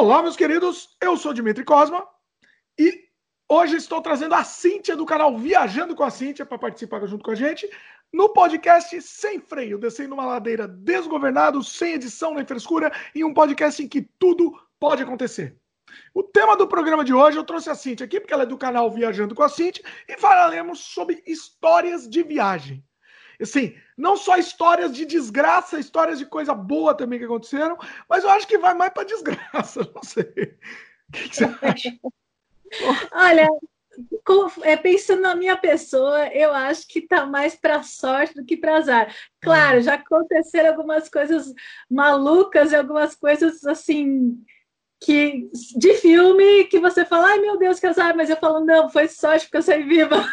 Olá, meus queridos, eu sou Dimitri Cosma e hoje estou trazendo a Cíntia do canal Viajando com a Cíntia para participar junto com a gente no podcast Sem Freio, descendo uma ladeira desgovernado, sem edição nem frescura, e um podcast em que tudo pode acontecer. O tema do programa de hoje eu trouxe a Cíntia aqui, porque ela é do canal Viajando com a Cíntia, e falaremos sobre histórias de viagem. Assim, não só histórias de desgraça, histórias de coisa boa também que aconteceram, mas eu acho que vai mais para desgraça, não sei. O que, que você acha? Olha, é, pensando na minha pessoa, eu acho que está mais para sorte do que para azar. Claro, já aconteceram algumas coisas malucas e algumas coisas assim que de filme que você fala, ai meu Deus, que azar, mas eu falo, não, foi sorte porque eu saí viva.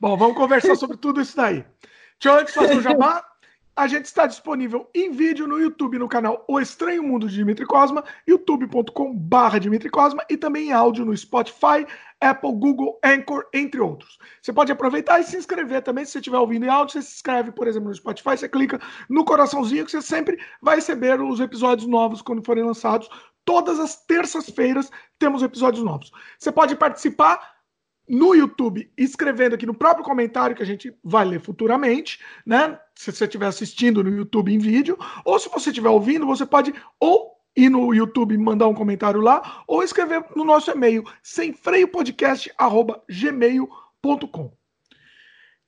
Bom, vamos conversar sobre tudo isso daí. Deixa eu antes fazer o jabá. A gente está disponível em vídeo no YouTube, no canal O Estranho Mundo de Dimitri Cosma, youtube.com.br Dimitri Cosma e também em áudio no Spotify, Apple, Google, Anchor, entre outros. Você pode aproveitar e se inscrever também. Se você estiver ouvindo em áudio, você se inscreve, por exemplo, no Spotify, você clica no coraçãozinho que você sempre vai receber os episódios novos quando forem lançados. Todas as terças-feiras temos episódios novos. Você pode participar no YouTube, escrevendo aqui no próprio comentário que a gente vai ler futuramente, né? Se você estiver assistindo no YouTube em vídeo, ou se você estiver ouvindo, você pode ou ir no YouTube e mandar um comentário lá, ou escrever no nosso e-mail, semfreiopodcast@gmail.com.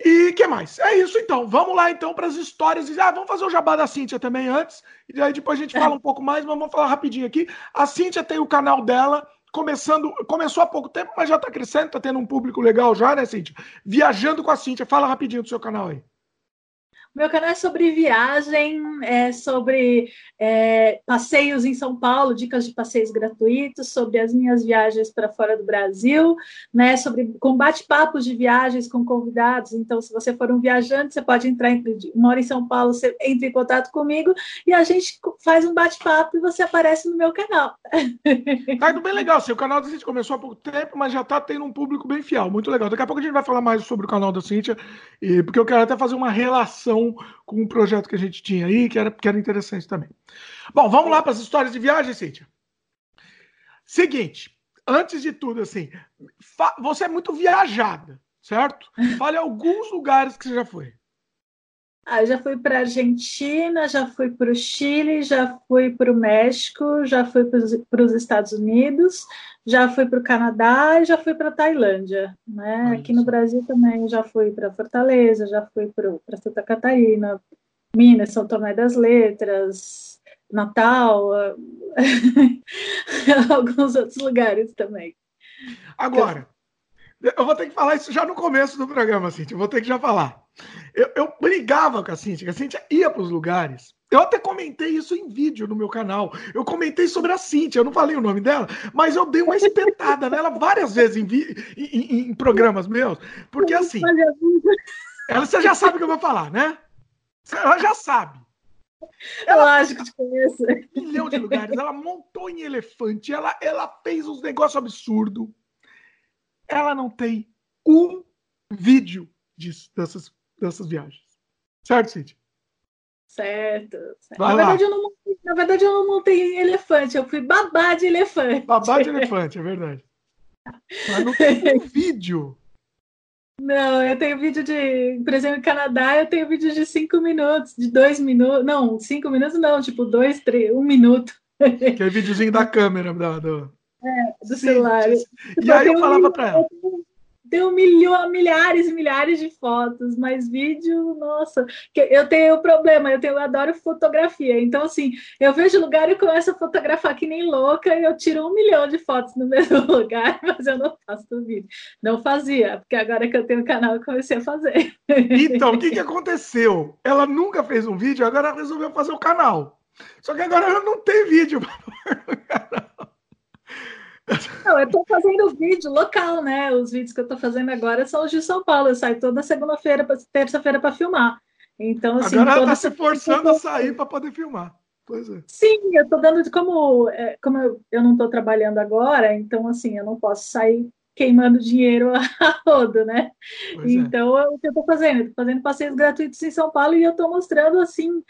E que mais? É isso então. Vamos lá então para as histórias. Ah, vamos fazer o jabá da Cíntia também antes. E aí depois a gente fala um pouco mais, mas vamos falar rapidinho aqui. A Cíntia tem o canal dela começando, começou há pouco tempo, mas já está crescendo, está tendo um público legal já, né, Cíntia? Viajando com a Cíntia. Fala rapidinho do seu canal aí. Meu canal é sobre viagem, é sobre é, passeios em São Paulo, dicas de passeios gratuitos, sobre as minhas viagens para fora do Brasil, né? Sobre com bate-papos de viagens com convidados. Então, se você for um viajante, você pode entrar, em, mora em São Paulo, você entra em contato comigo e a gente faz um bate-papo e você aparece no meu canal. Tá indo bem legal. Seu canal da Cintia começou há pouco tempo, mas já está tendo um público bem fiel. Muito legal. Daqui a pouco a gente vai falar mais sobre o canal da Cintia, porque eu quero até fazer uma relação com, com um projeto que a gente tinha aí, que era, que era interessante também. Bom, vamos lá para as histórias de viagem, Cíntia. Seguinte, antes de tudo, assim, você é muito viajada, certo? Fale alguns lugares que você já foi. Ah, já fui para Argentina, já fui para o Chile, já fui para o México, já fui para os Estados Unidos, já fui para o Canadá e já fui para a Tailândia. Né? Aqui no Brasil também já fui para Fortaleza, já fui para Santa Catarina, Minas, São Tomé das Letras, Natal, alguns outros lugares também. Agora, eu vou ter que falar isso já no começo do programa, Cintia. Eu vou ter que já falar. Eu, eu brigava com a Cintia, que a Cintia ia para os lugares. Eu até comentei isso em vídeo no meu canal. Eu comentei sobre a Cintia, eu não falei o nome dela, mas eu dei uma espetada nela várias vezes em, em, em, programas meus. Porque assim. Ela, você já sabe o que eu vou falar, né? Ela já sabe. Ela Lógico, te conheço. Um milhão de lugares. Ela montou em elefante, ela, ela fez uns negócios absurdos. Ela não tem um vídeo disso, dessas dessas viagens. Certo, Cid? Certo. certo. Na, verdade, eu não montei, na verdade, eu não montei elefante, eu fui babá de elefante. Babá de elefante, é verdade. Mas não tem um vídeo. Não, eu tenho vídeo de. Por exemplo, no Canadá, eu tenho vídeo de cinco minutos, de dois minutos. Não, cinco minutos não, tipo dois, três, um minuto. Que é videozinho da câmera da, do, é, do Sim, celular. E aí eu falava para ela tenho milho, milhares e milhares de fotos, mas vídeo, nossa, eu tenho problema, eu tenho, eu adoro fotografia. Então, assim, eu vejo lugar e começo a fotografar que nem louca, e eu tiro um milhão de fotos no mesmo lugar, mas eu não faço vídeo. Não fazia, porque agora que eu tenho canal, eu comecei a fazer. Então, o que, que aconteceu? Ela nunca fez um vídeo, agora ela resolveu fazer o canal. Só que agora ela não tem vídeo para canal. Não, eu estou fazendo vídeo local, né? Os vídeos que eu estou fazendo agora são os de São Paulo. Eu saio toda segunda-feira, terça-feira para filmar. Então, assim, agora ela está se forçando a sair para poder filmar. Pois é. Sim, eu estou dando como, é, como eu, eu não estou trabalhando agora, então assim, eu não posso sair queimando dinheiro a rodo, né? Pois é. então, é. o que eu estou fazendo? Estou fazendo passeios gratuitos em São Paulo e eu estou mostrando, assim,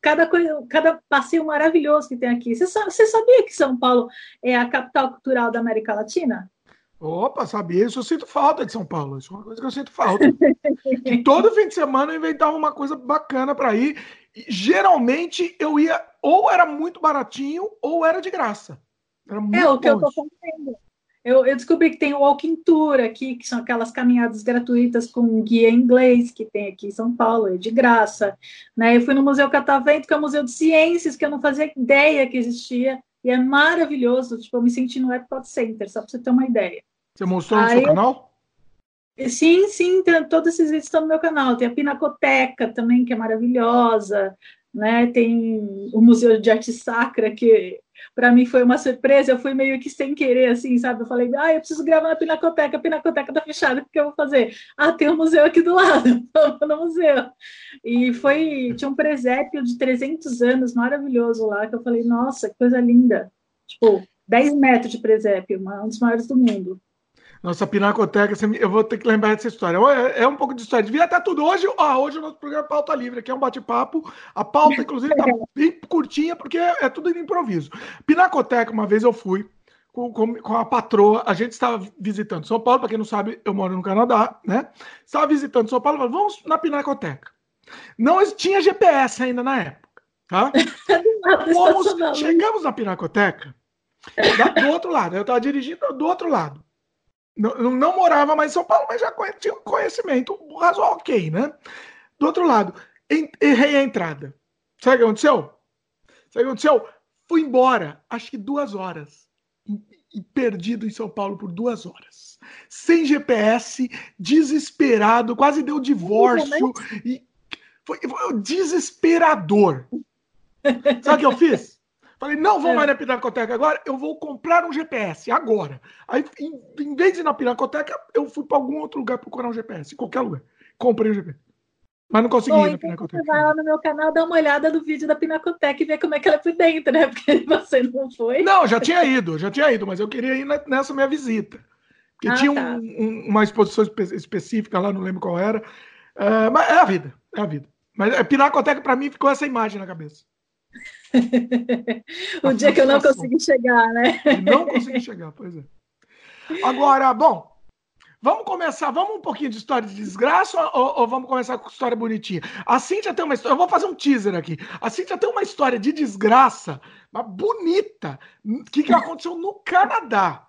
cada coisa, cada passeio maravilhoso que tem aqui. Você, você sabia que São Paulo é a capital cultural da América Latina? Opa, sabia isso. Eu sinto falta de São Paulo. Isso é uma coisa que eu sinto falta. e todo fim de semana eu inventava uma coisa bacana para ir. E, geralmente eu ia, ou era muito baratinho, ou era de graça. Era muito é o que eu tô fazendo. Eu, eu, descobri que tem o Walking Tour aqui, que são aquelas caminhadas gratuitas com guia em inglês, que tem aqui em São Paulo, é de graça. Né? Eu fui no Museu Catavento, que é um museu de ciências, que eu não fazia ideia que existia, e é maravilhoso. Tipo, eu me senti no Epcot Center, só para você ter uma ideia. Você mostrou no seu canal? Sim, sim, tem, todos esses vídeos estão no meu canal. Tem a Pinacoteca também, que é maravilhosa, né? Tem o Museu de Arte Sacra, que para mim foi uma surpresa. Eu fui meio que sem querer, assim, sabe? Eu falei, ah, eu preciso gravar na Pinacoteca, a Pinacoteca tá fechada, o que eu vou fazer? Ah, tem um museu aqui do lado, vamos no museu. E foi, tinha um presépio de 300 anos maravilhoso lá, que eu falei, nossa, que coisa linda. Tipo, 10 metros de presépio, um dos maiores do mundo. Nossa Pinacoteca, eu vou ter que lembrar dessa história. É, um pouco de história. Devia estar tudo hoje. Ah, hoje o nosso programa é pauta livre, aqui é um bate-papo. A pauta, inclusive, está bem curtinha, porque é, é tudo de improviso. Pinacoteca, uma vez eu fui com, com, com, a patroa, a gente estava visitando São Paulo, para quem não sabe, eu moro no Canadá, né? Estava visitando São Paulo, vamos na Pinacoteca. Não tinha GPS ainda na época, tá? Fomos, chegamos na Pinacoteca, do outro lado, eu estava dirigindo do outro lado não, não morava mais em São Paulo, mas já tinha um conhecimento razoável, ok, né? Do outro lado, errei a entrada. Sabe o que aconteceu? Sabe o que aconteceu? Fui embora, acho que duas horas. E, perdido em São Paulo por duas horas. Sem GPS, desesperado, quase deu divórcio. E foi, foi desesperador. Sabe o que eu fiz? Falei, não vou é. mais na Pinacoteca agora, eu vou comprar um GPS agora. Aí, em, em vez de ir na Pinacoteca, eu fui para algum outro lugar procurar um GPS, em qualquer lugar. Comprei o um GPS. Mas não consegui Bom, ir na então Pinacoteca. Você vai lá no meu canal, dá uma olhada no vídeo da Pinacoteca e ver como é que ela é por dentro, né? Porque você não foi. Não, já tinha ido, já tinha ido, mas eu queria ir nessa minha visita. Porque ah, tinha tá. um, um, uma exposição espe específica lá, não lembro qual era. Uh, mas é a vida, é a vida. Mas a Pinacoteca, para mim, ficou essa imagem na cabeça. o dia que eu não consegui chegar, né? não consegui chegar, pois é. Agora, bom, vamos começar, vamos um pouquinho de história de desgraça ou, ou, vamos começar com história bonitinha? A Cintia tem uma história, eu vou fazer um teaser aqui. A Cintia tem uma história de desgraça, mas bonita, que, que aconteceu no Canadá.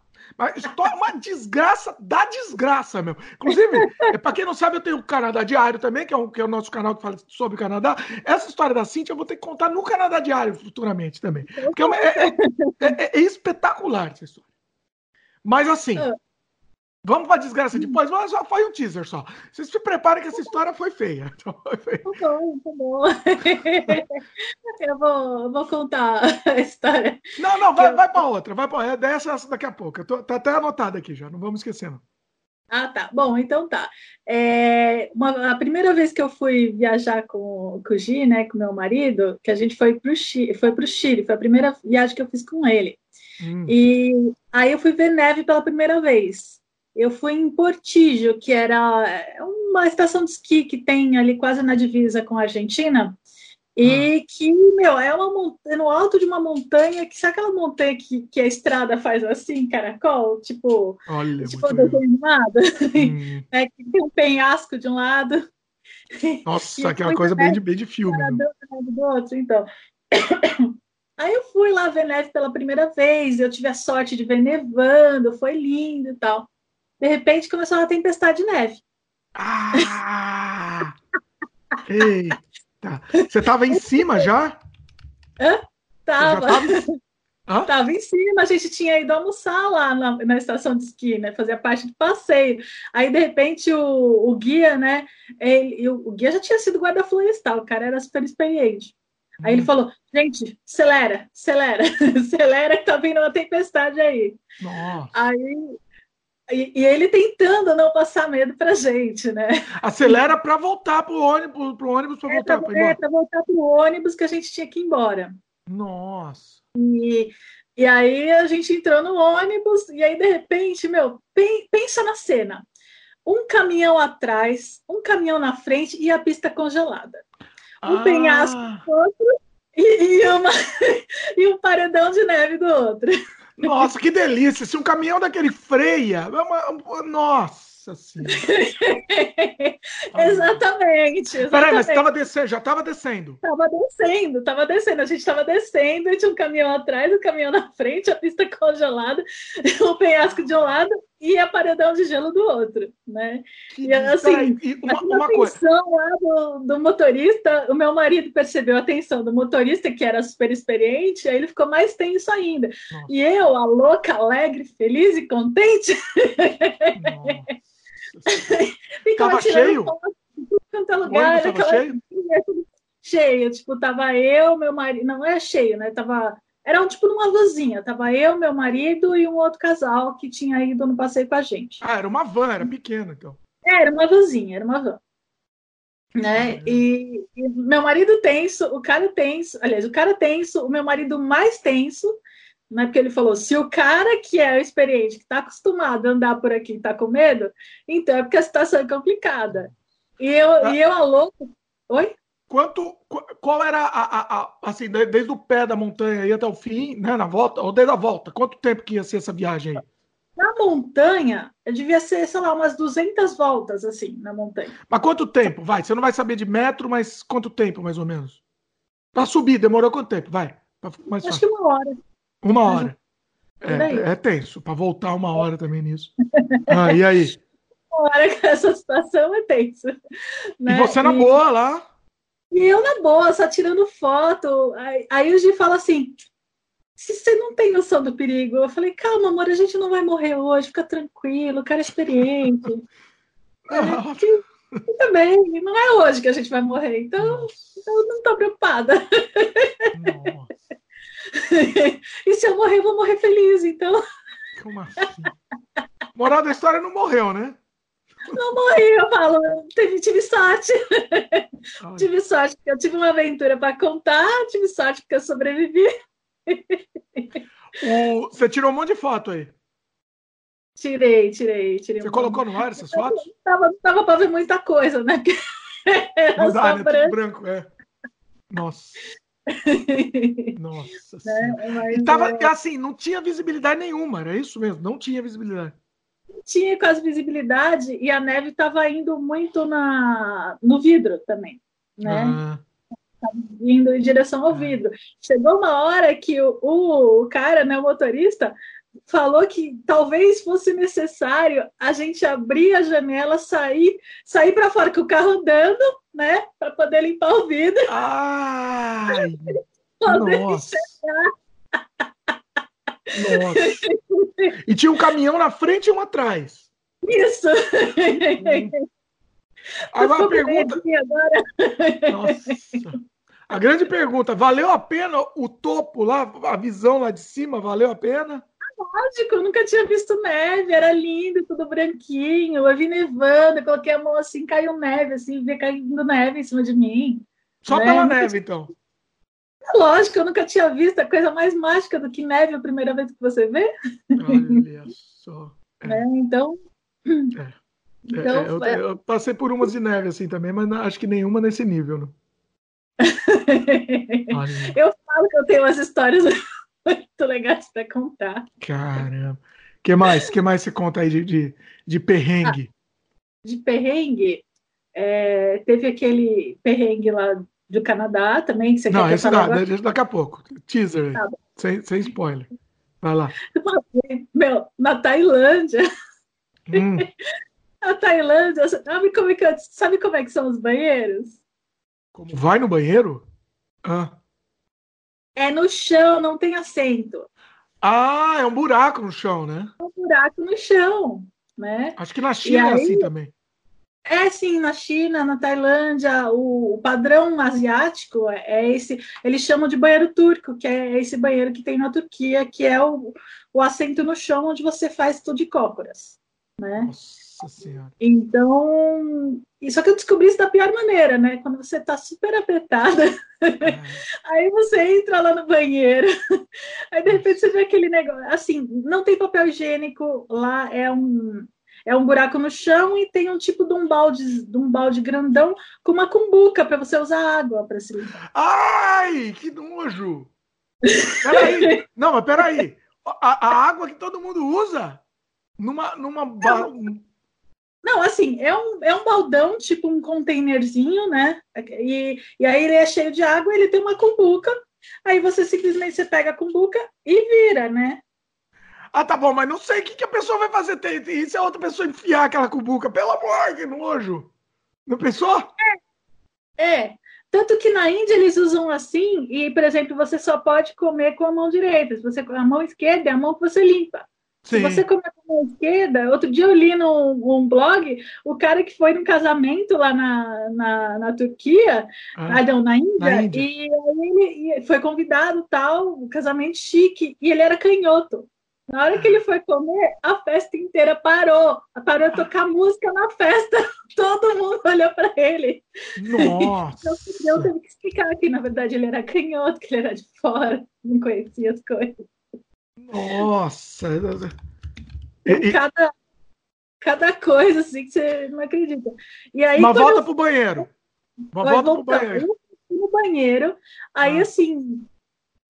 História, uma desgraça da desgraça, meu. Inclusive, é, para quem não sabe, eu tenho o Canadá Diário também, que é, o, que é o nosso canal que fala sobre o Canadá. Essa história da Cintia eu vou ter que contar no Canadá Diário futuramente também. Porque é, é, é, é espetacular essa história. Mas assim, ah. Vamos para a desgraça hum. depois, mas só foi um teaser só. Vocês se preparem que essa história foi feia. Então, foi. Tá bom, tá bom. eu, vou, eu vou contar a história. Não, não, vai, eu... vai para outra. Vai para dessa daqui a pouco. Tô, tá até anotado aqui já, não vamos esquecer, não. Ah, tá. Bom, então tá. É, uma, a primeira vez que eu fui viajar com, com o Gi, né, com meu marido, que a gente foi para o Chile, foi para o Chile, foi a primeira viagem que eu fiz com ele. Hum. E aí eu fui ver neve pela primeira vez eu fui em Portijo, que era é uma estação de esqui que tem ali quase na divisa com a Argentina, e ah. que, meu, é uma montanha, no alto de uma montanha, que sabe aquela montanha que, que a estrada faz assim, caracol? Tipo, Olha, tipo desenhado? Hum. é, que tem um penhasco de um lado. Nossa, aquela coisa bem de, bem de filme. Do outro, então. Aí eu fui lá ver neve pela primeira vez, eu tive a sorte de ver nevando, foi lindo e tal. De repente começou uma tempestade de neve. Ah! Eita! Você estava em cima já? Hã? Tava. Tava... tava em cima, a gente tinha ido almoçar lá na, na, estação de esqui, né? Fazia parte do passeio. Aí, de repente, o, o guia, né? Ele, o, o guia já tinha sido guarda florestal, o cara era super experiente. Aí ele hum. falou: gente, acelera, acelera, acelera que tá vindo uma tempestade aí. Nossa. Aí e, e, ele tentando não passar medo para gente, né? Acelera para voltar para o ônibus, pro ônibus para é, voltar para É, para voltar para o ônibus que a gente tinha que ir embora. Nossa. E, E aí a gente entrou no ônibus, e aí de repente, meu, pensa na cena. Um caminhão atrás, um caminhão na frente e a pista congelada. Um ah. penhasco do outro e, e, uma, e um paredão de neve do outro. Nossa, que delícia! Se um caminhão daquele freia, é nossa! Senhora. exatamente, exatamente. Peraí, mas estava descendo, já estava descendo. Estava descendo, estava descendo. A gente estava descendo, tinha um caminhão atrás, um caminhão na frente, a pista congelada, o penhasco de um lado e a paredão de gelo do outro, né? E assim, e uma, uma atenção coisa. lá do, do, motorista, o meu marido percebeu a atenção do motorista, que era super experiente, aí ele ficou mais tenso ainda. Nossa. E eu, a louca, alegre, feliz e contente. Ficava cheio? Foto, lugar, cheio? cheio, tipo, tava eu, meu marido, não é cheio, né? Tava era um tipo numa vanzinha, tava eu, meu marido e um outro casal que tinha ido no passeio com a gente. Ah, era uma van, era pequena, então. É, era uma vanzinha, era uma van. Né? Ah, e, e, meu marido tenso, o cara tenso, aliás, o cara tenso, o meu marido mais tenso, né? Porque ele falou: se o cara que é experiente, que está acostumado a andar por aqui, está com medo, então é porque a situação é complicada. E eu, ah. e eu a louco. Oi? Quanto, qual era a, a, a, assim, desde o pé da montanha e até o fim, né, na volta, ou desde a volta, quanto tempo que ia ser essa viagem aí? Na montanha, devia ser, sei lá, umas 200 voltas, assim, na montanha. Mas quanto tempo? Vai, você não vai saber de metro, mas quanto tempo, mais ou menos? Para subir, demorou quanto tempo? Vai. Mais Acho que uma hora. Uma hora. É, é tenso, para voltar uma hora também nisso. Ah, e aí? Uma hora que essa situação é tenso. Né? E você na e... boa lá? E eu na boa, só tirando foto. Aí, aí o Gi fala assim: se você não tem noção do perigo, eu falei, calma, amor, a gente não vai morrer hoje, fica tranquilo, o cara é experiente. é, também, não é hoje que a gente vai morrer, então eu não estou preocupada. e se eu morrer, eu vou morrer feliz, então. Como assim? Moral da história não morreu, né? Não morri, eu falo, tive, tive sorte. tive sorte porque eu tive uma aventura para contar, tive sorte porque eu sobrevivi. O, você tirou um monte de foto aí. Tirei, tirei, tirei. Você um colocou no ar essas fotos? Não tava para ver muita coisa, né? Não dá, né? Branco. branco, é. Nossa. Nossa é, E tava, é... assim, não tinha visibilidade nenhuma, era isso mesmo, não tinha visibilidade tinha quase visibilidade e a neve estava indo muito na, no vidro também, né? Ah. Indo em direção ao vidro. Chegou uma hora que o, o cara, né, o motorista, falou que talvez fosse necessário a gente abrir a janela, sair, sair para fora com o carro andando, né, para poder limpar o vidro. Ai, poder nossa. Nossa. E tinha um caminhão na frente e um atrás. Isso. Agora a pergunta. Nossa. A grande pergunta: valeu a pena o topo lá, a visão lá de cima? Valeu a pena? Lógico, eu nunca tinha visto neve, era lindo, tudo branquinho. Eu vi nevando, eu coloquei a mão assim, caiu neve, assim, vi caindo neve em cima de mim. Só né? pela neve, então. Lógico, eu nunca tinha visto a coisa mais mágica do que neve a primeira vez que você vê. Olha só. É. É, então. É. é então eu, é. eu, passei por umas de neve assim também, mas acho que nenhuma nesse nível. Né? eu falo que eu tenho umas histórias muito legais para contar. Caramba. O que mais? que mais você conta aí de, de, de perrengue? Ah, de perrengue? É, teve aquele perrengue lá do Canadá também. Que você não, esse dá, deixa daqui a pouco. Teaser tá sem, sem spoiler. Vai lá. Meu, na Tailândia. Hum. na Tailândia, sabe como, é que, sabe como é que são os banheiros? Como vai no banheiro? Ah. É no chão, não tem assento. Ah, é um buraco no chão, né? É um buraco no chão, né? Acho que na China é assim também. É sim, na China, na Tailândia, o, o, padrão asiático é, é esse, eles chamam de banheiro turco, que é esse banheiro que tem na Turquia, que é o, o assento no chão onde você faz tudo de cócoras, né? Senhora. Então, só que eu descobri isso da pior maneira, né? Quando você tá super apertada, é. aí você entra lá no banheiro, aí de repente você vê aquele negócio. Assim, não tem papel higiênico, lá é um. É um buraco no chão e tem um tipo de um balde, de um balde grandão com uma cumbuca para você usar água para se limpar. Ai, que nojo! Peraí, não, mas peraí. A, a água que todo mundo usa numa, numa não, assim, é um, é um baldão, tipo um containerzinho, né? E, e aí ele é cheio de água, ele tem uma cumbuca. Aí você simplesmente você pega a cumbuca e vira, né? Ah, tá bom, mas não sei o que, que a pessoa vai fazer. Tem, tem, se a outra pessoa enfiar aquela cumbuca, pelo amor, que nojo. Não pensou? É. é. Tanto que na Índia eles usam assim, e, por exemplo, você só pode comer com a mão direita. Se você, a mão esquerda é a mão que você limpa. Sim. Se você comer com a mão esquerda, outro dia eu li num um blog o cara que foi num casamento lá na, na, na Turquia, ah, ah, não, na Índia, na Índia. E, ele, e foi convidado tal, um casamento chique, e ele era canhoto. Na hora que ele foi comer, a festa inteira parou. Parou de tocar música na festa. Todo mundo olhou para ele. Nossa! Então, eu teve que explicar que, na verdade, ele era canhoto, que ele era de fora, não conhecia as coisas. Nossa! E, cada, cada coisa assim que você não acredita. E aí, Mas volta eu... pro banheiro. Mas volta pro banheiro. No banheiro. Aí, ah. assim,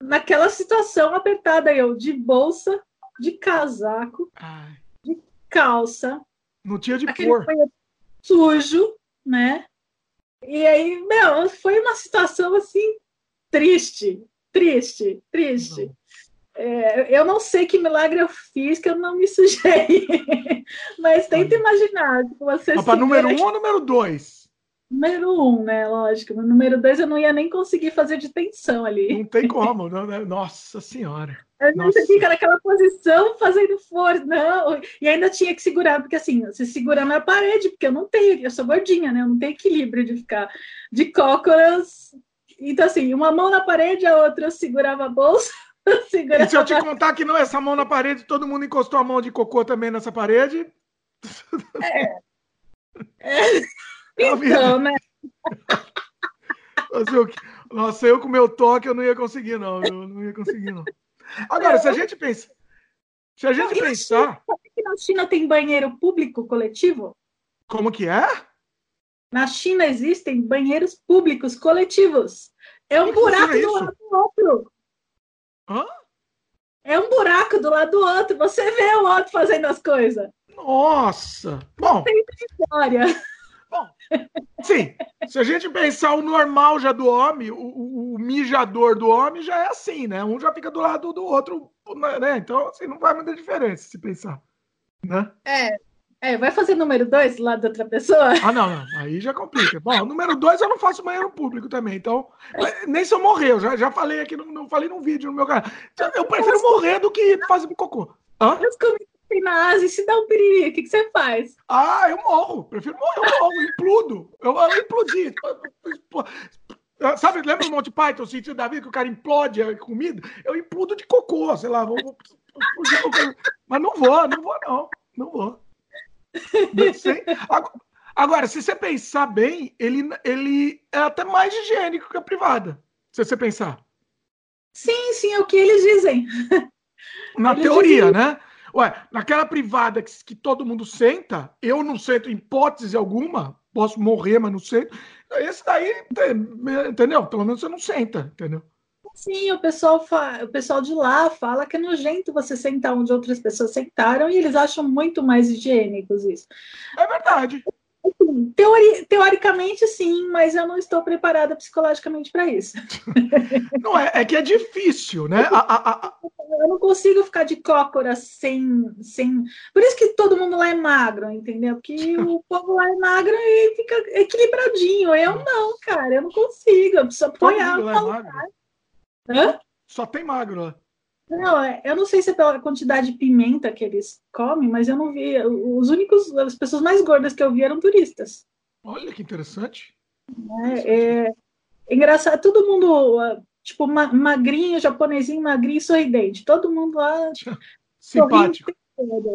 naquela situação apertada, eu de bolsa, de casaco, Ai. de calça. Não tinha de cor. Sujo, né? E aí, meu, foi uma situação assim triste, triste, triste. Não. É, eu não sei que milagre eu fiz que eu não me sujei. Mas tenta imaginar. Você Mas para número um ou número dois? Número um, né? Lógico. No número dois eu não ia nem conseguir fazer de tensão ali. Não tem como. não, né? Nossa Senhora. A gente fica naquela posição fazendo força, não, e ainda tinha que segurar, porque assim, você segura na parede, porque eu não tenho, eu sou gordinha, né? Eu não tenho equilíbrio de ficar de cócoras. Então, assim, uma mão na parede, a outra eu segurava a bolsa, E se eu te contar que não é essa mão na parede, todo mundo encostou a mão de cocô também nessa parede? É. é. Então, né? Nossa, eu com meu toque eu não ia conseguir, não. Eu não ia conseguir, não. Agora, se a gente pensa. Se a gente pensar. China, que na China tem banheiro público coletivo? Como que é? Na China existem banheiros públicos coletivos. É um buraco do lado do outro. Hã? É um buraco do lado do outro. Você vê o outro fazendo as coisas. Nossa! Bom. Tem história. Bom, sim. Se a gente pensar o normal já do homem, o, o, o, mijador do homem já é assim, né? Um já fica do lado do outro, né? Então, assim, não vai muita diferença se pensar. Né? É, é, vai fazer número dois do lado da outra pessoa? Ah, não, não. Aí já complica. Bom, número dois eu não faço banheiro público também. Então, nem se eu morrer, eu já, já falei aqui, não, falei num vídeo no meu canal. Eu prefiro morrer do que fazer cocô. Hã? As comidas tem na e se dá um piriri, o que, que você faz? Ah, eu morro. Prefiro morrer, eu morro, eu impludo. Eu, eu implodi. Sabe, lembra o Monty Python, o sentido da vida, que o cara implode a comida? Eu impludo de cocô, sei lá. Vou, vou, vou, mas não vou, não vou, não. Não vou. Agora, se você pensar bem, ele, ele é até mais higiênico que a privada. Se você pensar. Sim, sim, é o que eles dizem. Na eles teoria, dizem... né? Ué, naquela privada que, que, todo mundo senta, eu não sento em hipótese alguma, posso morrer, mas não sento. Esse daí, entendeu? Pelo menos você não senta, entendeu? Sim, o pessoal, fa... o pessoal de lá fala que é nojento você sentar onde outras pessoas sentaram e eles acham muito mais higiênicos isso. É verdade. Assim, teori... Teoricamente, sim, mas eu não estou preparada psicologicamente para isso. Não, é, é que é difícil, né? A, a, a... Eu não consigo ficar de cócora sem, sem. Por isso que todo mundo lá é magro, entendeu? Porque o povo lá é magro e fica equilibradinho. Eu não, cara, eu não consigo. Eu preciso apoiar. É Hã? Só tem magro lá. Não, é, eu não sei se é pela quantidade de pimenta que eles comem, mas eu não vi. Os únicos, as pessoas mais gordas que eu vi eram turistas. Olha que interessante. É, é, é engraçado, todo mundo, tipo, magrinho, japonesinho, magrinho, sorridente. Todo mundo lá. Simpático.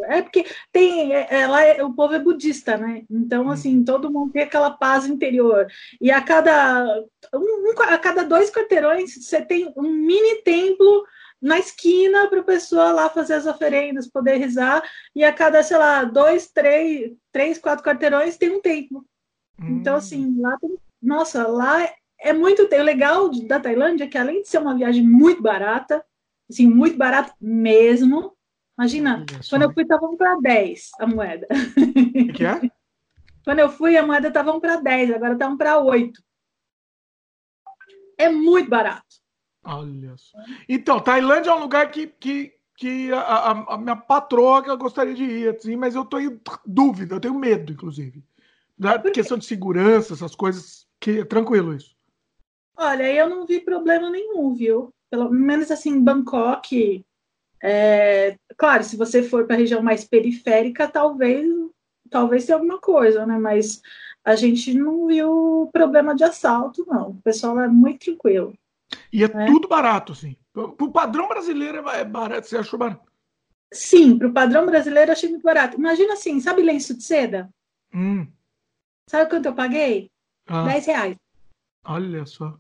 É porque tem, é, lá é, o povo é budista, né? Então, assim, uhum. todo mundo tem aquela paz interior. E a cada, um, a cada dois quarteirões você tem um mini templo na esquina para a pessoa lá fazer as oferendas, poder rezar, e a cada, sei lá, dois, três, três quatro quarteirões tem um templo. Hum. Então, assim, lá tem. Nossa, lá é muito. O legal da Tailândia é que, além de ser uma viagem muito barata, assim, muito barato mesmo. Imagina, quando eu fui, estavam para 10 a moeda. O que é? quando eu fui, a moeda estavam para 10, agora estavam para 8. É muito barato. Olha só. Então, Tailândia é um lugar que, que, que a, a, a minha patroa que eu gostaria de ir, assim, mas eu tô em dúvida, eu tenho medo, inclusive. Da questão de segurança, essas coisas, que é tranquilo isso. Olha, eu não vi problema nenhum, viu? Pelo menos assim, Bangkok. É, claro, se você for para a região mais periférica, talvez talvez tenha alguma coisa, né? Mas a gente não viu problema de assalto, não. O pessoal é muito tranquilo. E é né? tudo barato, assim. Para o padrão brasileiro é barato. Você achou barato? Sim, para o padrão brasileiro eu achei muito barato. Imagina assim, sabe lenço de seda? Hum. Sabe quanto eu paguei? Ah. 10 reais. Olha só.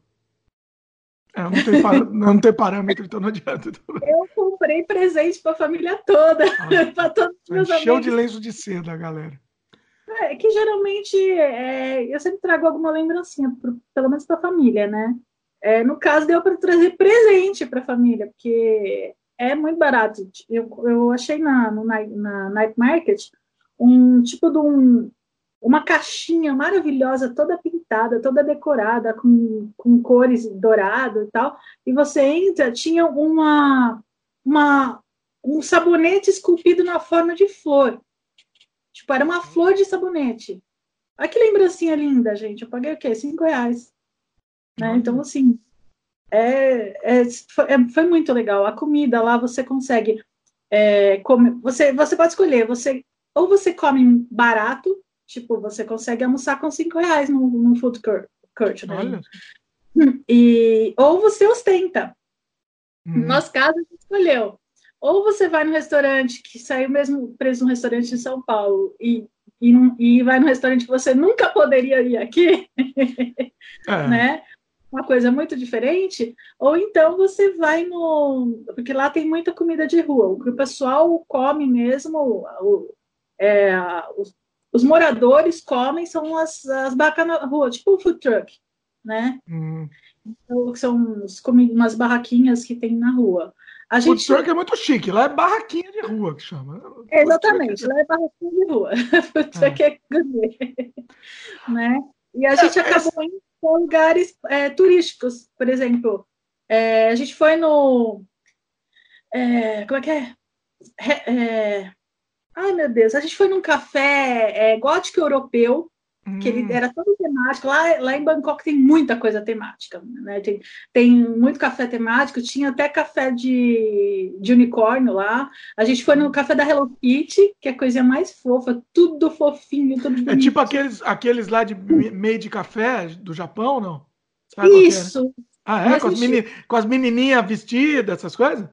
É, não, tem par... não tem parâmetro, então não adianta. Eu comprei presente para a família toda, para todos os meus amigos. Show de lenço de seda, galera. É que geralmente é, eu sempre trago alguma lembrancinha, pro, pelo menos para a família, né? É, no caso, deu para trazer presente para a família, porque é muito barato. Eu, eu achei na, no, na Night Market um tipo de um, uma caixinha maravilhosa, toda pintada, toda decorada, com, com cores dourado e tal. E você entra, tinha uma, uma, um sabonete esculpido na forma de flor. Tipo, era uma flor de sabonete. Olha que lembrancinha linda, gente. Eu paguei o quê? Cinco reais. Né? Então, assim, é, é, foi, é, foi, muito legal. A comida lá você consegue é, comer, você, você pode escolher, você ou você come barato, tipo, você consegue almoçar com cinco reais no, no food court, né? Olha. E, ou você ostenta. Hum. No nosso caso, a gente escolheu. Ou você vai no restaurante que saiu mesmo preço no restaurante em São Paulo e, e, e vai no restaurante que você nunca poderia ir aqui, é. né? Uma coisa muito diferente, ou então você vai no. Porque lá tem muita comida de rua, o que o pessoal come mesmo, o, é, os, os, moradores comem são as, as barracas na rua, tipo o food truck, né? Hum. Então, são os, umas barraquinhas que tem na rua. A gente... Food truck é muito chique, lá é barraquinha de rua que chama. Exatamente, lá é barraquinha de rua. food truck é, é né? E a é, gente acabou indo com lugares é, turísticos, por exemplo. É, a gente foi no. É, como é que é? é? Ai, meu Deus, a gente foi num café é, gótico europeu Hum. que ele hum. era todo temático. Lá, lá em Bangkok tem muita coisa temática, né? Tem, tem muito café temático, tinha até café de, de unicórnio lá. A gente foi no café da Hello Kitty, que é a coisa mais fofa, tudo fofinho, tudo bonito. É tipo aqueles, aqueles lá de meio de café do Japão, não? Sabe é? Isso. Ah, é? Com as, meni, com as menininhas vestidas, essas coisas?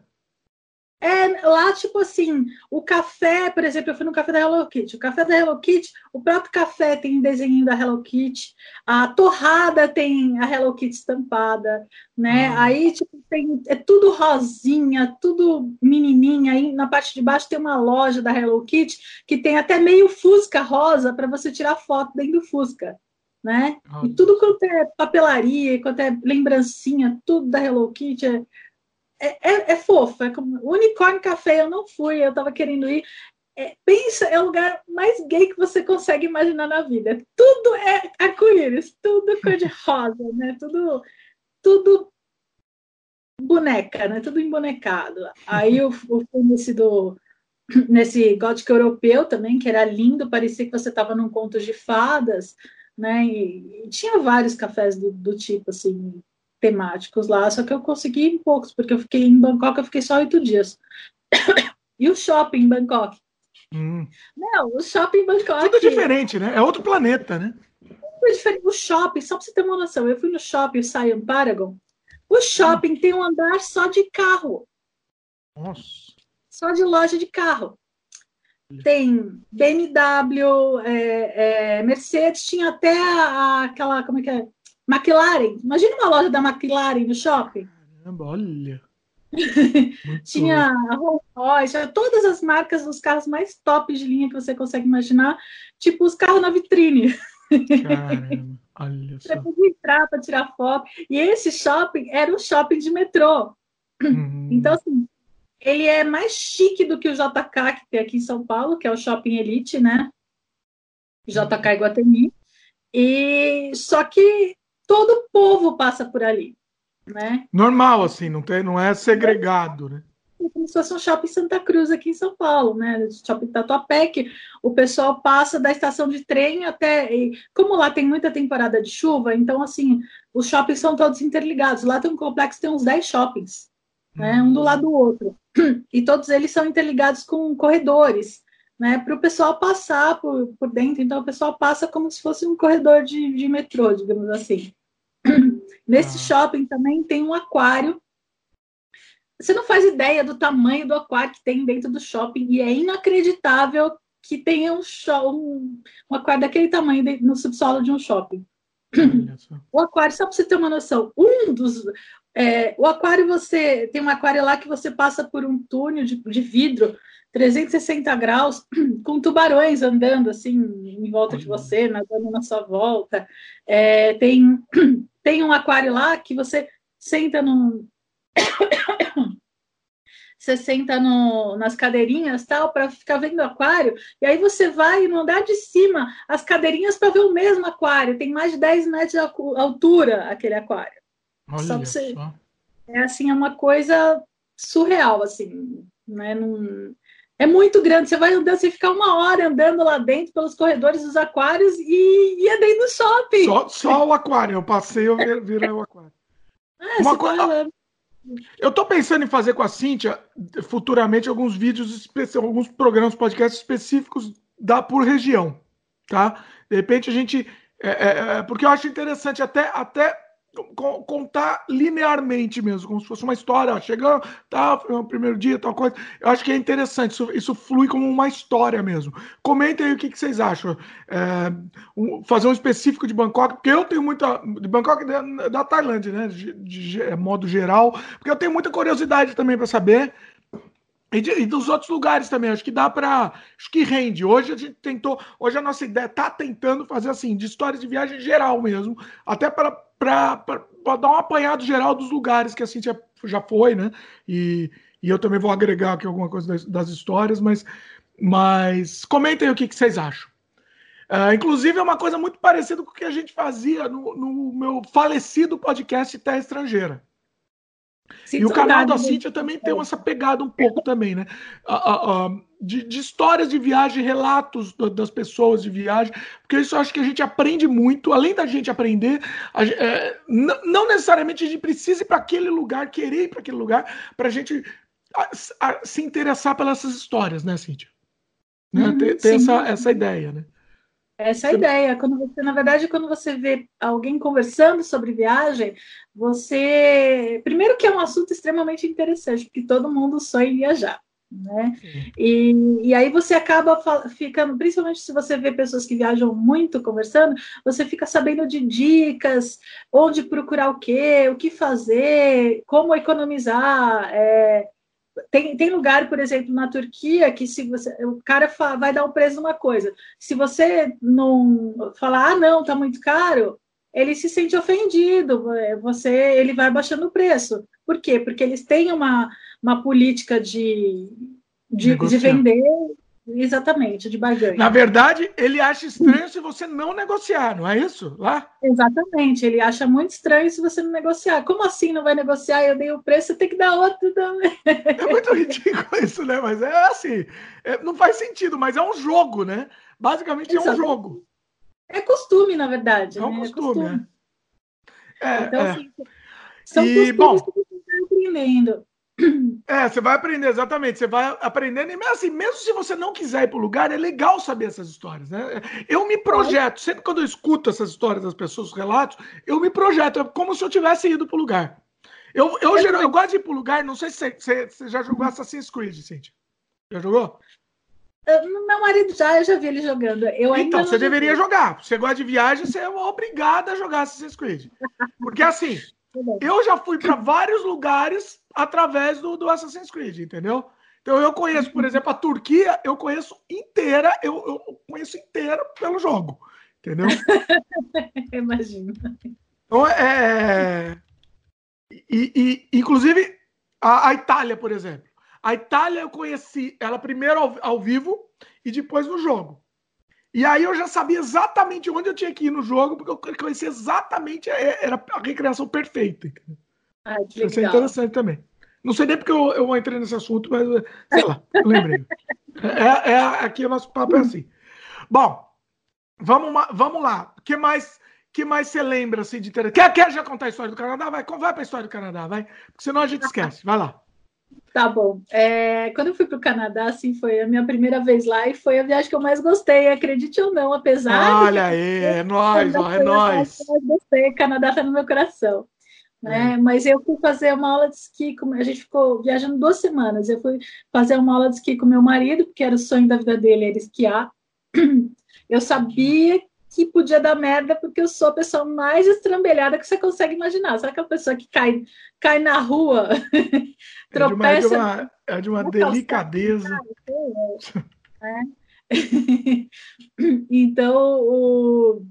É, lá, tipo assim, o café, por exemplo, eu fui no café da Hello Kitty. O café da Hello Kitty, o próprio café tem desenho da Hello Kitty, a torrada tem a Hello Kitty estampada, né? Uhum. Aí, tipo, tem, é tudo rosinha, tudo menininha. Aí na parte de baixo tem uma loja da Hello Kitty que tem até meio Fusca rosa para você tirar foto dentro do Fusca. Né? E tudo quanto é papelaria, quanto é lembrancinha, tudo da Hello Kitty é, é, é, é fofo. É como... O Unicórnio Café eu não fui, eu tava querendo ir. É, pensa, é o lugar mais gay que você consegue imaginar na vida. Tudo é arco-íris, tudo cor-de-rosa, né? Tudo, tudo boneca, né? Tudo embonecado. Aí fui nesse do nesse gótico europeu também, que era lindo, parecia que você estava num conto de fadas, né? E, e tinha vários cafés do, do tipo assim, temáticos lá, só que eu consegui em poucos, porque eu fiquei em Bangkok, eu fiquei só oito dias. e o shopping em Bangkok? Hum. Não, o shopping em Bangkok. Tudo diferente, né? É outro planeta, né? Diferente. O shopping, só para você ter uma noção, eu fui no shopping, o Siam Paragon. O shopping hum. tem um andar só de carro. Nossa. Só de loja de carro. tem BMW, é, é, Mercedes, tinha até a, aquela, como é que é? McLaren. Imagina uma loja da McLaren no shopping. Caramba, olha. tinha a Rolls Royce, todas as marcas dos carros mais top de linha que você consegue imaginar, tipo os carros na vitrine. Caramba, olha só. Você podia entrar para tirar foto. E esse shopping era um shopping de metrô. Uhum. Então, assim, ele é mais chique do que o JK que tem aqui em São Paulo, que é o Shopping Elite, né? JK Iguatemi. E só que todo o povo passa por ali, né? Normal, assim, não, tem, não é segregado, né? É como se fosse um shopping Santa Cruz aqui em São Paulo, né? Shopping Tatuapé, que o pessoal passa da estação de trem até. E como lá tem muita temporada de chuva, então, assim, os shoppings são todos interligados. Lá tem um complexo, tem uns 10 shoppings né, um do lado do outro. E todos eles são interligados com corredores, né, para o pessoal passar por, por dentro. Então, o pessoal passa como se fosse um corredor de, de metrô, digamos assim. Nesse ah. shopping também tem um aquário. Você não faz ideia do tamanho do aquário que tem dentro do shopping e é inacreditável que tenha um, show, um, um aquário daquele tamanho no subsolo de um shopping. O aquário, só para você ter uma noção, um dos, é, o aquário, você tem um aquário lá que você passa por um túnel de, de vidro 360 graus, com tubarões andando assim em volta de você, nadando na sua volta. É, tem, tem um aquário lá que você senta no. você senta no, nas cadeirinhas tal para ficar vendo o aquário, e aí você vai no andar de cima, as cadeirinhas para ver o mesmo aquário, tem mais de 10 metros de altura aquele aquário. Olha só você. Só. É assim, é uma coisa surreal, assim, né? Num... É muito grande. Você vai andando, você fica uma hora andando lá dentro pelos corredores dos aquários e, e é dentro do shopping. Só, só o aquário. Eu passei, eu virei o aquário. É, uma coisa. Eu estou pensando em fazer com a Cíntia futuramente alguns vídeos, alguns programas, podcasts específicos da por região, tá? De repente a gente, é, é, é porque eu acho interessante até até contar linearmente mesmo, como se fosse uma história, chegando, tá, foi o primeiro dia, tal coisa. Eu acho que é interessante, isso, isso flui como uma história mesmo. Comentem aí o que, que vocês acham. É, um, fazer um específico de Bangkok, porque eu tenho muita. De Bangkok da, da Tailândia, né? De, de, de, modo geral, porque eu tenho muita curiosidade também para saber. E, de, e, dos outros lugares também, acho que dá para. Acho que rende. Hoje a gente tentou. Hoje a nossa ideia tá tentando fazer assim, de histórias de viagem geral mesmo, até para para dar um apanhado geral dos lugares que a Cintia já foi, né? E, e eu também vou agregar aqui alguma coisa das, das histórias, mas, mas comentem o que, que vocês acham. Uh, inclusive, é uma coisa muito parecida com o que a gente fazia no, no meu falecido podcast Terra Estrangeira. e o canal da Cintia também tem essa pegada um pouco também, né? Uh, uh, de, de, histórias de viagem, relatos das pessoas de viagem, porque isso eu acho que a gente aprende muito, além da gente aprender, a, é, não necessariamente a gente precisa ir para aquele lugar, querer ir para aquele lugar, para a gente se interessar pelas histórias, né, Cíntia? Né? Uhum, ter, ter essa, essa ideia, né? Essa é a ideia. Quando você, na verdade, quando você vê alguém conversando sobre viagem, você. Primeiro que é um assunto extremamente interessante, porque todo mundo sonha em viajar né? E, e aí você acaba ficando, principalmente se você vê pessoas que viajam muito conversando, você fica sabendo de dicas, onde procurar o quê, o que fazer, como economizar. É, tem, tem lugar, por exemplo, na Turquia, que se você, o cara vai dar um preço numa coisa. Se você não falar, ah, não, tá muito caro, ele se sente ofendido, é, você, ele vai baixando o preço. Por quê? Porque eles têm uma, uma política de, de, de vender, exatamente, de barganha. Na verdade, ele acha estranho se você não negociar, não é isso? Lá? Exatamente, ele acha muito estranho se você não negociar. Como assim não vai negociar? Eu dei o preço, você tem que dar outro também. É muito ridículo isso, né? Mas é assim, é, não faz sentido, mas é um jogo, né? Basicamente Exatamente. é um jogo. É costume, na verdade. É um né? costume. É costume. É. então, é. Assim, são e, bom, que você aprendendo. É, você vai aprender, exatamente. Você vai aprendendo. E mesmo assim, mesmo se você não quiser ir para o lugar, é legal saber essas histórias, né? Eu me projeto, sempre quando eu escuto essas histórias das pessoas, os relatos, eu me projeto, é como se eu tivesse ido para o lugar. Eu, eu, eu, eu gosto de ir para o lugar, não sei se você, você, já jogou Assassin's Creed, Cintia. Já jogou? Meu marido já, eu já vi ele jogando. Eu então, você deveria jogar. Você gosta de viagem, você é obrigada a jogar Assassin's Creed. Porque assim, eu já fui para vários lugares através do, do Assassin's Creed, entendeu? Então eu conheço, por exemplo, a Turquia, eu conheço inteira, eu, eu conheço inteira pelo jogo, entendeu? Imagino. Então é. E, e inclusive a, a Itália, por exemplo. A Itália eu conheci ela primeiro ao, ao, vivo e depois no jogo. E aí eu já sabia exatamente onde eu tinha que ir no jogo, porque eu conhecia exatamente, é, era a recreação perfeita. Ah, que Isso é interessante também. Não sei nem porque eu, eu entrei nesse assunto, mas sei lá, eu lembrei. É, é, aqui o nosso papo é assim. Bom, vamos, vamos lá. O que mais que mais você lembra assim, de interessante? Quer, quer já contar a história do Canadá? Vai, vai para a história do Canadá, vai. Porque senão a gente esquece. Vai lá. Tá bom. É, quando eu fui para o Canadá, assim, foi a minha primeira vez lá e foi a viagem que eu mais gostei, acredite ou não, apesar Olha aí, é nóis, ó, é nóis. Eu gostei, Canadá está no meu coração. Né? É. Mas eu fui fazer uma aula de esqui, com... a gente ficou viajando duas semanas. Eu fui fazer uma aula de esqui com meu marido, porque era o sonho da vida dele, era esquiar. Eu sabia que podia dar merda, porque eu sou a pessoa mais estrambelhada que você consegue imaginar. Sabe aquela pessoa que cai, cai na rua, tropeça. É de uma, é de uma, é de uma delicadeza. É. então, o...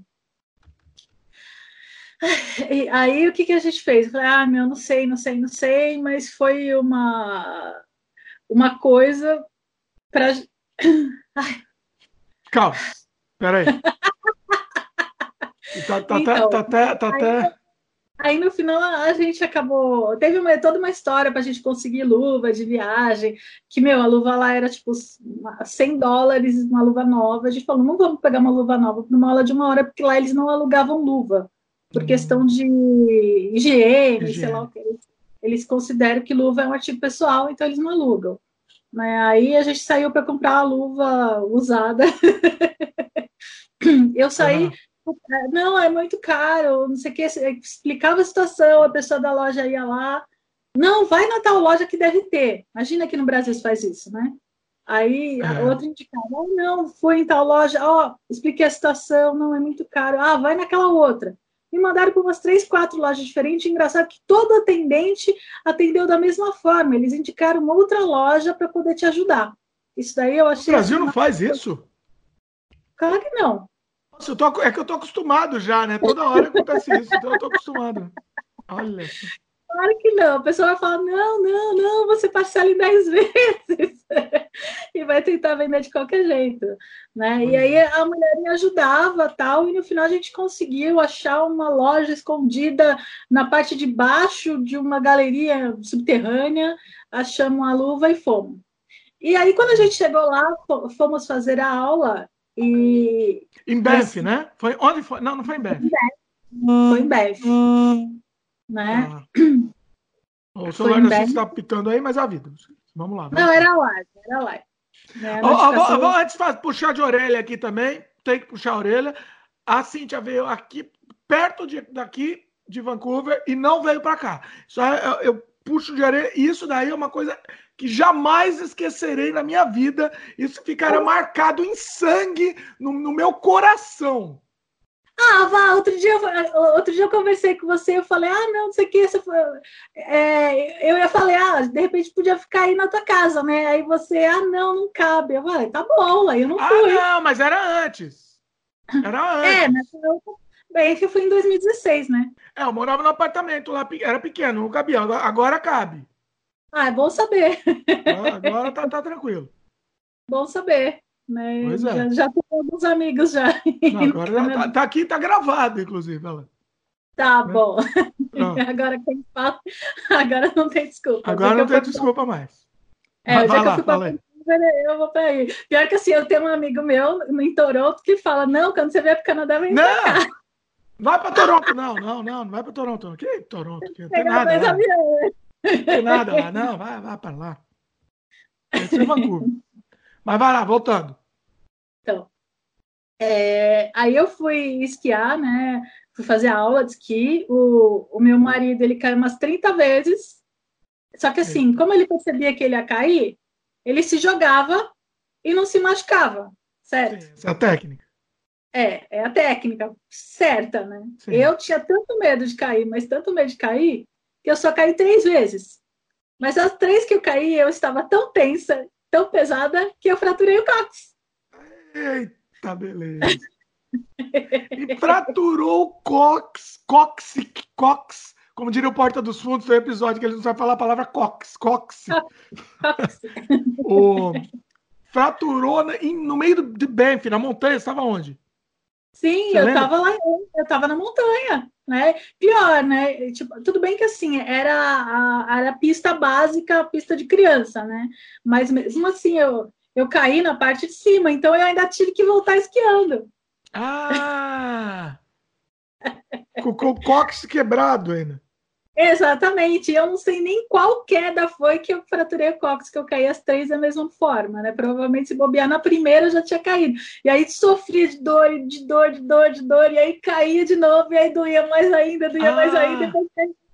aí o que, que a gente fez? Eu falei, ah, meu, não sei, não sei, não sei, mas foi uma, uma coisa para. Calma, peraí. Tá, tá, então, tá, tá, tá, aí, aí, no final a gente acabou. Teve uma, toda uma história para a gente conseguir luva de viagem. Que, meu, a luva lá era tipo 100 dólares, uma luva nova. A gente falou: não vamos pegar uma luva nova para uma aula de uma hora, porque lá eles não alugavam luva, por hum. questão de higiene, higiene, sei lá o que. Eles consideram que luva é um artigo pessoal, então eles não alugam. Né? Aí a gente saiu para comprar a luva usada. Eu saí, uhum. Não, é muito caro, não sei o que. Explicava a situação, a pessoa da loja ia lá. Não, vai na tal loja que deve ter. Imagina que no Brasil se faz isso, né? Aí a é. outra indicava, oh, não, foi em tal loja, ó, oh, expliquei a situação, não é muito caro. Ah, vai naquela outra. Me mandaram para umas três, quatro lojas diferentes. Engraçado que todo atendente atendeu da mesma forma. Eles indicaram outra loja para poder te ajudar. Isso daí eu achei. O Brasil não faz isso? Claro que não. Nossa, tô, é que eu tô acostumado já, né? Toda hora acontece isso, então eu tô acostumado. Olha. Claro que não. A pessoa vai falar: não, não, não, você parcela em 10 vezes. e vai tentar vender de qualquer jeito. Né? E aí a mulher me ajudava tal, e no final a gente conseguiu achar uma loja escondida na parte de baixo de uma galeria subterrânea, achamos a luva e fomos. E aí, quando a gente chegou lá, fomos fazer a aula, e. Em Bef, né? Foi, onde foi? Não, não foi em Bef. Foi em Bef. Né? Ah. O celular da está pitando aí, mas é a vida. Vamos lá. Vamos não, era live, era live. Né? Oh, oh, oh, antes de puxar de orelha aqui também, tem que puxar a orelha. A Cintia veio aqui, perto de, daqui de Vancouver, e não veio para cá. Só eu, eu puxo de orelha. Isso daí é uma coisa que jamais esquecerei na minha vida. Isso ficará marcado em sangue no, no meu coração. Ah, Vá, outro dia, outro dia eu conversei com você, eu falei, ah, não, não sei o que, você é, eu ia falar, ah, de repente podia ficar aí na tua casa, né? Aí você, ah, não, não cabe. Eu falei, tá bom, aí eu não ah, fui. Ah, não, mas era antes. Era é, antes. É, mas eu, bem, que foi em 2016, né? É, eu morava no apartamento lá, era pequeno, não cabia, agora cabe. Ah, é bom saber. Agora tá, tá tranquilo. Bom saber. Né? Pois é. Já, já tenho alguns amigos já. Não, agora tá, tá, aqui, tá gravado, inclusive. Ela. Tá né? bom. Agora quem fala, agora não tem desculpa. Agora não tem desculpa mais. É, já que eu fui pra eu vou para aí. Pior que assim, eu tenho um amigo meu em Toronto que fala: não, quando você vier para o Canadá, vem não! pra cá. Vai para Toronto, não, não, não, não vai para Toronto. Que Toronto? Que não tem nada. Né? Não tem nada lá, não, vai, vai para lá. Esse é Vancouver. Mas vai lá, voltando. Então, é, aí eu fui esquiar, né? Fui fazer aula de esqui. O, o meu marido, ele caiu umas 30 vezes. Só que assim, como ele percebia que ele ia cair, ele se jogava e não se machucava, certo? Sim, essa é a técnica. É, é a técnica certa, né? Sim. Eu tinha tanto medo de cair, mas tanto medo de cair, que eu só caí três vezes. Mas as três que eu caí, eu estava tão tensa, tão pesada, que eu fraturei o cóccix. Eita, beleza. e fraturou o cox, cox, cox, como diria o Porta dos Fundos no episódio que ele não sabe falar a palavra cox, cox. o, fraturou no meio de Banff, na montanha, estava onde? Sim, Você eu estava lá, eu estava na montanha, né? Pior, né? Tipo, tudo bem que assim, era a, era a pista básica, a pista de criança, né? Mas mesmo assim, eu, eu caí na parte de cima, então eu ainda tive que voltar esquiando. Ah! com, com o cóccix quebrado ainda. Exatamente, eu não sei nem qual queda foi que eu fraturei o cóccix, que eu caí as três da mesma forma, né? Provavelmente se bobear na primeira eu já tinha caído. E aí sofria de dor, de dor, de dor, de dor, e aí caía de novo, e aí doía mais ainda, doía ah. mais ainda,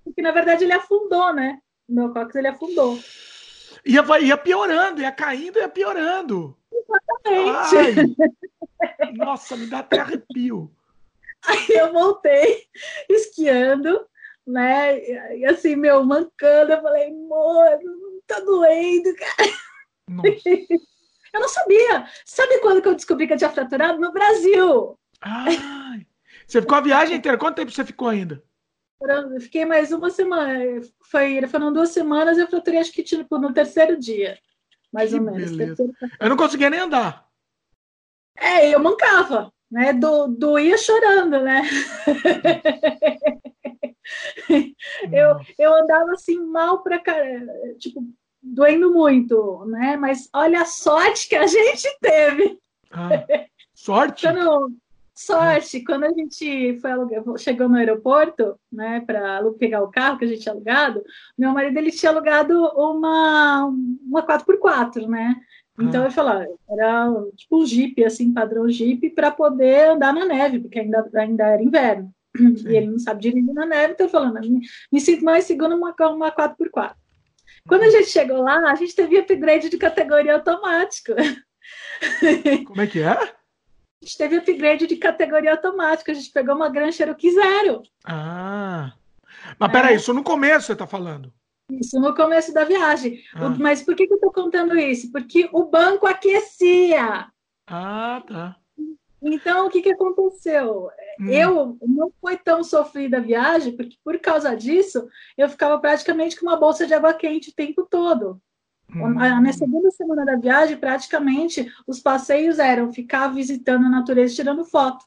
porque na verdade ele afundou, né? O meu cóccix ele afundou. Ia, ia piorando, ia caindo, ia piorando. Exatamente. Ai, nossa, me dá até arrepio. Aí eu voltei esquiando né? E assim, meu, mancando, eu falei, amor, tá doendo, cara. eu não sabia. Sabe quando que eu descobri que eu tinha fraturado? No Brasil. Ai, você ficou a viagem inteira? Quanto tempo você ficou ainda? Eu fiquei mais uma semana. Foi, foram duas semanas, eu fraturei acho que tipo, no terceiro dia. Mais que ou menos. Terceiro... Eu não conseguia nem andar. É, eu mancava, né? Do, doía chorando, né? eu, eu andava assim mal pra caramba, tipo, doendo muito, né? Mas olha a sorte que a gente teve. Ah, sorte? Quando, sorte, quando a gente foi alugar, chegou no aeroporto, né, para pegar o carro que a gente tinha alugado, meu marido ele tinha alugado uma uma 4x4, né? Então ah. eu falava, era tipo um Jeep, assim, padrão Jeep, para poder andar na neve, porque ainda, ainda era inverno. Sim. E ele não sabe dirigir na neve, então falando, me, me sinto mais seguro numa, uma 4x4. Quando a gente chegou lá, a gente teve upgrade de categoria automático. Como é que é? A gente teve upgrade de categoria automática. A gente pegou uma Grand Cherokee Zero. Ah. Mas é. peraí, isso no começo você está falando. Isso no começo da viagem. Ah. Mas por que, que eu estou contando isso? Porque o banco aquecia. Ah, tá. Então, o que, que aconteceu? Hum. Eu não foi tão sofrida a viagem, porque por causa disso, eu ficava praticamente com uma bolsa de água quente o tempo todo. Hum. Na segunda semana da viagem, praticamente, os passeios eram ficar visitando a natureza tirando foto.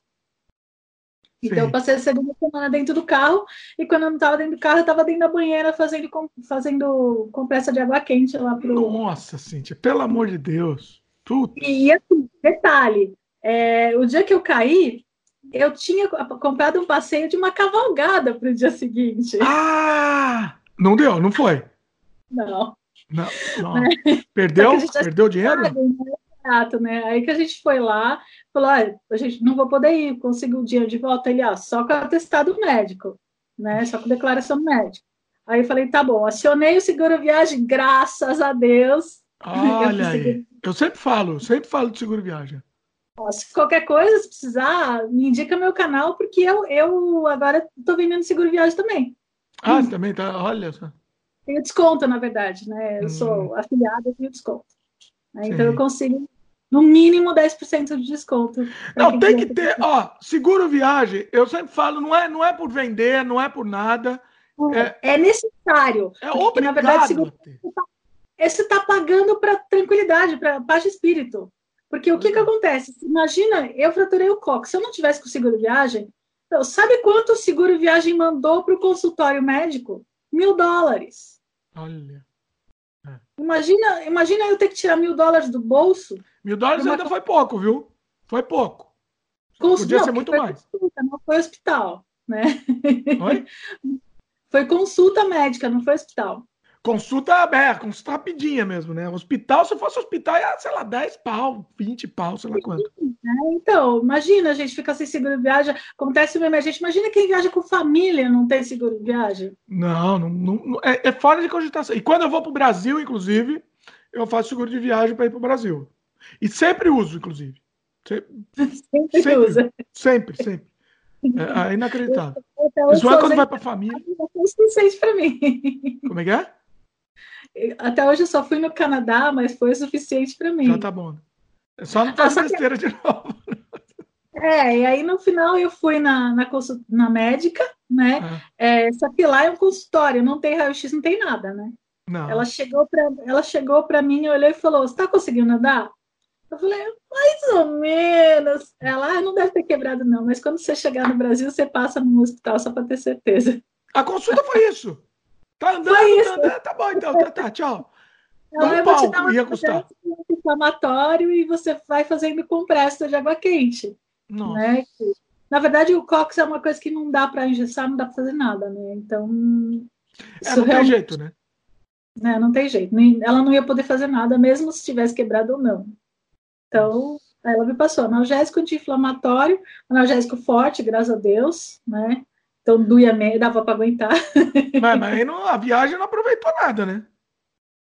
Então, Sim. eu passei a segunda semana dentro do carro, e quando eu não estava dentro do carro, eu estava dentro da banheira fazendo, fazendo compressa de água quente lá pro. Nossa, Cíntia, pelo amor de Deus. Tudo. E assim, detalhe, é, o dia que eu caí, eu tinha comprado um passeio de uma cavalgada para o dia seguinte. Ah! Não deu, não foi? Não. Não, não. Perdeu? Perdeu dinheiro? Né? Exato, né? Aí que a gente foi lá, falou: ah, a gente não vou poder ir, consigo o dinheiro de volta. Ele, ah, só com atestado médico, né? Só com declaração médica. Aí eu falei: tá bom, acionei o seguro viagem, graças a Deus. Olha eu aí. Eu sempre falo, sempre falo de seguro viagem. Se qualquer coisa, se precisar, me indica meu canal, porque eu, eu agora estou vendendo seguro viagem também. Ah, também tá? Olha só. Tenho desconto, na verdade, né? Eu hum. sou afiliada e tenho desconto. Né? Então eu consigo no mínimo 10% de desconto. Não, tem que ter, ó, seguro viagem, eu sempre falo, não é, não é por vender, não é por nada. É, é necessário. É obrigado. Na verdade, seguro, você está tá pagando para tranquilidade, para paz de espírito. Porque o que, que acontece? Imagina, eu fraturei o coque. Se eu não tivesse com seguro viagem, então, sabe quanto o seguro viagem mandou para o consultório médico? Mil dólares. Olha. É. Imagina, imagina eu ter que tirar mil dólares do bolso. Mil dólares uma... ainda foi pouco, viu? Foi pouco. Cons... Podia não, ser muito mais. Consulta, não foi hospital, né? Oi? Foi consulta médica, não foi hospital. Consulta aberta, consulta rapidinha mesmo, né? Hospital, se fosse hospital, ia, sei lá, 10 pau, 20 pau, sei lá quanto. É, então, imagina a gente ficar sem seguro de viagem, acontece uma emergência. Imagina quem viaja com família não tem seguro de viagem. Não, não, não é, é, fora de cogitação. E quando eu vou para o Brasil, inclusive, eu faço seguro de viagem para ir para o Brasil. E sempre uso, inclusive. Sempre, sempre, sempre usa. Sempre, sempre. É, é inacreditável. Isso é quando vai para a família. É suficiente para mim. Como é que é? Até hoje eu só fui no Canadá, mas foi o suficiente para mim. Já tá bom. Só não fazer ah, besteira que... de novo. É, e aí no final eu fui na, na, na médica, né? É. É, só que lá é um consultório, não tem raio-x, não tem nada, né? Não. Ela chegou para ela chegou para mim, olhou e falou: "Você está conseguindo andar?" Eu falei: "Mais ou menos". Ela ah, não deve ter quebrado não, mas quando você chegar no Brasil, você passa no hospital só para ter certeza. A consulta foi isso. Tá andando. Tá, andando, tá bom então, tá, tá tchau. Ela um palco, te dar um ia custar. inflamatório e você vai fazendo compressa de água quente. Nossa. Né? Na verdade, o cox é uma coisa que não dá para engessar, não dá para fazer nada, né? Então. É, não tem jeito, né? né? Não tem jeito. Ela não ia poder fazer nada, mesmo se tivesse quebrado ou não. Então, ela me passou analgésico anti-inflamatório, analgésico forte, graças a Deus, né? Então doía meio, dava para aguentar. Mas, mas aí não, a viagem não aproveitou nada, né?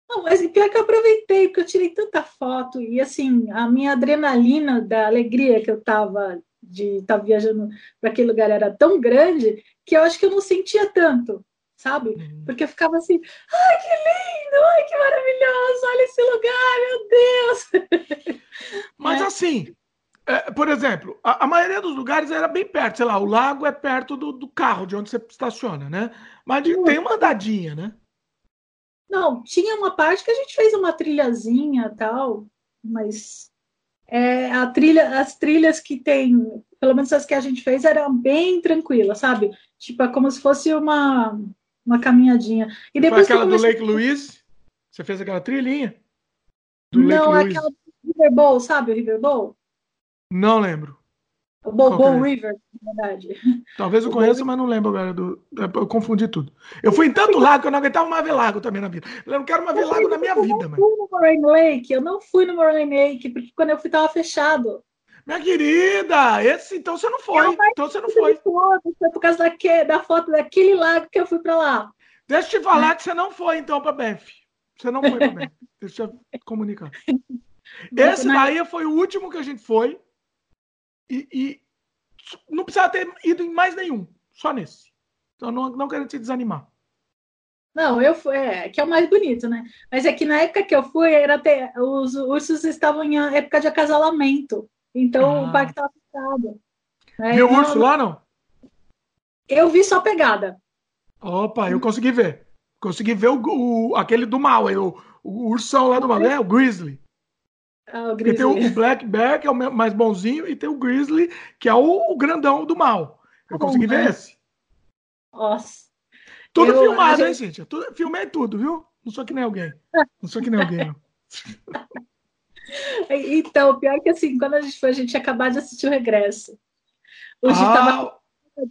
Não, mas pior que eu aproveitei, porque eu tirei tanta foto e assim, a minha adrenalina da alegria que eu tava de estar tá viajando para aquele lugar era tão grande que eu acho que eu não sentia tanto sabe? Uhum. Porque eu ficava assim, ai, que lindo, ai, que maravilhoso, olha esse lugar, meu Deus. Mas é. assim, é, por exemplo, a, a, maioria dos lugares era bem perto, sei lá, o lago é perto do, do carro, de onde você estaciona, né? Mas tem uma andadinha, né? Não, tinha uma parte que a gente fez uma trilhazinha tal, mas é, a trilha, as trilhas que tem, pelo menos as que a gente fez, eram bem tranquilas, sabe? Tipo, é como se fosse uma uma caminhadinha. E depois Foi aquela do Lake Louise? Você fez aquela trilhinha? Do Não, Lake aquela do River Bowl, sabe o River Bowl? Não lembro. O Bow é? River, na verdade. Talvez eu conheça, mas não lembro agora. Do... Eu confundi tudo. Eu fui em tanto lago que eu não aguentava mais ver lago também na vida. Eu não quero mais ver lago na minha vida. Eu não fui no Moraine Lake, eu não fui no Moraine Lake, porque quando eu fui estava fechado. Minha querida, esse então você não foi. então você não foi. Foi por causa daquele, da foto daquele lago que eu fui para lá. Deixa eu te falar que você não foi então para Benf. Você não foi para Benf. Deixa eu comunicar. Esse daí foi o último que a gente foi. E, e não precisava ter ido em mais nenhum. Só nesse. Então não, não quero te desanimar. Não, eu fui, é, que é o mais bonito, né? Mas é que na época que eu fui, era ter, os ursos estavam em época de acasalamento. Então ah. o parque estava fechado. Né? Viu o urso lá, não? Eu vi só pegada. Opa, eu consegui ver. Consegui ver o, o aquele do mal, o, o ursão lá do mal, é o Grizzly. Ah, o tem o Black Bear, que é o mais bonzinho, e tem o Grizzly, que é o, o grandão do mal. Eu tá consegui ver esse. Nossa. Tudo eu, filmado, gente... hein, gente? Tudo, filmei tudo, viu? Não sou que nem alguém. Não sou que nem alguém, não. Então, pior que assim, quando a gente foi, a gente tinha acabado de assistir o Regresso. Hoje ah. tava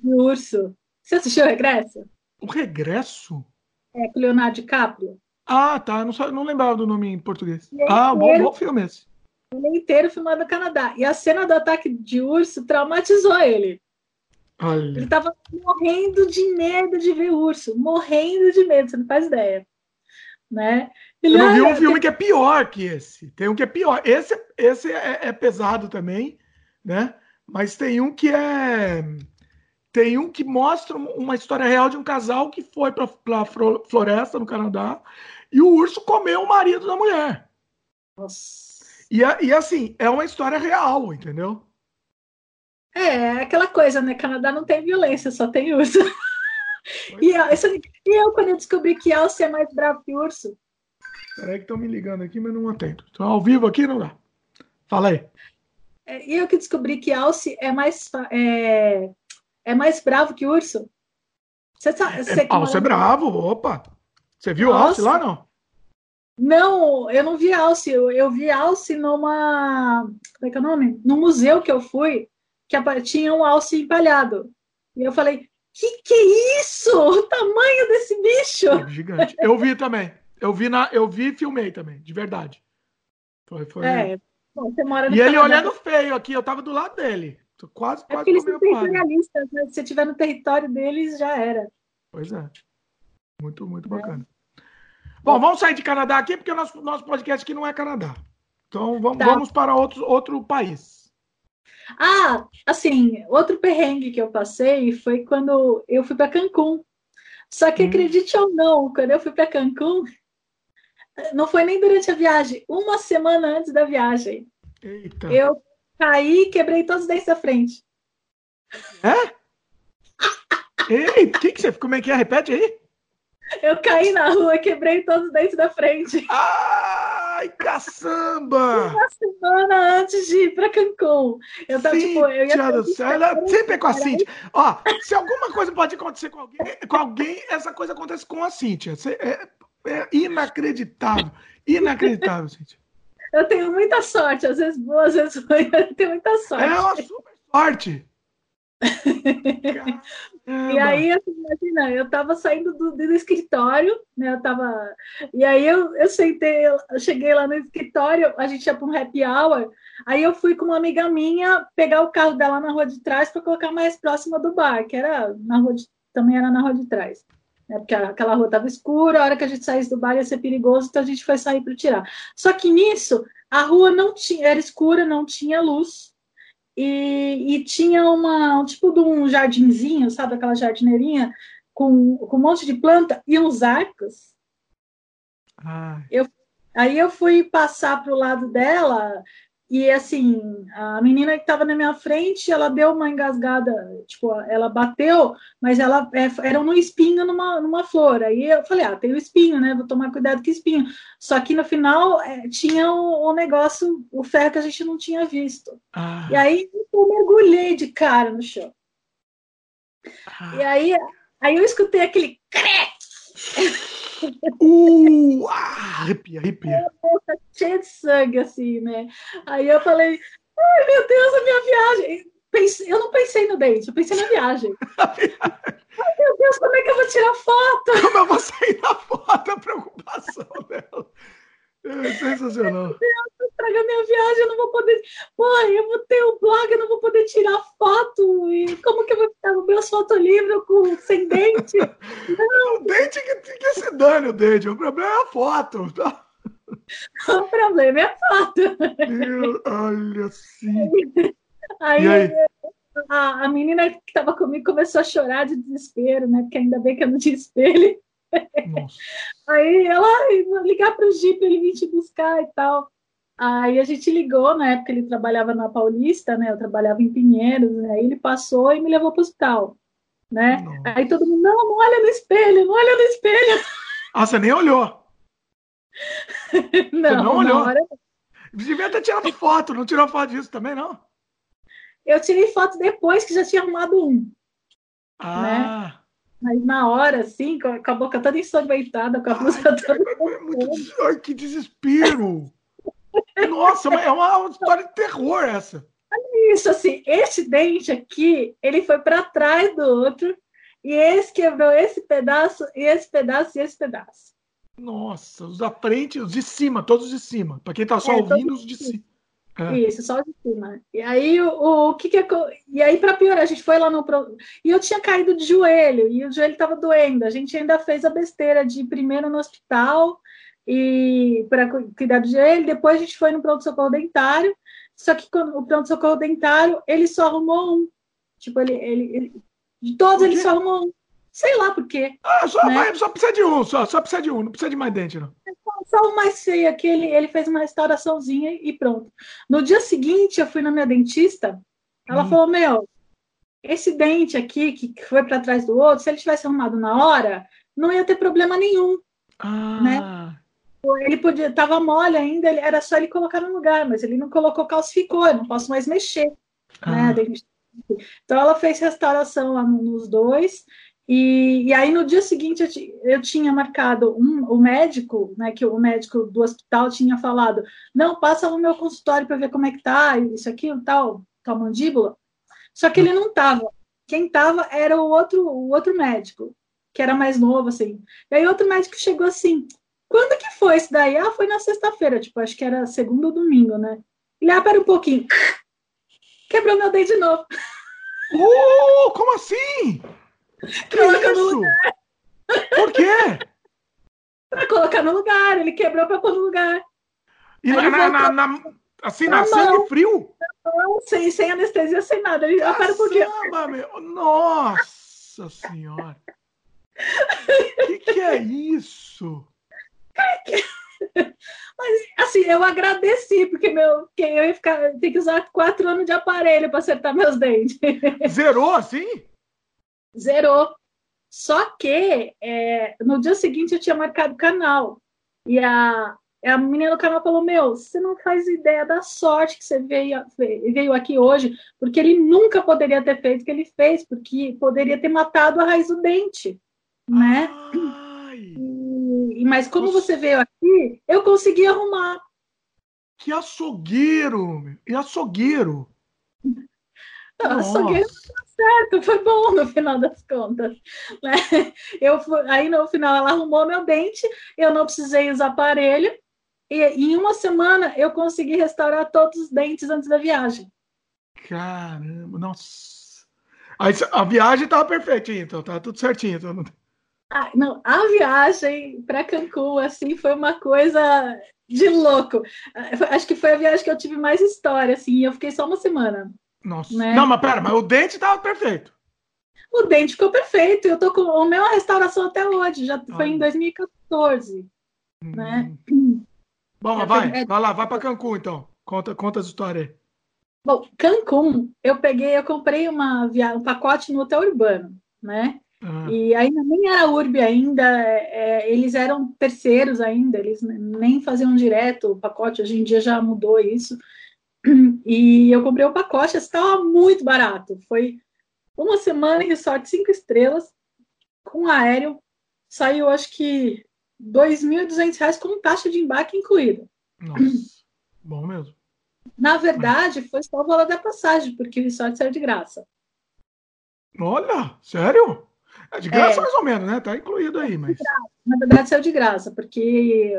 de urso. Você assistiu o Regresso? O Regresso? É, com Leonardo DiCaprio. Ah, tá. Não, não lembrava do nome em português. Ah, bom, bom filme esse. Inteiro filmado no Canadá. E a cena do ataque de urso traumatizou ele. Olha. Ele tava morrendo de medo de ver urso. Morrendo de medo, você não faz ideia. Né? Ele, eu vi um filme que é pior que esse. Tem um que é pior. Esse, esse é, é pesado também, né? Mas tem um que é. Tem um que mostra uma história real de um casal que foi para a floresta no Canadá e o urso comeu o marido da mulher. Nossa. E, e assim, é uma história real, entendeu? É, é aquela coisa, né? Canadá não tem violência, só tem urso. E, é. e eu, quando eu descobri que alce é mais bravo que urso, Peraí que estão me ligando aqui, mas não atendo. Então, ao vivo aqui não dá. Fala aí. É, e eu que descobri que Alce é mais, é, é mais bravo que urso. Você sabe, você é, Alce é bravo, opa. Você viu Alce lá, não? Não, eu não vi Alce. Eu, eu vi Alce numa. Como é que é o nome? No museu que eu fui, que tinha um Alce empalhado. E eu falei, que que é isso? O tamanho desse bicho! É gigante. Eu vi também. Eu vi, na, eu vi e filmei também, de verdade. Foi, foi... É, bom, você mora no E ele olhando feio aqui, eu tava do lado dele. Tô quase, quase. É eles são territorialistas, né? Se você estiver no território deles, já era. Pois é. Muito, muito é. Bom, vamos sair de Canadá aqui, porque o nosso, nosso podcast aqui não é Canadá. Então vamos, tá. vamos para outro, outro país. Ah, assim, outro perrengue que eu passei foi quando eu fui para Cancún. Só que hum. acredite ou não, quando eu fui para Cancún, não foi nem durante a viagem, uma semana antes da viagem. Eita. Eu caí e quebrei todos os dentes da frente. É? Ei, que que você, como é que é? Repete aí. Eu caí na rua quebrei todos os dentes da frente. Ai, caçamba! Uma semana antes de ir pra Cancún. Eu tava, Cíntia tipo, eu ia do céu, ela sempre é com a Cintia. Ó, se alguma coisa pode acontecer com alguém, com alguém essa coisa acontece com a Cintia. É, é inacreditável. Inacreditável, Cintia. Eu tenho muita sorte, às vezes boa, às vezes ruim, eu tenho muita sorte. É uma super sorte. e aí, assim, imagina, eu tava saindo do, do, escritório, né? Eu tava. E aí eu, eu sentei, eu cheguei lá no escritório, a gente ia para um happy hour. Aí eu fui com uma amiga minha pegar o carro dela na rua de trás para colocar mais próxima do bar, que era na rua de, também era na rua de trás. Né, porque aquela rua estava escura, a hora que a gente saísse do bar ia ser perigoso, então a gente foi sair para tirar. Só que nisso, a rua não tinha, era escura, não tinha luz, e, e tinha uma, um tipo de um jardinzinho, sabe, aquela jardineirinha com, com um monte de planta e uns arcos. Eu, aí eu fui passar para o lado dela e assim, a menina que estava na minha frente, ela deu uma engasgada, tipo, ela bateu, mas ela é, era um espinho numa, numa flor. Aí eu falei, ah, tem o espinho, né? Vou tomar cuidado com o espinho. Só que no final é, tinha o, o, negócio, o ferro que a gente não tinha visto. Ah. E aí eu mergulhei de cara no chão. Ah. E aí, aí eu escutei aquele Uh, ah, arrepia, arrepia. A boca cheia de sangue, assim, né? Aí eu falei, ai meu Deus, a minha viagem. Pensei, eu não pensei no dente, eu pensei na viagem. ai meu Deus, como é que eu vou tirar foto? Como eu vou sair na foto? A preocupação dela. É sensacional. Estraga minha viagem, eu não vou poder. Pô, eu vou ter o um blog, eu não vou poder tirar foto. E como que eu vou ficar no meu fotolivro com sem dente? Não. O dente que, que se dane o dente. O problema é a foto. Tá? O problema é a foto. Meu, olha assim. Aí, aí? A, a menina que estava comigo começou a chorar de desespero, né? Porque ainda bem que eu não tinha espelho. Aí ela ligar para o Jeep, ele vir te buscar e tal. Aí a gente ligou, na época ele trabalhava na Paulista, né? Eu trabalhava em Pinheiros, né? aí ele passou e me levou para o hospital, né? Aí todo mundo, não, não olha no espelho, não olha no espelho. Ah, você nem olhou? não, você não olhou. Hora... Devia ter tirado foto, não tirou foto disso também, não? Eu tirei foto depois que já tinha arrumado um. Ah. Né? Mas na hora, assim, com a boca toda ensanguentada, com a blusa toda. É muito... Ai, que desespero! Nossa, é uma história de terror essa. Olha isso, assim, este dente aqui, ele foi para trás do outro, e esse quebrou esse pedaço, e esse pedaço, e esse pedaço. Nossa, os da frente, os de cima, todos de cima. Para quem tá só é, ouvindo, os de cima. É. Isso, só de cima. E aí, o, o, que que E aí, para piorar, a gente foi lá no. E eu tinha caído de joelho, e o joelho estava doendo. A gente ainda fez a besteira de ir primeiro no hospital e para cuidar do joelho, depois a gente foi no pronto-socorro dentário. Só que quando, o pronto-socorro dentário, ele só arrumou um. Tipo, ele. ele, ele de todos, ele só arrumou um. Sei lá por quê. Ah, só, né? só precisa de um, só, só precisa de um, não precisa de mais dente, não. É só o mais feio aqui, ele, ele fez uma restauraçãozinha e pronto. No dia seguinte, eu fui na minha dentista, ela hum. falou, meu, esse dente aqui, que foi para trás do outro, se ele tivesse arrumado na hora, não ia ter problema nenhum, ah. né? Ele podia, tava mole ainda, ele, era só ele colocar no lugar, mas ele não colocou, calcificou, eu não posso mais mexer, né? ah. né? Então ela fez restauração lá nos dois, e, e, aí no dia seguinte eu, eu tinha marcado um, o médico, né, que o médico do hospital tinha falado, não, passa no meu consultório para ver como é que tá, isso aqui, tal, tal mandíbula. Só que ele não tava. Quem tava era o outro, o outro médico, que era mais novo, assim. E aí outro médico chegou assim, quando que foi isso daí? Ah, foi na sexta-feira, tipo, acho que era segunda ou domingo, né? Ele, ah, pera um pouquinho. Quebrou meu dente de novo. Uh, como assim? Que isso? Por quê? pra colocar no lugar. Ele quebrou pra pôr no lugar. E na, na, na, na, assim, na sangue frio? Não, sem, sem anestesia, sem nada. Eu quero. Meu. Nossa senhora! O que, que é isso? Mas, assim, eu agradeci, porque meu, que eu ia ficar, tem que usar quatro anos de aparelho para acertar meus dentes. Zerou assim? Zerou. Só que é, no dia seguinte eu tinha marcado canal. E a, a menina do canal falou: Meu, você não faz ideia da sorte que você veio, veio aqui hoje, porque ele nunca poderia ter feito o que ele fez, porque poderia ter matado a raiz do dente. Né? E, mas como você veio aqui, eu consegui arrumar. Que açougueiro! E açougueiro! Não, açougueiro certo, foi bom no final das contas. Né? Eu fui, aí no final ela arrumou meu dente, eu não precisei usar aparelho, e em uma semana eu consegui restaurar todos os dentes antes da viagem. Caramba, nossa. Aí, a viagem estava perfeita, então, tá tudo certinho. Então... Ah, não, a viagem para Cancún assim foi uma coisa de louco. Acho que foi a viagem que eu tive mais história, assim. Eu fiquei só uma semana. Nossa. Né? Não, mas pera, mas o dente estava perfeito. O dente ficou perfeito. Eu tô com o meu restauração até hoje. Já foi em 2014, hum. né? Bom, mas vai, é... vai lá, vai para Cancún então. Conta, conta as histórias aí. Bom, Cancún, eu peguei, eu comprei uma via... um pacote no hotel urbano, né? Uhum. E ainda nem era URB ainda, é, eles eram terceiros ainda, eles nem faziam direto o pacote, hoje em dia já mudou isso. E eu comprei o pacote, estava muito barato. Foi uma semana em resort cinco estrelas, com aéreo, saiu acho que R$ 2.200 com taxa de embarque incluída. Nossa, bom mesmo. Na verdade, foi só o valor da passagem, porque o resort saiu de graça. Olha, sério? É de graça é, mais ou menos, né? Tá incluído aí, mas. Na verdade, saiu de graça, porque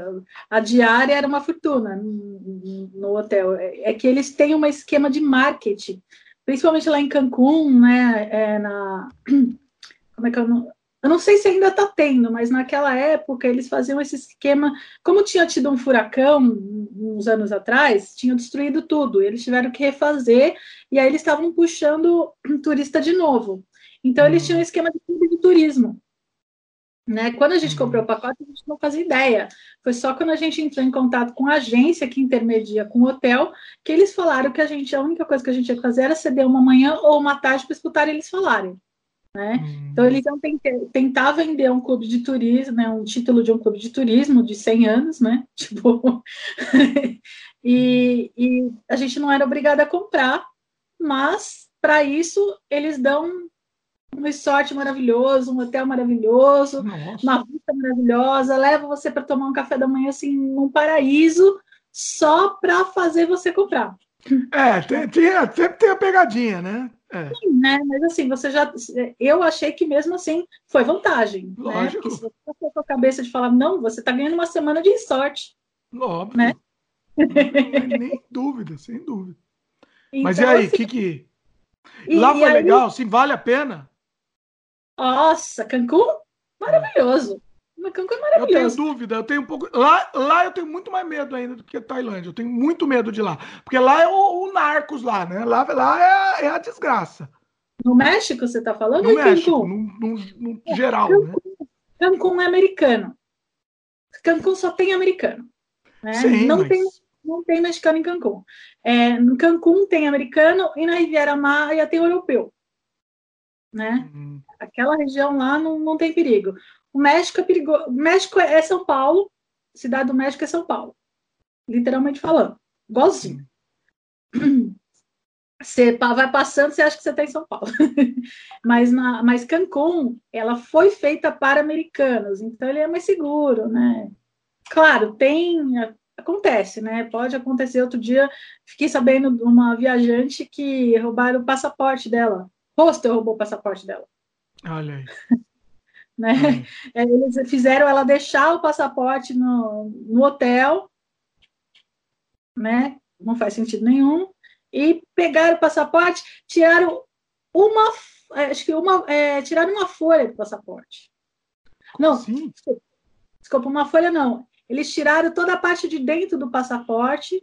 a diária era uma fortuna no, hotel. É que eles têm um esquema de marketing, principalmente lá em Cancún, né? É na, como é que eu não. Eu não sei se ainda está tendo, mas naquela época eles faziam esse esquema. Como tinha tido um furacão uns anos atrás, tinham destruído tudo. Eles tiveram que refazer e aí eles estavam puxando turista de novo. Então, eles tinham um esquema de clube de turismo. Né? Quando a gente uhum. comprou o pacote, a gente não fazia ideia. Foi só quando a gente entrou em contato com a agência que intermedia com o hotel, que eles falaram que a gente, a única coisa que a gente que fazer era ceder uma manhã ou uma tarde para escutar eles falarem. Né? Uhum. Então, eles iam tentar vender um clube de turismo, né? um título de um clube de turismo de 100 anos, né? Tipo... e, e a gente não era obrigada a comprar, mas para isso eles dão um resort maravilhoso, um hotel maravilhoso, Nossa. uma vista maravilhosa, leva você para tomar um café da manhã assim num paraíso só para fazer você comprar. É, tem, tem, sempre tem a pegadinha, né? É. Sim, né? Mas assim, você já. Eu achei que mesmo assim foi vantagem. Né? Lógico. Né? Porque se você for com a cabeça de falar, não, você está ganhando uma semana de resort. Óbvio. Né? Nem dúvida, sem dúvida. Então, Mas e aí, o assim, que que. Lá foi aí... legal? Sim, vale a pena? Nossa, Cancún? Maravilhoso. Cancún é maravilhoso. Eu tenho dúvida, eu tenho um pouco. Lá, lá eu tenho muito mais medo ainda do que a Tailândia. Eu tenho muito medo de lá. Porque lá é o, o Narcos lá, né? Lá, lá é, é, a desgraça. No México, você está falando? No México, no, no, no é, geral, Cancún, né? Cancún é americano. Cancún só tem americano. Né? Sim, não, mas... tem, não tem mexicano em Cancún. É, no Cancún tem americano e na Riviera Maia tem europeu. Né? Uhum aquela região lá não, não tem perigo. O México é perigoso. O México é São Paulo, cidade do México é São Paulo, literalmente falando, igualzinho. Você vai passando, você acha que você está em São Paulo. mas, na, mas Cancún, ela foi feita para americanos, então ele é mais seguro, né? Claro, tem acontece, né? Pode acontecer. Outro dia, fiquei sabendo de uma viajante que roubaram o passaporte dela. Hostel roubou o passaporte dela. Olha aí. né? Hum. Eles fizeram ela deixar o passaporte no, no hotel, né? Não faz sentido nenhum. E pegaram o passaporte, tiraram uma, é, acho que uma, é, tiraram uma folha do passaporte. Não, desculpa, desculpa, uma folha não. Eles tiraram toda a parte de dentro do passaporte,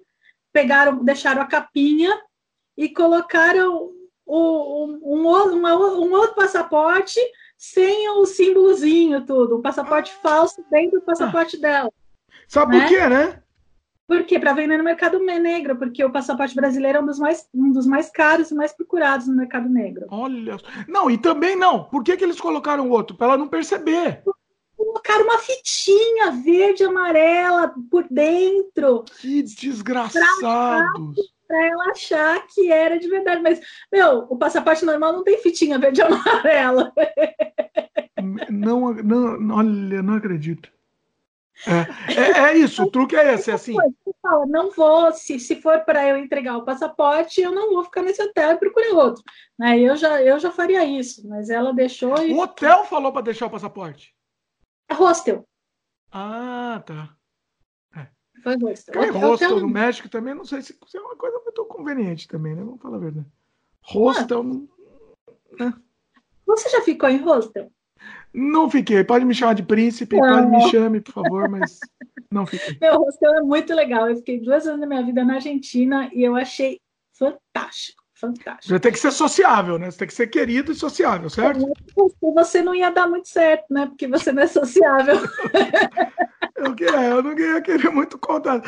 pegaram, deixaram a capinha e colocaram o, um, um, um, outro passaporte sem o símbolozinho, tudo. Um passaporte ah. falso dentro do passaporte ah. dela. Sabe né? por quê, né? Por quê? Para vender no mercado negro, porque o passaporte brasileiro é um dos mais, um dos mais caros e mais procurados no mercado negro. Olha. Não, e também não. Por que, que eles colocaram outro? Para ela não perceber. Colocaram uma fitinha verde e amarela por dentro. Que desgraçados. Para ela achar que era de verdade. Mas, meu, o passaporte normal não tem fitinha verde e amarela. Não, não, olha, não acredito. É, é, é, isso, o truque é esse, é assim. Não vou, se, se for para eu entregar o passaporte, eu não vou ficar nesse hotel e procurar outro. Né? Eu, já, eu já faria isso, mas ela deixou. E... O hotel falou para deixar o passaporte? É hostel. Ah, tá. É. Foi hostel. É, hostel hotel... no México também, não sei se, é uma coisa muito conveniente também, né? Vamos falar a verdade. Hostel. Ah. Né? Você já ficou em hostel? Não fiquei. Pode me chamar de príncipe, não. pode me chame, por favor, mas não fiquei. Meu hostel é muito legal. Eu fiquei duas anos da minha vida na Argentina e eu achei fantástico. Fantástico. Você tem que ser sociável, né? Você tem que ser querido e sociável, certo? Você não ia dar muito certo, né? Porque você não é sociável. Eu, é, eu não ia querer muito contato.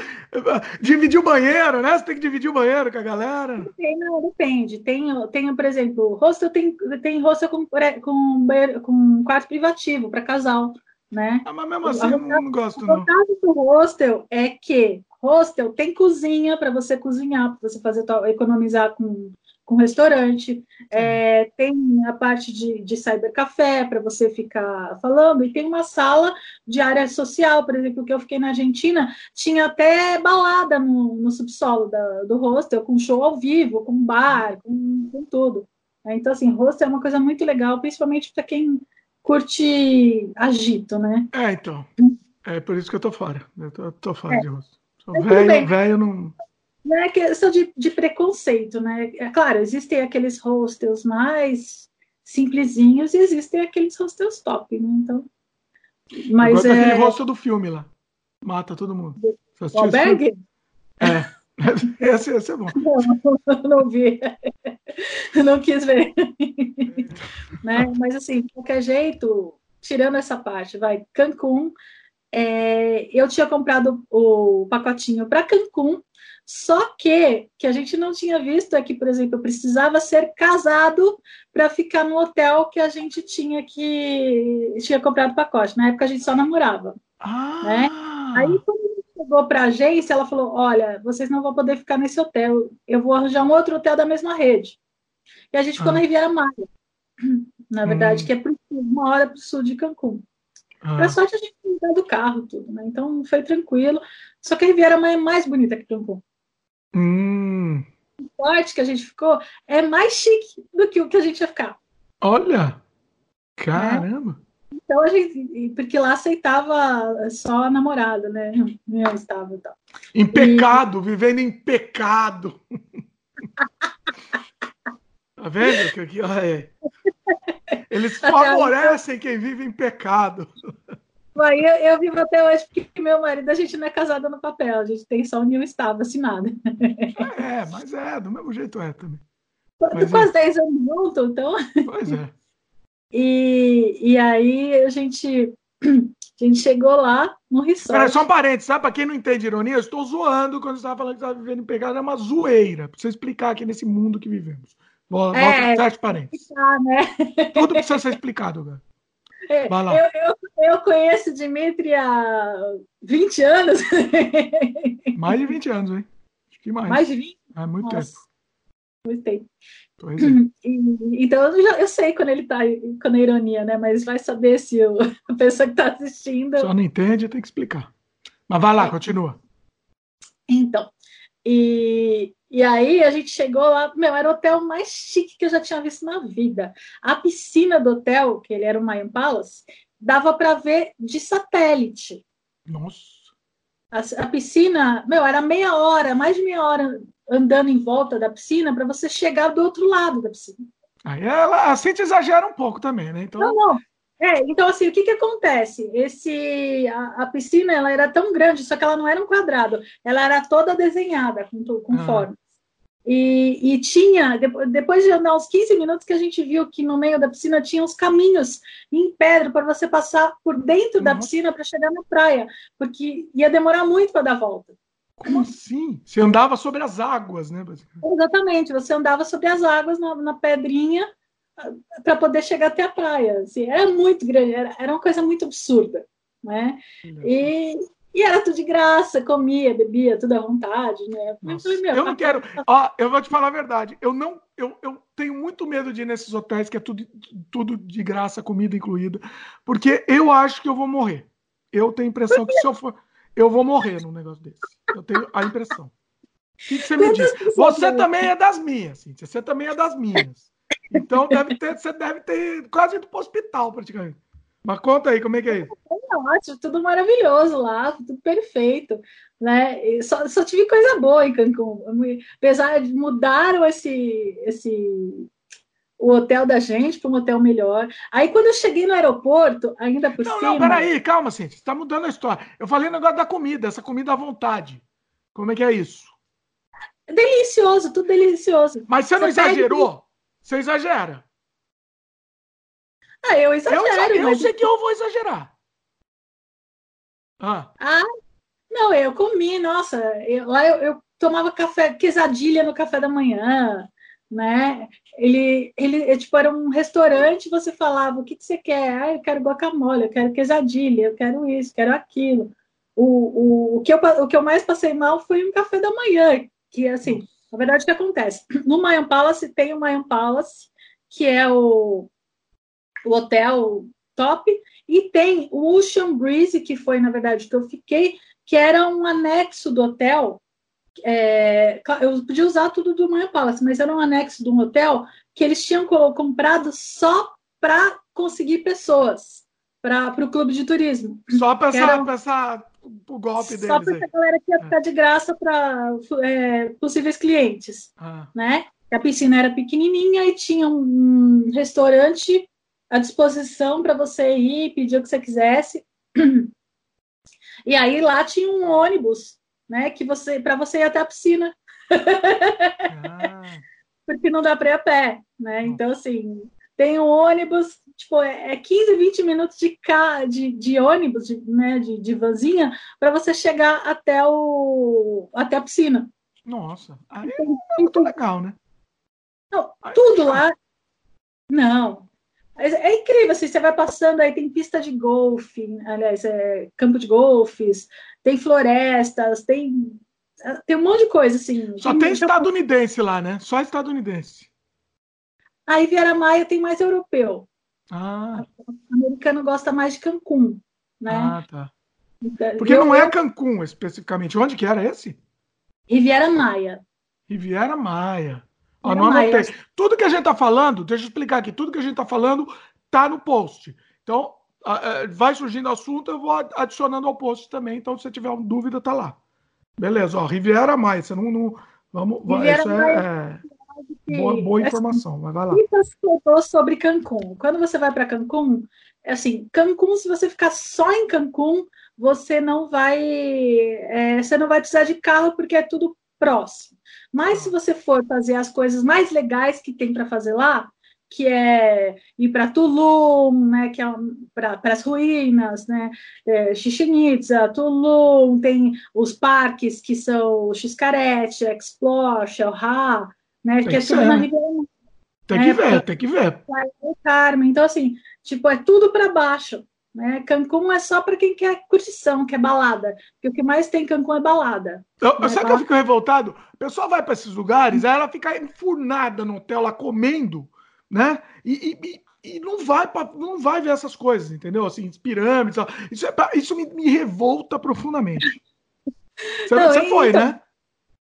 Dividir o banheiro, né? Você tem que dividir o banheiro com a galera. Tem, não, depende. Tem, tem por exemplo, hostel tem, tem hostel com, com, com quarto privativo para casal, né? Ah, mas mesmo assim, eu não, não gosto, não. O caso do hostel é que hostel tem cozinha para você cozinhar, para você fazer economizar com com restaurante, é, tem a parte de, de cybercafé para você ficar falando, e tem uma sala de área social, por exemplo, que eu fiquei na Argentina, tinha até balada no, no subsolo da, do hostel, com show ao vivo, com bar, com, com tudo. É, então, assim, hostel é uma coisa muito legal, principalmente para quem curte agito, né? É, então. É por isso que eu tô fora. Eu tô, tô fora é. de hostel. Velho, velho não não é questão de, de preconceito, né? É claro, existem aqueles hostels mais simplesinhos e existem aqueles hostels top, né? Então, mas é aquele hostel do filme lá, mata todo mundo. O albergue? É. Esse é bom. Não, não vi. Não quis ver. né? Mas assim, de qualquer jeito, tirando essa parte, vai, Cancún, é, eu tinha comprado o pacotinho para Cancún só que que a gente não tinha visto é que, por exemplo, eu precisava ser casado para ficar no hotel que a gente tinha que tinha comprado o pacote. Na época a gente só namorava. Ah. Né? Aí quando chegou para a agência, ela falou: olha, vocês não vão poder ficar nesse hotel. Eu vou arranjar um outro hotel da mesma rede. E a gente ficou ah. na Riviera Maia. Na verdade, hum. que é pro, uma hora para o sul de Cancún. Ah. Para sorte a gente tinha do carro, tudo, né? Então foi tranquilo. Só que a Riviera Maia é mais bonita que Cancún. Hum. O forte que a gente ficou é mais chique do que o que a gente ia ficar. Olha! Caramba! É. Então a gente. Porque lá aceitava só a namorada, né? Eu estava e tal. Em pecado, e... vivendo em pecado. tá vendo? Que aqui, é. Eles favorecem quem vive em pecado. Aí eu, eu, vivo até hoje porque meu marido, a gente não é casado no papel, a gente tem só união estável assinada. É, mas é, do mesmo jeito é também. Quase é. 10 anos junto, então. Pois é. E, e aí a gente, a gente chegou lá no resort. Pera, só um parênteses, sabe? Pra quem não entende ironia, eu estou zoando quando você estava falando que estava vivendo em pegada, é uma zoeira. Pra você explicar aqui nesse mundo que vivemos. Volta, é, sete parênteses. Explicar, né? Tudo precisa ser explicado, cara. É, eu, eu, eu, conheço Dimitri há 20 anos. Mais de 20 anos, hein? Acho que mais. Mais de 20? É muito Nossa, tempo. Muito tempo. É. E, então eu, já, eu sei quando ele tá quando é ironia, né? Mas vai saber se a pessoa que está assistindo. Só não entende, tem que explicar. Mas vai lá, é. continua. Então, e, e aí a gente chegou lá, meu, era o hotel mais chique que eu já tinha visto na vida. A piscina do hotel, que ele era o Mayan Palace, dava para ver de satélite. Nossa. A, a, piscina, meu, era meia hora, mais de meia hora andando em volta da piscina para você chegar do outro lado da piscina. Aí ela, a Cintia exagera um pouco também, né? Então... Não, não. É, então assim, o que que acontece? Esse a, a, piscina ela era tão grande, só que ela não era um quadrado, ela era toda desenhada com, com ah. formas. E, e, tinha, depois de andar uns 15 minutos, que a gente viu que no meio da piscina tinha uns caminhos em pedra para você passar por dentro uhum. da piscina para chegar na praia, porque ia demorar muito para dar volta. Como assim? Você andava sobre as águas, né? Exatamente, você andava sobre as águas na, na pedrinha para poder chegar até a praia. Assim, era muito grande, era, era uma coisa muito absurda. Né? E, e era tudo de graça, comia, bebia, tudo à vontade, né? Eu, falei, eu não quero. Ó, eu vou te falar a verdade. Eu não, eu, eu tenho muito medo de ir nesses hotéis que é tudo, tudo de graça, comida incluída, porque eu acho que eu vou morrer. Eu tenho a impressão que se eu for, eu vou morrer num negócio desse. Eu tenho a impressão. O que, que você me diz? Você também é das minhas, Cíntia. Você também é das minhas. Então deve ter, você deve ter quase ido para o hospital, praticamente. Mas conta aí, como é que é isso? É ótimo, tudo maravilhoso lá, tudo perfeito. Né? Só, só tive coisa boa em Cancún. Apesar de mudaram esse, esse o hotel da gente para um hotel melhor. Aí, quando eu cheguei no aeroporto, ainda por não, cima. Não, peraí, calma, gente. Você está mudando a história. Eu falei o negócio da comida, essa comida à vontade. Como é que é isso? Delicioso, tudo delicioso. Mas você, você não exagerou? Pede... Você exagera. Ah, eu exagero. Eu, eu mas... sei que eu vou exagerar. Ah. ah, não, eu comi, nossa, eu, lá eu, eu, tomava café, quesadilha no café da manhã, né? Ele, ele é, tipo, era um restaurante, você falava, o que, que você quer? Ah, eu quero guacamole, eu quero quesadilha, eu quero isso, quero aquilo. O, o, o, que eu, o que eu mais passei mal foi um café da manhã, que assim, na verdade, o que acontece? No Mayan Palace tem o Mayan Palace, que é o, o hotel top, e tem o Ocean Breeze, que foi, na verdade, que eu fiquei, que era um anexo do hotel. É, eu podia usar tudo do Mayan Palace, mas era um anexo de um hotel que eles tinham comprado só para conseguir pessoas para o clube de turismo. Só para essa, o golpe deles. Só para a galera que ia ficar de graça para é, possíveis clientes. Ah. Né? A piscina era pequenininha e tinha um restaurante à disposição para você ir, pedir o que você quisesse. E aí lá tinha um ônibus, né, que você para você ir até a piscina. Ah. Porque não dá para ir a pé, né? Então assim, tem um ônibus, tipo, é 15, é 20 minutos de, ca... de, de ônibus, de, né, de, de vanzinha, para você chegar até, o... até a piscina. Nossa, aí então, é muito legal, né? Não, tudo lá. Não. É, incrível, assim, você vai passando aí, tem pista de golfe, aliás, é, campo de golfes, tem florestas, tem, tem um monte de coisa, assim. Só tem, estadunidense lá, né? Só estadunidense. A Riviera Maia tem mais europeu. Ah. O americano gosta mais de Cancún, né? Ah, tá. Então, Porque eu, não é Cancún especificamente. Onde que era esse? Riviera Maia. Riviera Maia. Ó, não Maia. Tudo que a gente tá falando, deixa eu explicar aqui, tudo que a gente tá falando tá no post. Então, vai surgindo assunto, eu vou adicionando ao post também. Então, se você tiver uma dúvida, tá lá. Beleza, ó, Riviera Maia. Você não. não vamos, Riviera isso é, é Boa, boa informação, mas vai lá. falou sobre Cancún. Quando você vai para Cancún, é assim, Cancún, se você ficar só em Cancún, você não vai, é, você não vai precisar de carro porque é tudo próximo. Mas se você for fazer as coisas mais legais que tem para fazer lá, que é ir para Tulum, né, que é para as ruínas, né, é, Chichen Itza, Tulum, tem os parques que são Xcaret, Explore, Xelha, né? Tem que é tudo na Riviera Tem que ver, tem que ver. Carmen. Então, assim, tipo, é tudo para baixo. Né? Cancún é só para quem quer curtição, quer balada. Porque o que mais tem em Cancún é balada. Eu, né? Sabe que eu fico revoltado? A pessoa vai para esses lugares, aí ela fica enfurnada no hotel lá comendo, né? E, e, e não vai pra, não vai ver essas coisas, entendeu? Assim, pirâmides. Isso, é, isso me, me revolta profundamente. Você, não, você foi, então, né?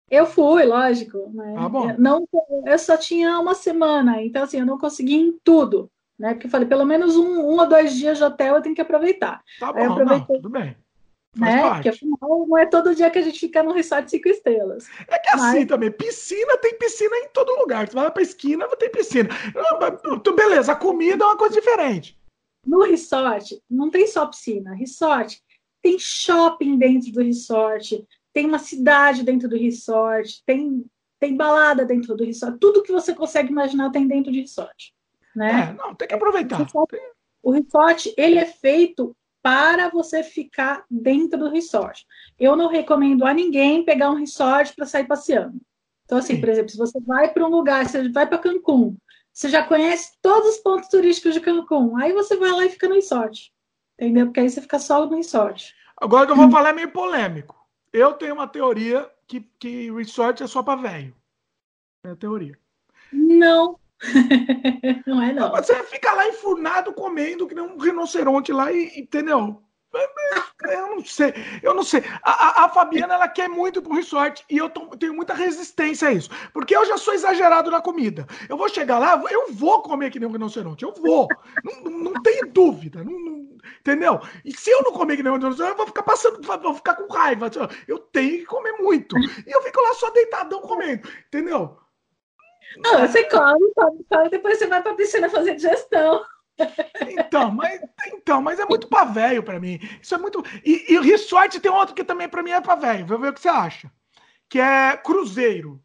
Eu fui, lógico. Né? Ah, não, eu só tinha uma semana, então assim, eu não consegui em tudo. Né? Porque eu falei, pelo menos um, um ou dois dias de hotel eu tenho que aproveitar. Tá bom, não, tudo bem. Faz né? Porque afinal não é todo dia que a gente fica num resort cinco estrelas. É que assim Mas... também, piscina tem piscina em todo lugar. Você vai pra esquina, tem piscina. Beleza, a comida é uma coisa diferente. no resort não tem só piscina. Resort tem shopping dentro do resort, tem uma cidade dentro do resort, tem, tem balada dentro do resort. Tudo que você consegue imaginar tem dentro de resort. Né? É, não, tem que aproveitar. O resort, o resort, ele é feito para você ficar dentro do resort. Eu não recomendo a ninguém pegar um resort para sair passeando. Então, assim, Sim. por exemplo, se você vai para um lugar, você vai para Cancún, você já conhece todos os pontos turísticos de Cancún, aí você vai lá e fica no resort. Entendeu? Porque aí você fica só no resort. Agora que eu vou hum. falar é meio polêmico. Eu tenho uma teoria que, que resort é só para velho. É a teoria. Não. não é não. Você fica lá enfurnado comendo que nem um rinoceronte lá e entendeu? Eu não sei, eu não sei. A, a, Fabiana ela quer muito pro resort e eu tô, tenho muita resistência a isso, porque eu já sou exagerado na comida. Eu vou chegar lá, eu vou comer que nem um rinoceronte, eu vou, não, não, não tenho dúvida, não, não, entendeu? E se eu não comer que nem um rinoceronte, eu vou ficar passando, vou ficar com raiva. Eu tenho que comer muito e eu fico lá só deitadão comendo, entendeu? Não, você come, come, come, depois você vai pra piscina fazer digestão. Então, mas, então, mas é muito pra velho pra mim. Isso é muito. E, e o resort tem outro que também pra mim é pra velho. Vou ver o que você acha. Que é cruzeiro.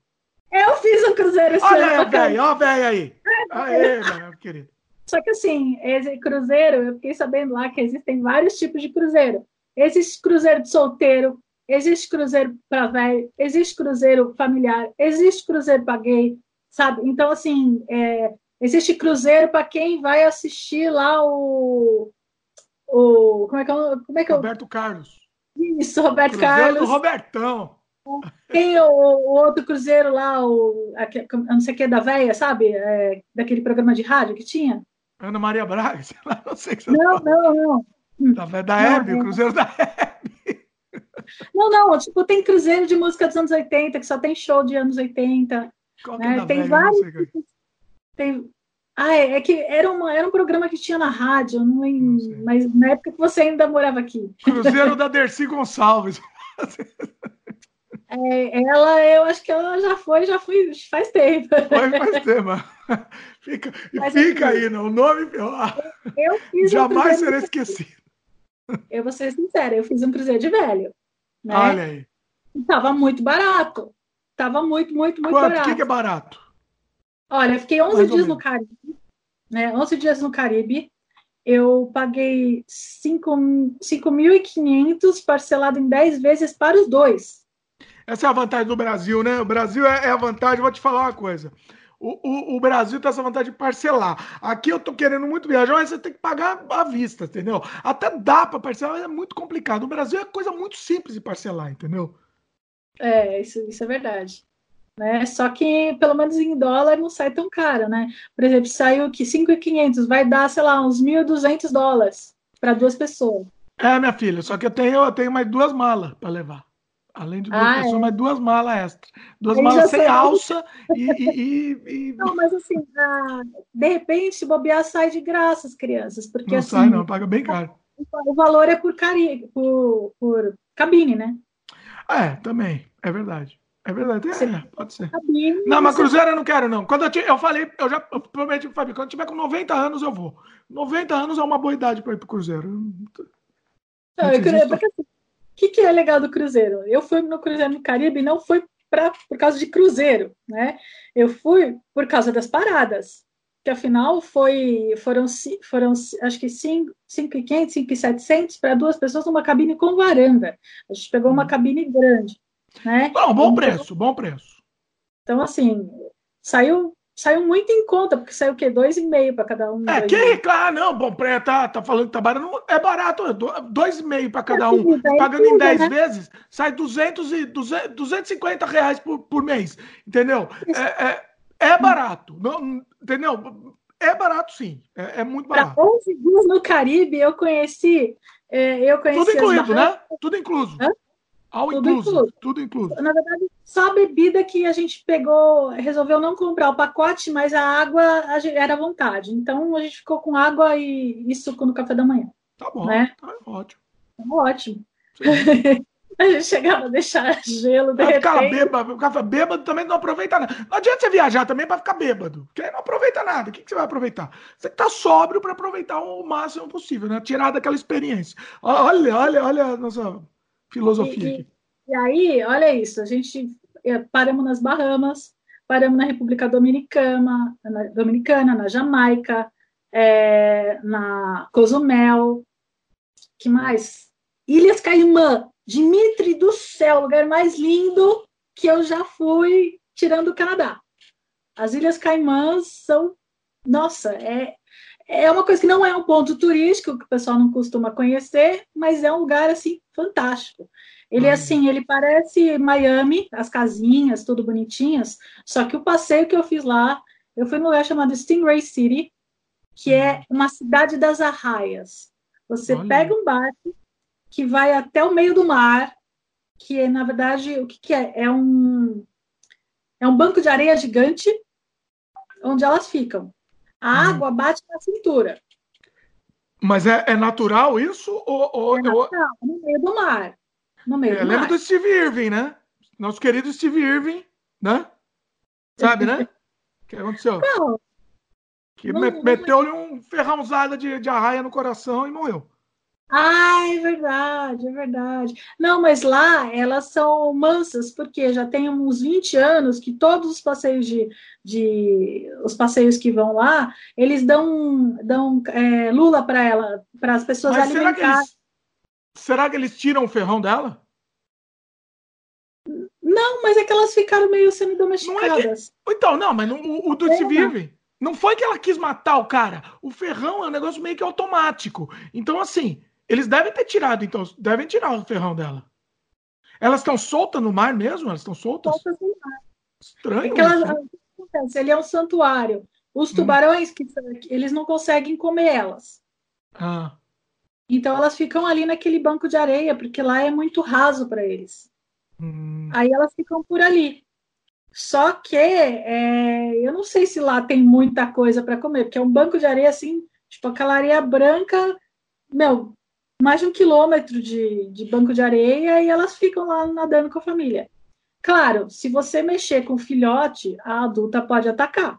Eu fiz um cruzeiro esse olha ano. Olha velho, olha velho aí. Aê, meu querido. Só que assim, esse cruzeiro, eu fiquei sabendo lá que existem vários tipos de cruzeiro. Existe cruzeiro de solteiro, existe cruzeiro para velho, existe cruzeiro familiar, existe cruzeiro para gay, sabe? Então, assim, é, Existe cruzeiro para quem vai assistir lá o. o como é que é, como é, que é Roberto Carlos. Isso, Roberto cruzeiro Carlos. do Robertão. Tem o, o, outro cruzeiro lá, o, não sei o que, da véia, sabe? É, daquele programa de rádio que tinha. Ana Maria Braga, sei lá, não sei que você Não, tá não, não. Da, da Hebe, o cruzeiro da Hebe. Não, não, tipo, tem cruzeiro de música dos anos 80, que só tem show de anos 80. Qual né? é tem véia? vários. Tem... Ah, é, é, que era, uma, era um programa que tinha na rádio, não, não mas na época que você ainda morava aqui. Cruzeiro da Dercy Gonçalves. É, ela, eu acho que ela já foi, já foi faz tempo. Foi faz tempo. Fica, mas, fica assim, aí, não, o nome eu fiz jamais um será esquecido. Eu vou ser sincera, eu fiz um cruzeiro de velho. Né? Olha aí. Tava muito barato. Tava muito, muito, muito Quanto? barato. O que, que é barato? Olha, eu fiquei 11 dias no Caribe, né? 11 dias no Caribe. Eu paguei 5.500 parcelado em 10 vezes para os dois. Essa é a vantagem do Brasil, né? O Brasil é, é a vantagem, vou te falar uma coisa. O, o, o, Brasil tem essa vantagem de parcelar. Aqui eu tô querendo muito viajar, mas você tem que pagar à vista, entendeu? Até dá para parcelar, mas é muito complicado. O Brasil é coisa muito simples de parcelar, entendeu? É, isso, isso é verdade. Né? Só que pelo menos em dólar não sai tão caro, né? Por exemplo, saiu que 5.500 vai dar, sei lá, uns 1.200 dólares para duas pessoas. É, minha filha, só que eu tenho, eu tenho mais duas malas para levar. Além de duas ah, pessoas, é. mais duas malas extra. Duas Aí malas sem alça e, e, e, Não, mas assim, ah, de repente, bobear, sai de graça as crianças. Porque, não assim, sai, não, paga bem caro. O valor é por, cari... por, por cabine, né? É, também, é verdade. É verdade, é, pode ser. Não, mas Cruzeiro eu não quero, não. Quando eu, te, eu falei, eu já eu prometi pro Fábio, quando eu tiver com 90 anos eu vou. 90 anos é uma boa idade para ir pro Cruzeiro. Não, porque, assim, o que, que é legal do Cruzeiro? Eu fui no Cruzeiro no Caribe não foi pra, por causa de Cruzeiro, né? Eu fui por causa das paradas. Que afinal foi, foram, foram acho que 5,500, 5,700 para duas pessoas numa cabine com varanda. A gente pegou uma hum. cabine grande. Né? Não, bom então, preço, bom preço. Então, assim, saiu, saiu muito em conta, porque saiu o quê? Dois e meio para cada um. É, quem reclama, não, bom preço, tá, tá falando que tá barato, é barato, dois e meio para cada um, é, pagando em 10 né? vezes, sai 200 e 200, 250 reais por, por mês, entendeu? É, é, é, barato, não, entendeu? É barato sim, é, é muito barato. Para 11 dias no Caribe, eu conheci, é, eu conheci... Tudo incluído, né? Tudo incluso. Hã? Tudo incluso, incluso, tudo incluso. Na verdade, só a bebida que a gente pegou, resolveu não comprar o pacote, mas a água era à vontade. Então a gente ficou com água e, e suco no café da manhã. Tá bom, né? tá ótimo. Tá ótimo. A gente chegava a deixar gelo, de Ficava bêbado, ficava bêbado também não aproveita nada. Não adianta você viajar também para ficar bêbado, porque aí não aproveita nada. O que, que você vai aproveitar? Você tá sóbrio para aproveitar o máximo possível, né? Tirar daquela experiência. Olha, olha, olha a nossa filosofia e, aqui. E aí, olha isso, a gente é, paramos nas Bahamas, paramos na República Dominicana, na, Dominicana, na Jamaica, é, na Cozumel, que mais? Ilhas Caimã, Dimitri do céu, lugar mais lindo que eu já fui tirando o Canadá. As Ilhas Caimãs são, nossa, é, é uma coisa que não é um ponto turístico que o pessoal não costuma conhecer, mas é um lugar assim fantástico. Ele é assim, ele parece Miami, as casinhas, tudo bonitinhas, só que o passeio que eu fiz lá, eu fui num lugar chamado Stingray City, que é uhum. uma cidade das arraias. Você Olha. pega um barco que vai até o meio do mar, que é, na verdade, o que, que é? É um, é um banco de areia gigante onde elas ficam. A hum. água bate na cintura. Mas é, é natural isso? Ou, ou, é natural, ou... no meio do mar. No meio é, do lembra do Steve Irving, né? Nosso querido Steve Irving, né? Sabe, né? O que aconteceu? Não. Que meteu-lhe um ferrãozada de, de arraia no coração e morreu. Ah, é verdade, é verdade. Não, mas lá elas são mansas, porque já tem uns 20 anos que todos os passeios de, de os passeios que vão lá, eles dão, dão é, lula para ela, para as pessoas mas alimentarem. Será que, eles, será que eles tiram o ferrão dela? Não, mas é que elas ficaram meio semi-domesticadas. Não é que... Então, não, mas não, o, o é, vive. Não foi que ela quis matar o cara. O ferrão é um negócio meio que automático. Então, assim, eles devem ter tirado, então, devem tirar o ferrão dela. Elas estão soltas no mar mesmo? Elas estão soltas? Soltas no mar. Estranho. Elas, ele é um santuário. Os hum. tubarões, hum. que eles não conseguem comer elas. Ah. Então elas ficam ali naquele banco de areia, porque lá é muito raso para eles. Hum. Aí elas ficam por ali. Só que é, eu não sei se lá tem muita coisa para comer, porque é um banco de areia assim, tipo aquela areia branca, meu, mais de um quilômetro de, de banco de areia e elas ficam lá nadando com a família. Claro, se você mexer com o filhote, a adulta pode atacar,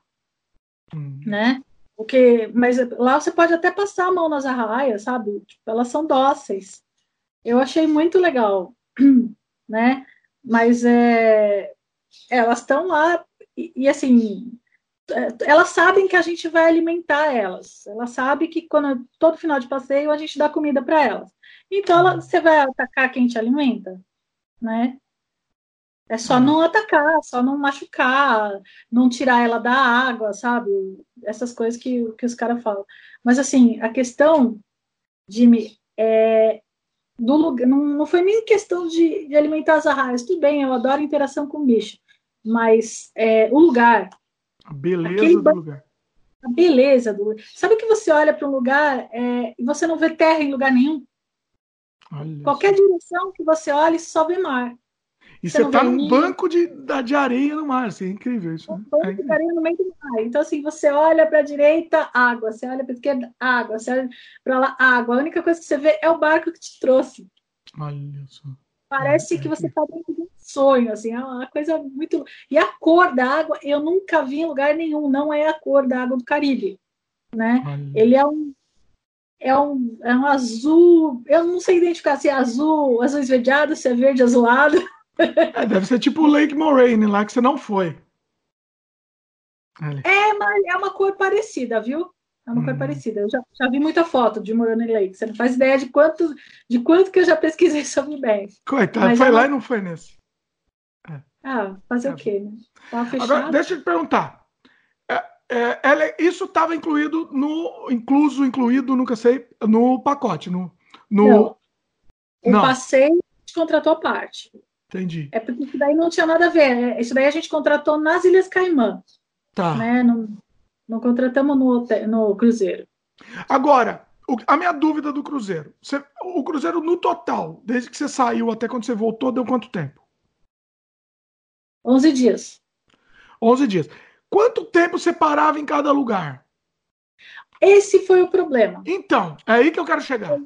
hum. né? Porque, mas lá você pode até passar a mão nas arraias, sabe? Tipo, elas são dóceis. Eu achei muito legal, né? Mas é, elas estão lá e, e, assim elas sabem que a gente vai alimentar elas. Elas sabem que quando todo final de passeio a gente dá comida para elas. Então ela, você vai atacar quem te alimenta, né? É só não atacar, só não machucar, não tirar ela da água, sabe? Essas coisas que, que os caras falam. Mas assim, a questão, Jimmy, é, do lugar, não, não foi nem questão de, de alimentar as arraias. Tudo bem, eu adoro interação com bicho, mas é, o lugar, a beleza do lugar. A beleza do lugar. Sabe que você olha para um lugar é, e você não vê terra em lugar nenhum? Olha Qualquer isso. direção que você olhe, só vê mar. E você, está num banco de, de areia no mar, assim, é incrível isso. Um né? banco é de areia no meio do mar. Então, assim, você olha para a direita, água. Você olha para a esquerda, água. Você olha para lá, água. A única coisa que você vê é o barco que te trouxe. Olha só. Parece que você está dentro de um sonho, assim, é uma coisa muito. E a cor da água eu nunca vi em lugar nenhum, não é a cor da água do Caribe, né? Olha. Ele é um é um, é um azul, eu não sei identificar se é azul, azul esverdeado, se é verde azulado. É, deve ser tipo o Lake Moraine lá que você não foi. É, mas é uma cor parecida, viu? É uma hum. parecida. Eu já, já, vi muita foto de Moroni Lake. Você não faz ideia de quanto, de quanto que eu já pesquisei sobre bem. Coitado, Mas foi ela... lá e não foi nesse. É. Ah, fazer é. o quê? Né? Agora, deixa eu te perguntar. É, é, ela, isso estava incluído no. Incluso, incluído, nunca sei, no pacote. No, no... Não. O não. passeio gente contratou a parte. Entendi. É porque isso daí não tinha nada a ver. Isso daí a gente contratou nas Ilhas Caimã. Tá. Né? Não, não contratamos no, hotel, no Cruzeiro. Agora, o, a minha dúvida do Cruzeiro. Você, o Cruzeiro, no total, desde que você saiu até quando você voltou, deu quanto tempo? 11 dias. 11 dias. Quanto tempo você parava em cada lugar? Esse foi o problema. Então, é aí que eu quero chegar.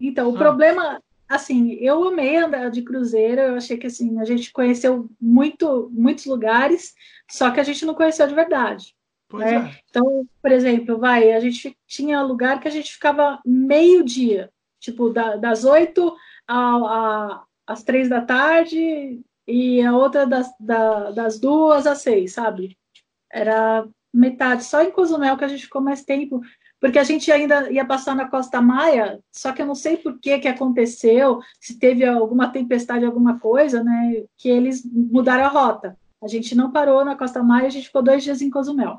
Então, o ah. problema assim, eu amei andar de cruzeiro, eu achei que assim, a gente conheceu muito, muitos lugares, só que a gente não conheceu de verdade. Né? É. Então, por exemplo, vai, a gente tinha lugar que a gente ficava meio dia, tipo, da, das oito às três da tarde e a outra das, da, das duas às seis, sabe? Era metade, só em Cozumel que a gente ficou mais tempo, porque a gente ainda ia passar na Costa Maia, só que eu não sei por que que aconteceu, se teve alguma tempestade, alguma coisa, né, que eles mudaram a rota. A gente não parou na Costa Maia, a gente ficou dois dias em Cozumel.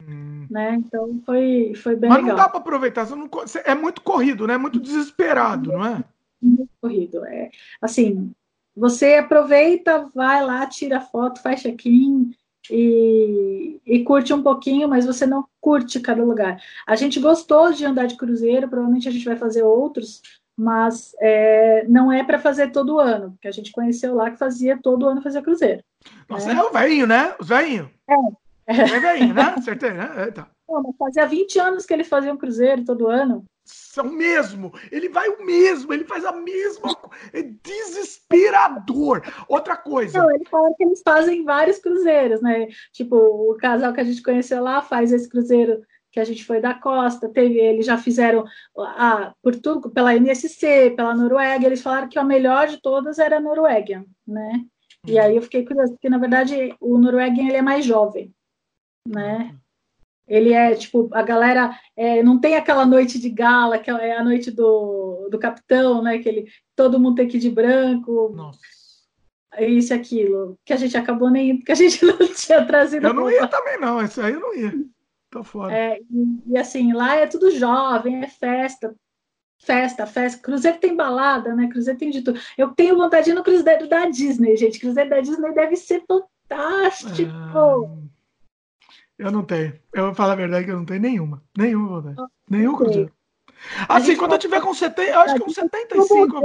Hum. Né? Então foi, foi bem Mas legal. não dá para aproveitar, não, é muito corrido, né? Muito desesperado, não é? Muito corrido. É, assim, você aproveita, vai lá, tira foto, faz check-in e, e curte um pouquinho, mas você não curte cada lugar. A gente gostou de andar de cruzeiro, provavelmente a gente vai fazer outros, mas é, não é para fazer todo ano, porque a gente conheceu lá que fazia todo ano fazer cruzeiro. Nossa, né? é o velhinho, né? Os velhinhos. É. É velhinho, né? Acertei, né? É, tá. Fazia 20 anos que ele fazia um cruzeiro todo ano. São mesmo. Ele vai o mesmo, ele faz a mesma coisa. É desesperador. Outra coisa. Não, ele fala que eles fazem vários cruzeiros, né? Tipo, o casal que a gente conheceu lá faz esse cruzeiro que a gente foi da costa, teve, eles já fizeram a, por tudo, pela NSC, pela Noruega, eles falaram que a melhor de todas era a Noruega, né? E aí eu fiquei curiosa, porque na verdade o Noruega ele é mais jovem, né? Ele é tipo, a galera é, não tem aquela noite de gala, que é a noite do, do capitão, né? Que ele, todo mundo tem que ir de branco. Nossa. Isso e aquilo. Que a gente acabou nem porque a gente não tinha trazido. Eu não ia também, não. Isso aí eu não ia. Tô fora. É, e, e, assim, lá é tudo jovem, é festa. Festa, festa. Cruzeiro tem balada, né? Cruzeiro tem de tudo. Eu tenho vontade de ir no Cruzeiro da Disney, gente. Cruzeiro da Disney deve ser fantástico. Ah. Eu não tenho. Eu vou falar a verdade que eu não tenho nenhuma. Nenhuma vontade. Ah, Nenhum cruzeiro. Assim, quando eu tiver com 70, eu acho que uns 75.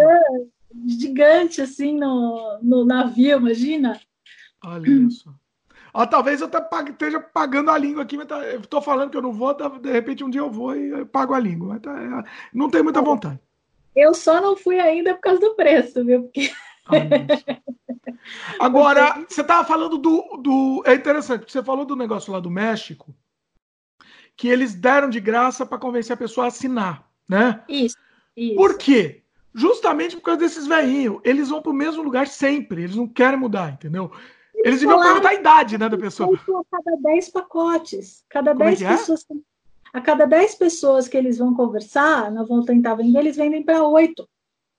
Gigante, assim, no, no navio, imagina. Olha isso. Ó, talvez eu esteja pagando a língua aqui, mas tá, eu tô falando que eu não vou, tá, de repente um dia eu vou e eu pago a língua. Mas tá, é, não tenho muita vontade. Eu só não fui ainda por causa do preço, viu? Porque... Agora, você estava falando do, do. É interessante, porque você falou do negócio lá do México, que eles deram de graça para convencer a pessoa a assinar, né? Isso, isso. Por quê? Justamente por causa desses velhinhos. Eles vão para o mesmo lugar sempre, eles não querem mudar, entendeu? Eles, deviam perguntar a idade né, da pessoa. A cada 10 pacotes. Cada 10 é, é pessoas. A cada 10 pessoas que eles vão conversar, não vão tentar vender, eles vendem para 8.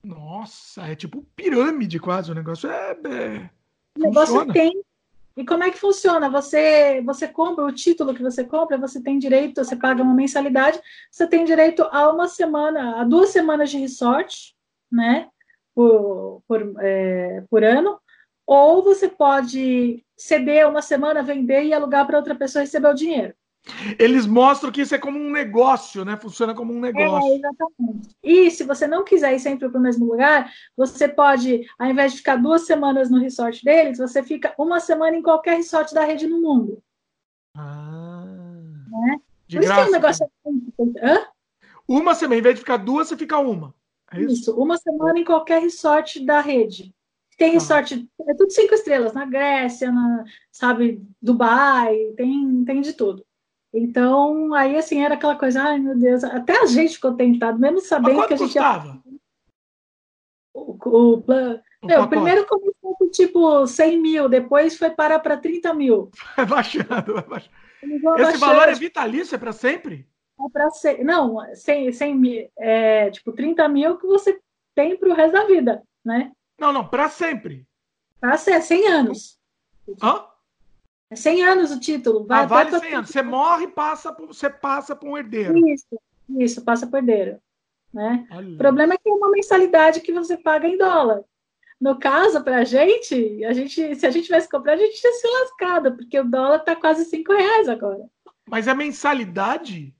Nossa, é tipo pirâmide quase o negócio. É, é... O negócio funciona. tem. E como é que funciona? Você você compra o título que você compra, você tem direito, você paga uma mensalidade, você tem direito a uma semana, a duas semanas de resort, né? Por, por, é, por ano, ou você pode ceder uma semana, vender e alugar para outra pessoa receber o dinheiro. Eles mostram que isso é como um negócio, né? Funciona como um negócio. É, exatamente. E se você não quiser ir sempre para o mesmo lugar, você pode, ao invés de ficar duas semanas no resort deles, você fica uma semana em qualquer resort da rede no mundo. Ah. Né? De Por graça. Isso que é um negócio Hã? Uma semana, em vez de ficar duas, você fica uma. É isso? isso? uma semana em qualquer resort da rede. Tem ah. resort, é tudo cinco estrelas, na Grécia, na, sabe, Dubai, tem, tem de tudo. Então, aí assim, era aquela coisa, ai meu Deus, até a gente ficou tentado, mesmo sabendo que a gente custava? ia. O, o, o, meu, primeiro começou com tipo 100 mil, depois foi parar para 30 mil. Vai baixando, vai baixando. Esse valor é vitalício? É para sempre? É para ser. Não, 100, 100 mil, é tipo 30 mil que você tem para o resto da vida, né? Não, não, para sempre. Para ser 100 anos. Hã? É 100 anos o título. Vai ah, vale 100 anos. Você morre e passa, você passa para um herdeiro. Isso, isso, passa para herdeiro. Né? O problema é que é uma mensalidade que você paga em dólar. No caso, para a gente, a gente, se a gente tivesse comprado, a gente tinha se lascado, porque o dólar está quase 5 reais agora. Mas a mensalidade?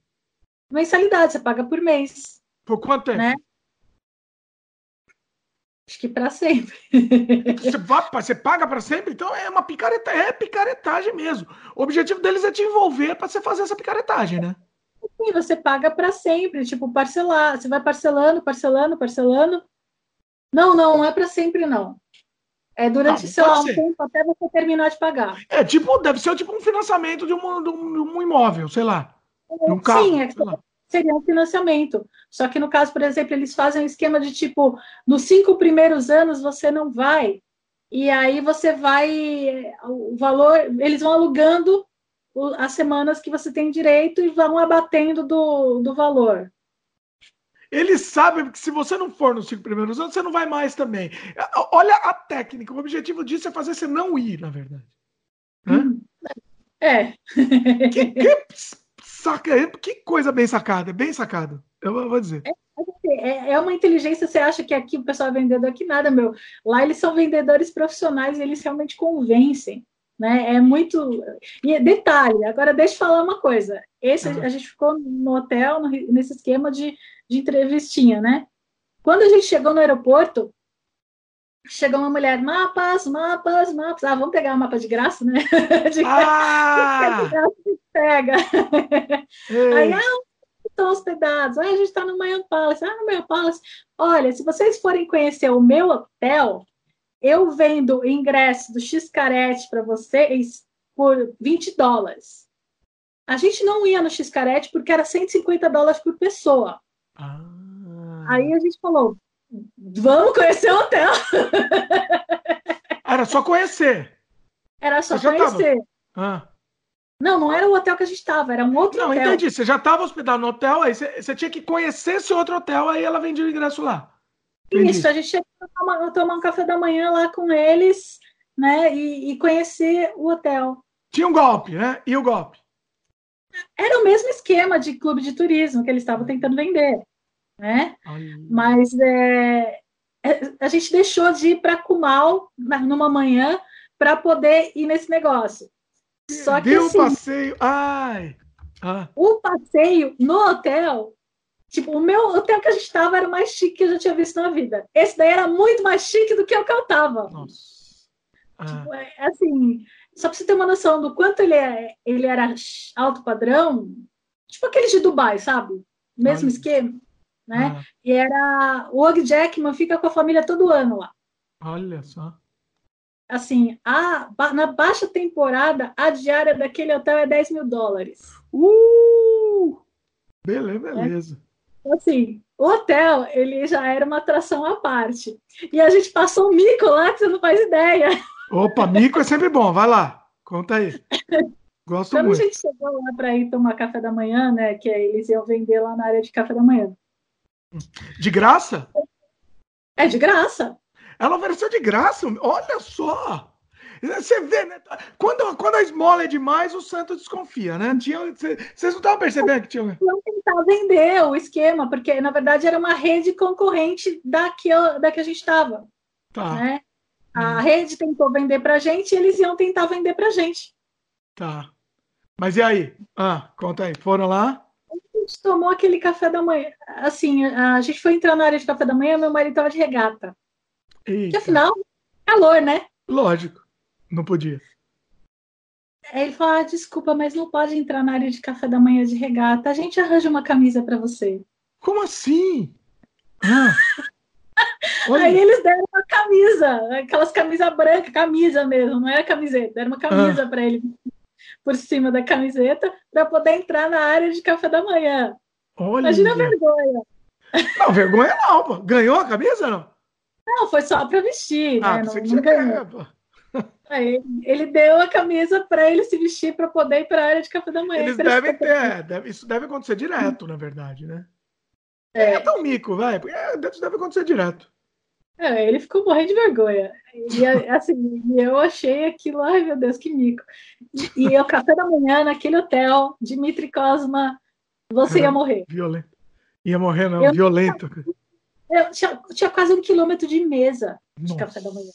Mensalidade, você paga por mês. Por quanto tempo? Né? Acho que para sempre. Você, vai, você paga para sempre? Então é uma picareta, é picaretagem mesmo. O objetivo deles é te envolver para você fazer essa picaretagem, né? Sim, você paga para sempre, tipo, parcelar. Você vai parcelando, parcelando, parcelando, Não, não, não é para sempre, não. É durante, não, lá, um tempo até você terminar de pagar. É tipo, deve ser tipo um financiamento de um, de um imóvel, sei lá. Um carro, Sim, é, seria um financiamento. Só que no caso, por exemplo, eles fazem um esquema de tipo, nos cinco primeiros anos você não vai. E aí você vai. O valor, eles vão alugando as semanas que você tem direito e vão abatendo do, do valor. Eles sabem que se você não for nos cinco primeiros anos, você não vai mais também. Olha a técnica. O objetivo disso é fazer você não ir, na verdade. Hum. É. Que, que, saca, que coisa bem sacada, bem sacado. Eu vou dizer. É, é, é uma inteligência, você acha que aqui o pessoal é vendedor aqui nada, meu. Lá eles são vendedores profissionais, eles realmente convencem. Né? É muito. E detalhe, agora deixa eu falar uma coisa. Esse uhum. a gente ficou no hotel, no, nesse esquema de de entrevistinha, né? Quando a gente chegou no aeroporto, chegou uma mulher, mapas, mapas, mapas. Ah, vamos pegar o um mapa de graça, né? De, ah! de graça, pega. Aí, ah, estão hospedados? Ah, a gente está no Mayan Palace. Ah, no Mayan Palace. Olha, se vocês forem conhecer o meu hotel, eu vendo ingresso do Xcarete para vocês por 20 dólares. A gente não ia no Xcarete porque era 150 dólares por pessoa. Ah. Aí a gente falou: vamos conhecer o hotel. Era só conhecer. Era só conhecer. Ah. Não, não era o hotel que a gente estava, era um outro não, hotel. Não, entendi. Você já estava hospedado no hotel, aí você, você, tinha que conhecer esse outro hotel, aí ela vendia o ingresso lá. Entendi. Isso, a gente tinha que tomar, tomar, um café da manhã lá com eles, né? E, e conhecer o hotel. Tinha um golpe, né? E o golpe? Era o mesmo esquema de clube de turismo que eles estavam tentando vender, né? Ai. Mas é, é, a gente deixou de ir para Kumal numa manhã para poder ir nesse negócio. Só que Deu assim, passeio, ai, ah. o passeio no hotel, tipo, o meu hotel que a gente estava era o mais chique que eu já tinha visto na vida. Esse daí era muito mais chique do que o que eu estava. Nossa. Ah. Tipo, é, assim, só para você ter uma noção do quanto ele, é, ele era alto padrão, tipo aqueles de Dubai, sabe? Mesmo Olha. esquema, né? Ah. E era o Og Jackman fica com a família todo ano lá. Olha só. Assim, a, na baixa temporada, a diária daquele hotel é 10 mil dólares. Uh! Beleza, beleza. É. Assim, o hotel, ele já era uma atração à parte. E a gente passou um mico lá que você não faz ideia. Opa, mico é sempre bom. Vai lá, conta aí. Gosto Quando muito. a gente chegou lá para ir tomar café da manhã, né? Que eles iam vender lá na área de café da manhã. De graça? É de graça. Ela ofereceu de graça. Olha só. Você vê, né? Quando, quando a esmola é demais, o santo desconfia, né? Tinha, vocês não estavam percebendo que tinha. Não tentar vender o esquema, porque na verdade era uma rede concorrente da que, eu, da que a gente estava. Tá. Né? A hum. rede tentou vender para a gente e eles iam tentar vender para a gente. Tá. Mas e aí? Ah, conta aí. Foram lá? A gente tomou aquele café da manhã. Assim, a gente foi entrar na área de café da manhã, meu marido estava de regata. Eita. Que afinal, calor, né? Lógico. Não podia. Aí ele falou: ah, desculpa, mas não pode entrar na área de café da manhã de regata. A gente arranja uma camisa para você. Como assim? Ah. Aí eles deram uma camisa, aquelas camisas brancas, camisa mesmo, não era camiseta, era uma camisa ah. para ele por cima da camiseta para poder entrar na área de café da manhã. Olha. Imagina a vergonha. Não, vergonha não, pô. Ganhou a camisa não? Não, foi só para vestir, ah, né? Não, não ganhou. Aí, ele deu a camisa para ele se vestir para poder ir para a área de café da manhã. Eles devem ter, é, deve, isso deve acontecer direto, na verdade, né? É, é tão mico, vai, porque é, isso deve acontecer direto. É, ele ficou morrendo de vergonha. E assim, eu achei aquilo, ai meu Deus, que mico. E, o café da manhã naquele hotel, Dimitri Cosma, você ia morrer. Violento. Ia morrer, não, eu, violento. Eu tinha, tinha, quase um quilômetro de mesa de Nossa. café da manhã.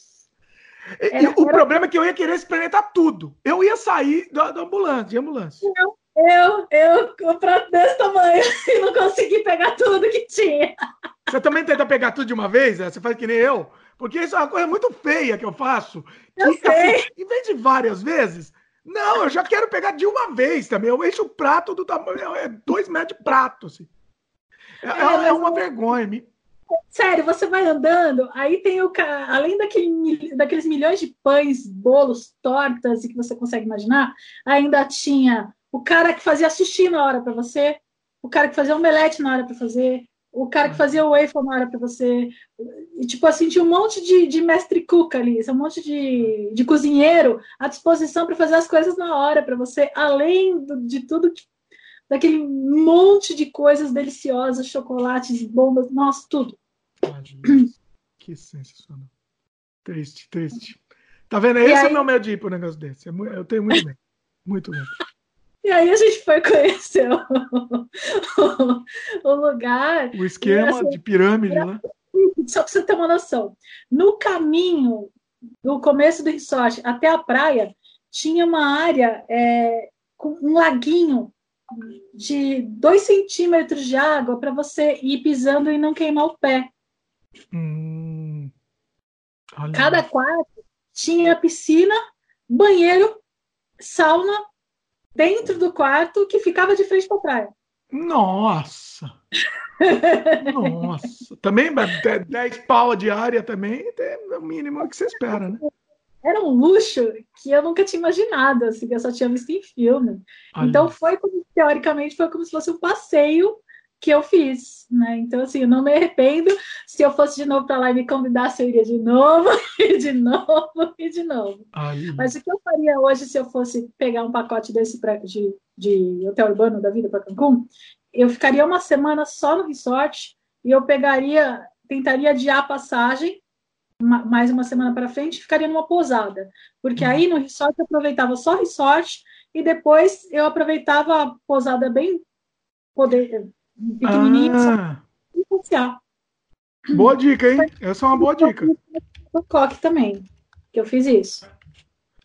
Era, o era... problema é que eu ia querer experimentar tudo. Eu ia sair da, da ambulância, de ambulância. Não, eu, eu, o prato desse tamanho e não consegui pegar tudo que tinha. Você também tenta pegar tudo de uma vez? Né? Você faz que nem eu? Porque isso é uma coisa muito feia que eu faço. Eu que, sei. Assim, em vez de várias vezes, não, eu já quero pegar de uma vez também. Eu encho o prato do tamanho. É dois metros de prato. Assim. É, é, é uma vergonha. Me... Sério, você vai andando, aí tem o além daquele, daqueles milhões de pães, bolos, tortas e que você consegue imaginar, ainda tinha o cara que fazia sushi na hora para você, o cara que fazia omelete na hora para fazer, o cara que fazia o waffle na hora para você. E, tipo assim, tinha um monte de, de mestre cook ali, um monte de, de cozinheiro à disposição para fazer as coisas na hora para você, além do, de tudo que, daquele monte de coisas deliciosas, chocolates, bombas, nossa, tudo. Que sensacional. Triste, triste. Tá vendo? Esse aí... é o meu medo de ir pro negócio desse. É eu tenho muito medo. Muito medo. E aí a gente foi conhecer o, o, o lugar. O esquema assim, de pirâmide, né? Só para você ter uma noção. No caminho do começo do resort até a praia, tinha uma área é, com um laguinho de dois centímetros de água para você ir pisando e não queimar o pé. Hum, Cada quarto tinha piscina, banheiro, sauna dentro do quarto que ficava de frente para a praia. Nossa! Nossa! Também 10 pau de área também é o mínimo que você espera, né? Era um luxo que eu nunca tinha imaginado, assim, eu só tinha visto em filme. Olha. Então foi como, teoricamente, foi como se fosse um passeio que eu fiz, né? Então, assim, eu não me arrependo. Se eu fosse de novo para lá e me convidasse, eu iria de novo, e de novo, e de novo. Ai. Mas o que eu faria hoje se eu fosse pegar um pacote desse pra, de, de hotel urbano da vida para Cancún? Eu ficaria uma semana só no resort e eu pegaria, tentaria adiar a passagem mais uma semana para frente e ficaria numa pousada. Porque uhum. aí no resort eu aproveitava só resort e depois eu aproveitava a pousada bem poder, pequenininho ah. e passear. Boa dica, hein? Essa é uma boa dica. No coque também, que eu fiz isso.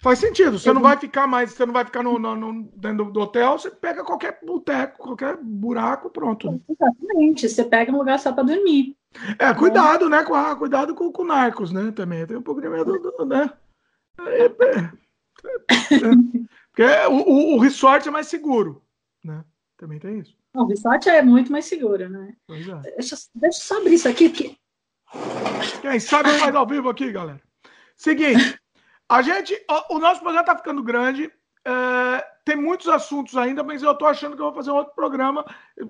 Faz sentido. Você eu não vai ficar mais, você não vai ficar no, no, no dentro do hotel, você pega qualquer boteco, qualquer buraco, pronto. Exatamente. Você pega um lugar só para dormir. É, cuidado, né? Com a, cuidado com, com narcos, né? Também. Tem um pouco de medo, do, né? É, é, é, porque o, o, o resort é mais seguro, né? Também tem isso. O resort é muito mais seguro, né? Pois é. Deixa, deixa eu só abrir isso aqui, porque. Quem sabe faz ao vivo aqui, galera. Seguinte, a gente. O, o nosso programa tá ficando grande. É, tem muitos assuntos ainda, mas eu tô achando que eu vou fazer um outro programa.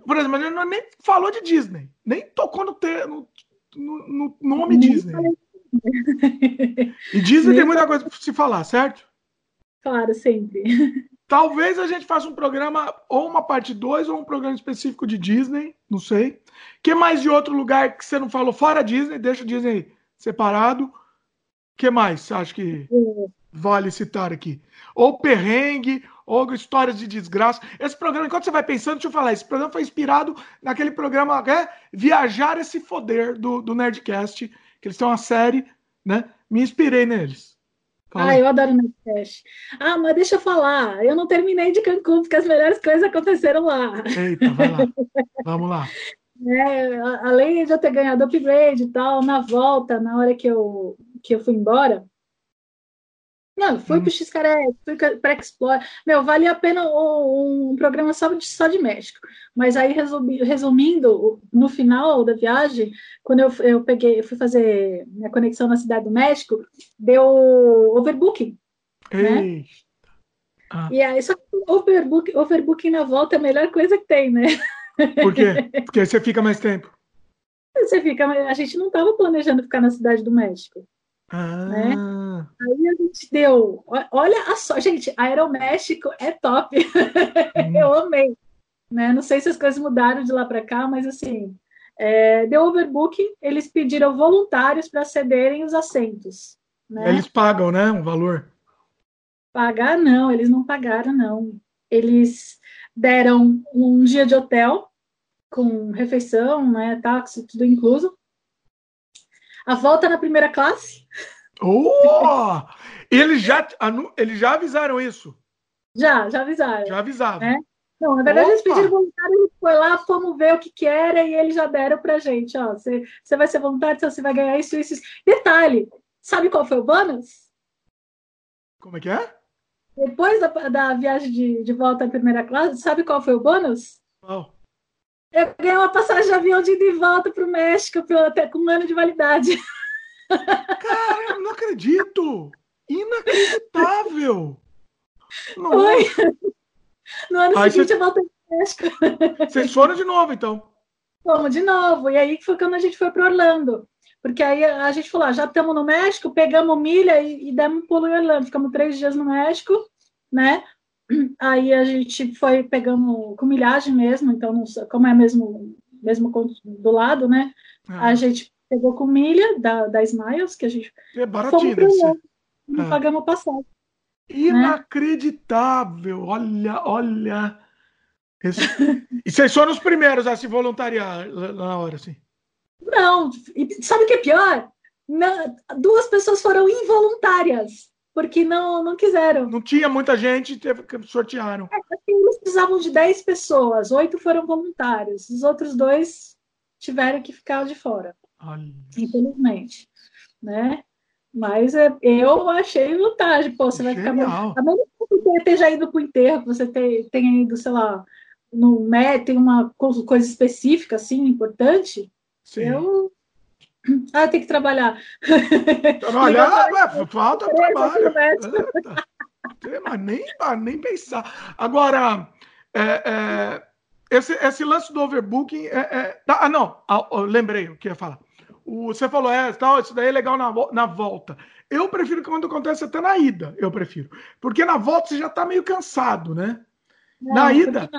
Por exemplo, ele não nem falou de Disney, nem tocou no, te, no, no, no nome nem Disney. E Disney nem tem muita coisa para se falar, certo? Claro, sempre. Talvez a gente faça um programa, ou uma parte 2, ou um programa específico de Disney, não sei. que mais de outro lugar que você não falou fora Disney? Deixa o Disney separado. que mais você acha que vale citar aqui? Ou perrengue, ou histórias de desgraça. Esse programa, enquanto você vai pensando, deixa eu falar, esse programa foi inspirado naquele programa é, Viajar esse Foder do, do Nerdcast, que eles têm uma série, né? Me inspirei neles. Ah, eu adoro Nordeste. Ah, mas deixa eu falar, eu não terminei de Cancún, porque as melhores coisas aconteceram lá. Eita, vai lá. Vamos lá. É, além de eu ter ganhado upgrade e tal, na volta, na hora que eu, que eu fui embora, não, fui hum. pro Xcaré, fui para Explore. Meu, vale a pena um, um, programa só de, só de México. Mas aí, resumi, resumindo, no final da viagem, quando eu, eu peguei, eu fui fazer minha conexão na cidade do México, deu overbooking. Né? Ah. E aí, só que overbooking, overbooking na volta é a melhor coisa que tem, né? Por quê? Porque você fica mais tempo. Você fica, a gente não estava planejando ficar na cidade do México. Ah. Né? Aí a gente deu. Olha a só, gente, Aeroméxico é top. Hum. Eu amei. Né? Não sei se as coisas mudaram de lá para cá, mas assim, é, deu overbooking, eles pediram voluntários para cederem os assentos. Né? Eles pagam, né? Um valor? Pagar não, eles não pagaram, não. Eles deram um dia de hotel com refeição, né, táxi, tudo incluso. A volta na primeira classe. Oh! Eles já, eles já avisaram isso? Já, já avisaram. Já avisaram. Né? Não, na verdade, Opa! eles pediram voluntário, a gente foi lá, fomos ver o que, que era e eles já deram pra gente. Ó, você, você vai ser voluntário, então você vai ganhar isso, isso, isso. Detalhe, sabe qual foi o bônus? Como é que é? Depois da, da viagem de, de volta à primeira classe, sabe qual foi o bônus? Qual? Eu ganhei uma passagem de avião de ida e volta para o México até com um ano de validade. Cara, eu não acredito! Inacreditável! Foi. No ano aí seguinte, você... eu voltei para México. Vocês foram de novo, então? Fomos de novo. E aí foi quando a gente foi para Orlando. Porque aí a gente falou, ah, já estamos no México, pegamos milha e, e demos um pulo em Orlando. Ficamos três dias no México, né? Aí a gente foi pegando com milhagem mesmo, então, como é mesmo, mesmo do lado, né? Ah. A gente pegou com milha da, da Smiles, que a gente. É baratinho, deve ser. Não ah. pagamos passagem. Inacreditável! Né? Olha, olha. Esse... e vocês foram os primeiros a se voluntariar na hora, assim? Não, e sabe o que é pior? Duas pessoas foram involuntárias, porque não, não quiseram. Não tinha muita gente, teve, sortearam. É, eles precisavam de 10 pessoas, oito foram voluntários, os outros dois tiveram que ficar de fora. Olha. Infelizmente. Né? Mas é, eu achei vantagem. Pô, você Genial. vai ficar. A menos que você esteja ido para o enterro, que você tenha ido, sei lá, no MET, tem uma coisa específica, assim, importante. Sim. Eu. Ah, tem que trabalhar. Trabalhar, ué, falta trabalho. É, mas nem, nem pensar. Agora, é, é, esse, esse lance do overbooking. É, é ah, não, ah, lembrei o que ia falar. O, você falou, é, tal, isso daí é legal na, na volta. Eu prefiro quando acontece até na ida, eu prefiro. Porque na volta você já está meio cansado, né? Não, na ida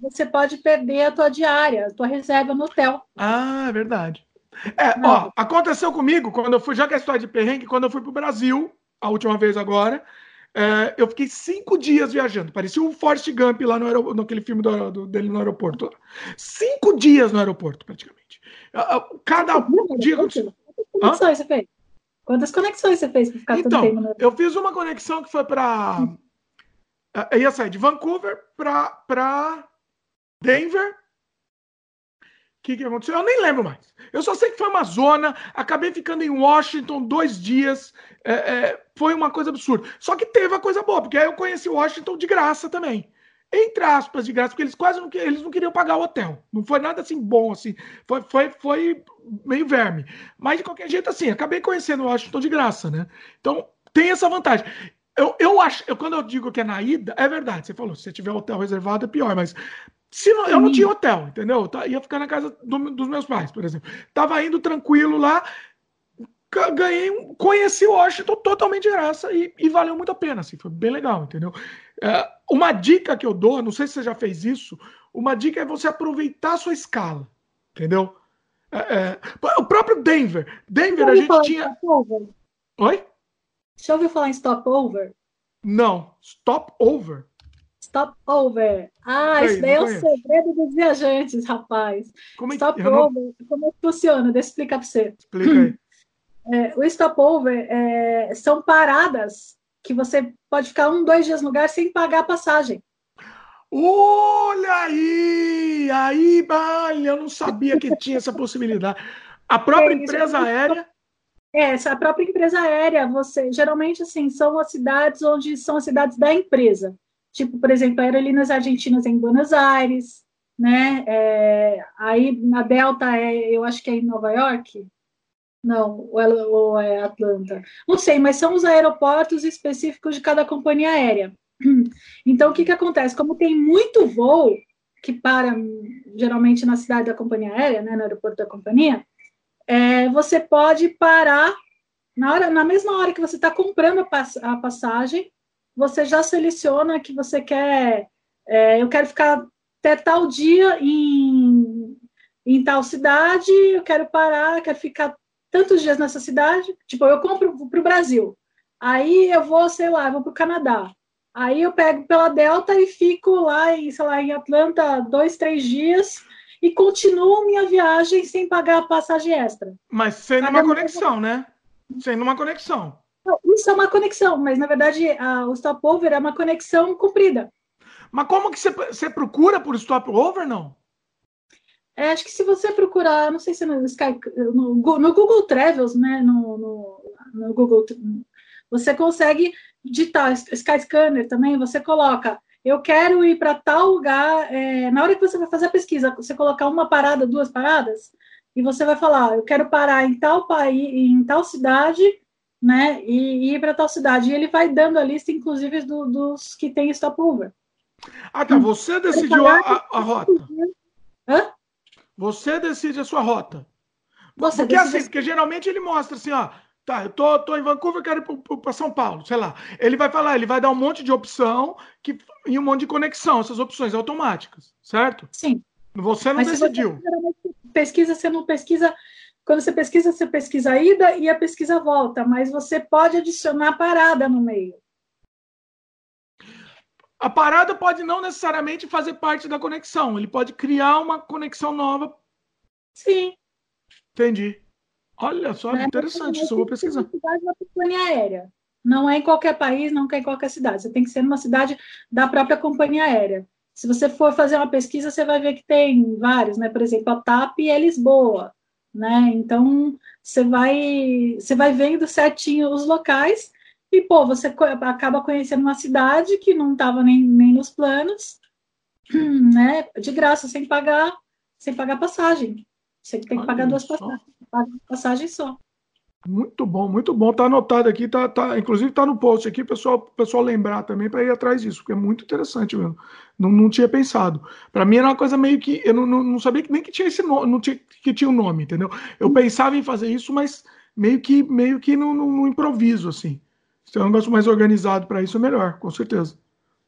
você pode perder a tua diária, a tua reserva no hotel. Ah, é verdade. É, ó, aconteceu comigo quando eu fui, já que é história de perrengue, quando eu fui para o Brasil, a última vez agora, é, eu fiquei cinco dias viajando. Parecia um Forrest Gump lá no naquele filme do, do, dele no aeroporto. Cinco dias no aeroporto, praticamente. Cada dia. Quantas conexões você fez? Quantas conexões você fez para ficar então, tanto tempo no Eu fiz uma conexão que foi para. Eu ia sair de Vancouver para Denver. O que, que aconteceu? Eu nem lembro mais. Eu só sei que foi uma zona. Acabei ficando em Washington dois dias. É, é, foi uma coisa absurda. Só que teve a coisa boa, porque aí eu conheci Washington de graça também. Entre aspas, de graça, porque eles quase não, eles não queriam pagar o hotel. Não foi nada assim bom, assim. Foi, foi, foi meio verme. Mas de qualquer jeito, assim, acabei conhecendo Washington de graça, né? Então, tem essa vantagem. Eu, eu acho, eu, quando eu digo que é na ida, é verdade. Você falou, se você tiver hotel reservado é pior, mas se não, eu não tinha hotel, entendeu? Eu ia ficar na casa do, dos meus pais, por exemplo. Tava indo tranquilo lá, ganhei, conheci Washington totalmente de graça e, e, valeu muito a pena, assim, foi bem legal, entendeu? É, uma dica que eu dou, não sei se você já fez isso, uma dica é você aproveitar a sua escala, entendeu? É, é, o próprio Denver, Denver a gente tinha. Oi? Já ouviu falar em stopover? Não, stopover. Stopover. Ah, isso daí é o segredo dos viajantes, rapaz. Como é, stopover, não... como é que funciona? Deixa eu explicar para você. Explica aí. É, o stopover é, são paradas que você pode ficar um, dois dias no lugar sem pagar a passagem. Olha aí! Aí, olha, eu não sabia que tinha essa possibilidade. A própria é, empresa aérea. É, essa própria empresa aérea, você geralmente assim são as cidades onde são as cidades da empresa tipo, por exemplo, aerolíneas argentinas em Buenos Aires, né? É, aí na Delta, é, eu acho que é em Nova York, não, ou é, Atlanta, não sei, mas são os aeroportos específicos de cada companhia aérea. Então, o que, que acontece? Como tem muito voo que para geralmente na cidade da companhia aérea, né, no aeroporto da companhia, é, você pode parar na, hora, na mesma hora que você está comprando a, pass a passagem, você já seleciona que você quer, é, eu quero ficar até tal dia em, em tal cidade, eu quero parar, quero ficar tantos dias nessa cidade. Tipo, eu compro para o Brasil, aí eu vou, sei lá, vou para o Canadá. Aí eu pego pela Delta e fico lá, em, sei lá, em Atlanta dois, três dias e continuo minha viagem sem pagar a passagem extra. Mas sendo uma conexão, né? Sendo uma conexão. Isso é uma conexão, mas na verdade a, o stopover é uma conexão comprida. Mas como que você procura por stopover, não? É, acho que se você procurar, não sei se no, Sky, no, no Google Travels, né, no, no, no, Google, você consegue digitar Skyscanner também, você coloca eu quero ir para tal lugar. É, na hora que você vai fazer a pesquisa, você colocar uma parada, duas paradas, e você vai falar, eu quero parar em tal país, em tal cidade, né? E, e ir para tal cidade. E ele vai dando a lista, inclusive, do, dos que tem stopover. Ah, tá. Você decidiu a, a, a rota. Hã? Você decide a sua rota. Você porque decide... assim, porque geralmente ele mostra assim, ó, tá, eu tô, tô em Vancouver, quero ir para São Paulo, sei lá. Ele vai falar, ele vai dar um monte de opção que, e um monte de conexão, essas opções automáticas, certo? Sim. Você não Mas decidiu. Você, pesquisa, você não pesquisa. Quando você pesquisa, você pesquisa a ida e a pesquisa volta, mas você pode adicionar parada no meio. A parada pode não necessariamente fazer parte da conexão, ele pode criar uma conexão nova. Sim. Entendi. Olha só, é, interessante, isso eu vou pesquisar. Uma companhia aérea. Não é em qualquer país, não é em qualquer cidade. Você tem que ser numa cidade da própria companhia aérea. Se você for fazer uma pesquisa, você vai ver que tem vários, né? Por exemplo, a TAP é Lisboa, né? Então, você vai, você vai vendo certinho os locais e, pô, você acaba conhecendo uma cidade que não estava nem, nem nos planos, né? De graça, sem pagar, sem pagar passagem. Você tem que pagar duas passagens, paga passagem só. Muito bom, muito bom. Tá anotado aqui, tá, tá, inclusive tá no post aqui, pessoal, pessoal lembrar também para ir atrás disso, porque é muito interessante mesmo. Não, não tinha pensado. Para mim era uma coisa meio que eu não, não, não sabia que nem que tinha esse nome, não tinha que tinha um nome, entendeu? Eu hum. pensava em fazer isso, mas meio que meio que no, no, no improviso assim. Se é um negócio mais organizado para isso, é melhor, com certeza.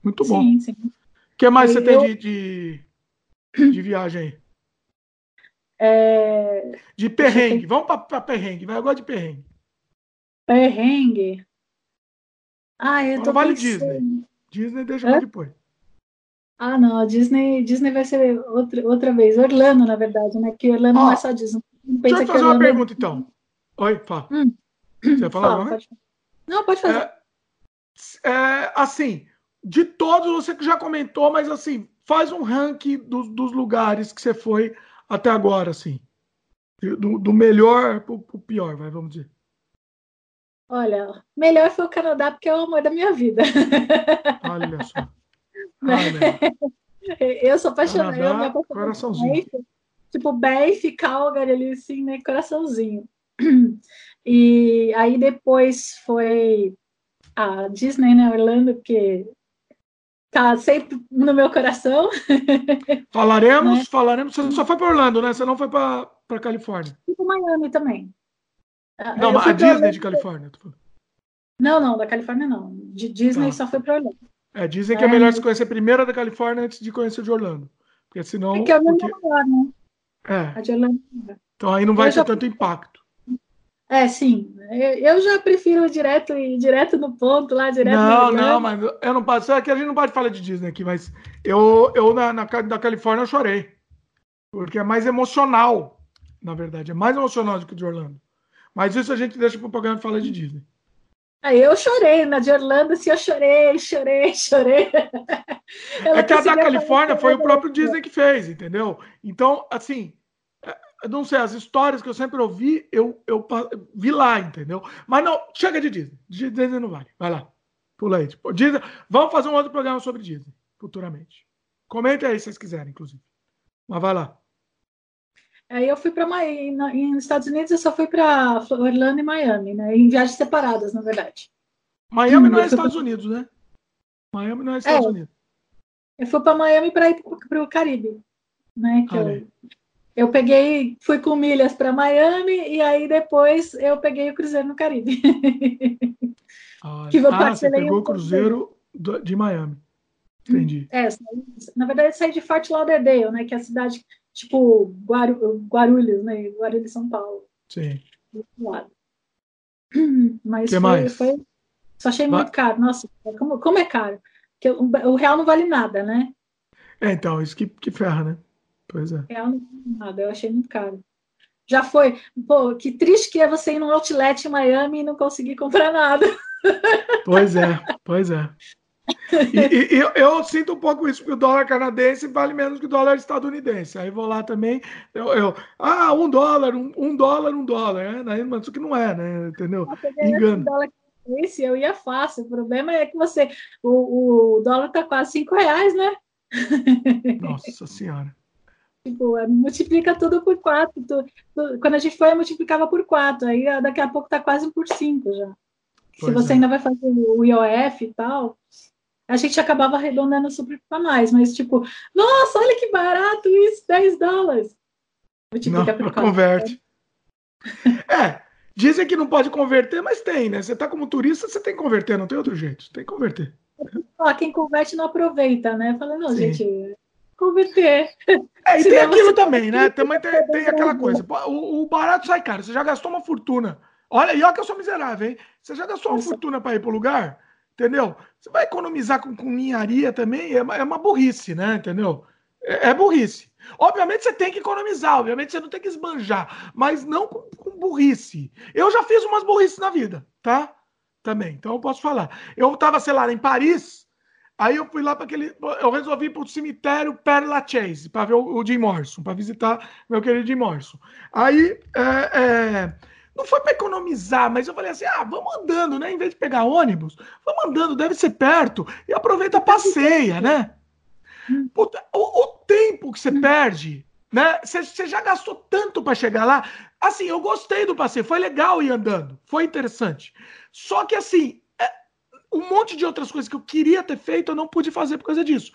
Muito bom. Sim, sim. O que mais você eu... tem de, de, de, viagem aí? É... De perrengue. Vamos para perrengue. Vai agora de perrengue. Perrengue. Ah, eu tô Não vale Disney. Disney deixa para depois. Ah, não. A Disney, Disney vai ser outra, outra vez. Orlando, na verdade, né? Porque Orlando oh, não é só Disney. Deixa eu fazer uma é pergunta, então. Oi, fala. Hum. Você vai falar fala, pode... Não, pode fazer. É, é, assim, de todos, você que já comentou, mas assim, faz um ranking dos, dos lugares que você foi até agora, assim. Do, do melhor pro, pro pior, vai, vamos dizer. Olha, melhor foi o Canadá, porque é o amor da minha vida. Olha só. Olha. Eu sou apaixonada. Canadá, eu coraçãozinho. tipo, Banff, Calgary, ali assim, né? Coraçãozinho. E aí depois foi a Disney, né, Orlando, porque tá sempre no meu coração. Falaremos, né? falaremos. Você só foi para Orlando, né? Você não foi para Califórnia. Fui para Miami também. Ah, não, a Disney de Califórnia. Não, não, da Califórnia não. De Disney tá. só foi para Orlando. É, dizem que é, é melhor se conhecer primeiro a da Califórnia antes de conhecer de Orlando. Porque senão. É que Orlando porque... é maior, né? É. A de Orlando. É então aí não vai eu ter já... tanto impacto. É, sim. Eu já prefiro direto e direto no ponto, lá direto Não, não, mas eu não posso. Aqui a gente não pode falar de Disney aqui, mas eu, eu na, na, da Califórnia eu chorei. Porque é mais emocional, na verdade. É mais emocional do que de Orlando. Mas isso a gente deixa para o programa falar de Disney. Aí eu chorei, na de Orlando, assim, eu chorei, chorei, chorei. é que a da Califórnia foi o próprio Disney que fez, entendeu? Então, assim, não sei, as histórias que eu sempre ouvi, eu, eu vi lá, entendeu? Mas não, chega de Disney. Disney não vale. Vai lá. Pula aí. Tipo, Disney, vamos fazer um outro programa sobre Disney, futuramente. Comente aí se vocês quiserem, inclusive. Mas vai lá. Aí eu fui para Miami, nos Estados Unidos eu só fui para Orlando e Miami, né? Em viagens separadas, na verdade. Miami não é Estados Unidos, né? Miami não é Estados é, Unidos. Eu fui para Miami para ir para o Caribe, né? Que eu, eu peguei, fui com milhas para Miami e aí depois eu peguei o cruzeiro no Caribe. Ah, que ah você pegou o cruzeiro de Miami. Entendi. É, na verdade saí de Fort Lauderdale, né, que é a cidade tipo Guaru, Guarulhos, né, Guarulhos, São Paulo. Sim. Do. Mas que foi, mais? foi, só achei muito caro. Nossa, como, como é caro? Porque o, o real não vale nada, né? É, então, isso que, que ferra, né? Pois é. Real não nada, eu achei muito caro. Já foi. Pô, que triste que é você ir num outlet em Miami e não conseguir comprar nada. Pois é, pois é. E, e, eu, eu, sinto um pouco isso, porque o dólar canadense vale menos que o dólar estadunidense. Aí vou lá também, eu, eu ah, um dólar, um, um dólar, um dólar, né? Mas isso que não é, né? Entendeu? Engano. Esse, eu ia fácil. O problema é que você, o, o dólar tá quase cinco reais, né? Nossa senhora. Tipo, é, multiplica tudo por quatro. Tu, tu, quando a gente foi, multiplicava por quatro. Aí daqui a pouco tá quase por cinco já. Pois Se você é. ainda vai fazer o IOF e tal, a gente acabava arredondando super para mais. Mas, tipo, nossa, olha que barato isso, 10 dólares. Multiplica não, por quatro. Converte. É, dizem que não pode converter, mas tem, né? Você tá como turista, você tem que converter, não tem outro jeito. Tem que converter. Ó, quem converte não aproveita, né? Falando, não, Sim. gente, converter. É, e tem aquilo também, né? Também tem, tem aquela coisa. O, o, barato sai caro. Você já gastou uma fortuna. Olha, e olha que eu sou miserável, hein? Você já gastou uma fortuna para ir pro lugar, entendeu? Você vai economizar com, com ninharia também, é uma, é uma burrice, né? Entendeu? É, é, burrice. Obviamente você tem que economizar, obviamente você não tem que esbanjar, mas não com, com burrice. Eu já fiz umas burrices na vida, tá? Também, então eu posso falar. Eu tava, sei lá, em Paris, Aí eu fui lá para aquele. Eu resolvi ir para o cemitério Père Lachaise para ver o, o Jim Morrison, para visitar meu querido Jim Morrison. Aí. É, é, não foi para economizar, mas eu falei assim: ah, vamos andando, né? Em vez de pegar ônibus, vamos andando, deve ser perto, e aproveita, passeia, né? Puta, o, o tempo que você perde, né? Você já gastou tanto para chegar lá. Assim, eu gostei do passeio, foi legal ir andando, foi interessante. Só que assim, um monte de outras coisas que eu queria ter feito, eu não pude fazer por causa disso.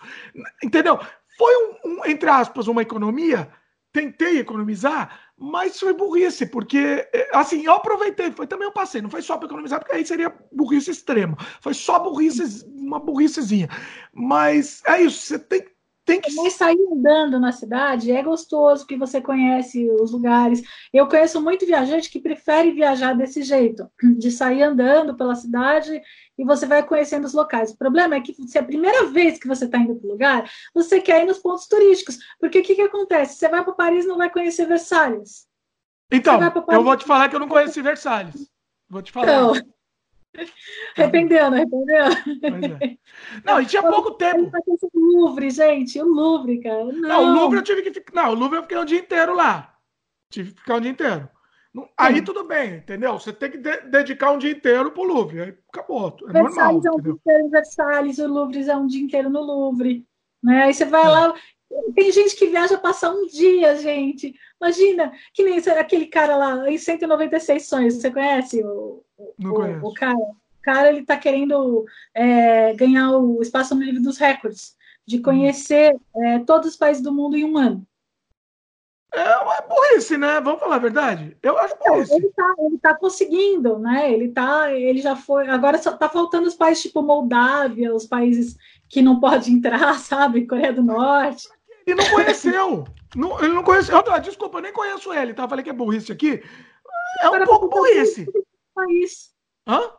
Entendeu? Foi um, um entre aspas, uma economia. Tentei economizar, mas foi burrice, porque, é, assim, eu aproveitei, foi também um passeio, não foi só para economizar, porque aí seria burrice extrema. Foi só burrice, uma burricezinha. Mas é isso, você tem que tem que... Mas sair andando na cidade é gostoso, que você conhece os lugares. Eu conheço muito viajante que prefere viajar desse jeito, de sair andando pela cidade e você vai conhecendo os locais. O problema é que se é a primeira vez que você está indo para o lugar, você quer ir nos pontos turísticos. Porque o que, que acontece? Você vai para Paris não vai conhecer Versalhes. Então, eu vou te falar que eu não conheci Versalhes. Vou te falar. Então, Arrependendo, arrependendo. É. Não, e tinha pouco tempo. O Louvre, gente, o Louvre, cara. Não. não, o Louvre eu tive que ficar. Não, o Louvre eu fiquei um dia inteiro lá. Tive que ficar um dia inteiro. Aí tudo bem, entendeu? Você tem que de dedicar um dia inteiro pro Louvre. Aí acabou. É Versalhes normal, é um dia inteiro em Versalhes, o Louvre é um dia inteiro no Louvre. Né? Aí você vai é. lá. Tem gente que viaja passar um dia, gente. Imagina, que nem aquele cara lá em 196 sonhos. Você conhece o, Não o, o cara? O cara ele tá querendo é, ganhar o espaço no livro dos recordes, de uhum. conhecer é, todos os países do mundo em um ano. É uma burrice, né? Vamos falar a verdade? Eu acho burrice. Ele tá, ele tá conseguindo, né? Ele tá, ele já foi. Agora só tá faltando os países tipo Moldávia, os países que não pode entrar, sabe? Coreia do Norte. Ele não conheceu. Não, ele não conheceu. Ah, desculpa, eu nem conheço ele, tá? Falei que é burrice aqui. É um pouco burrice. País. Hã?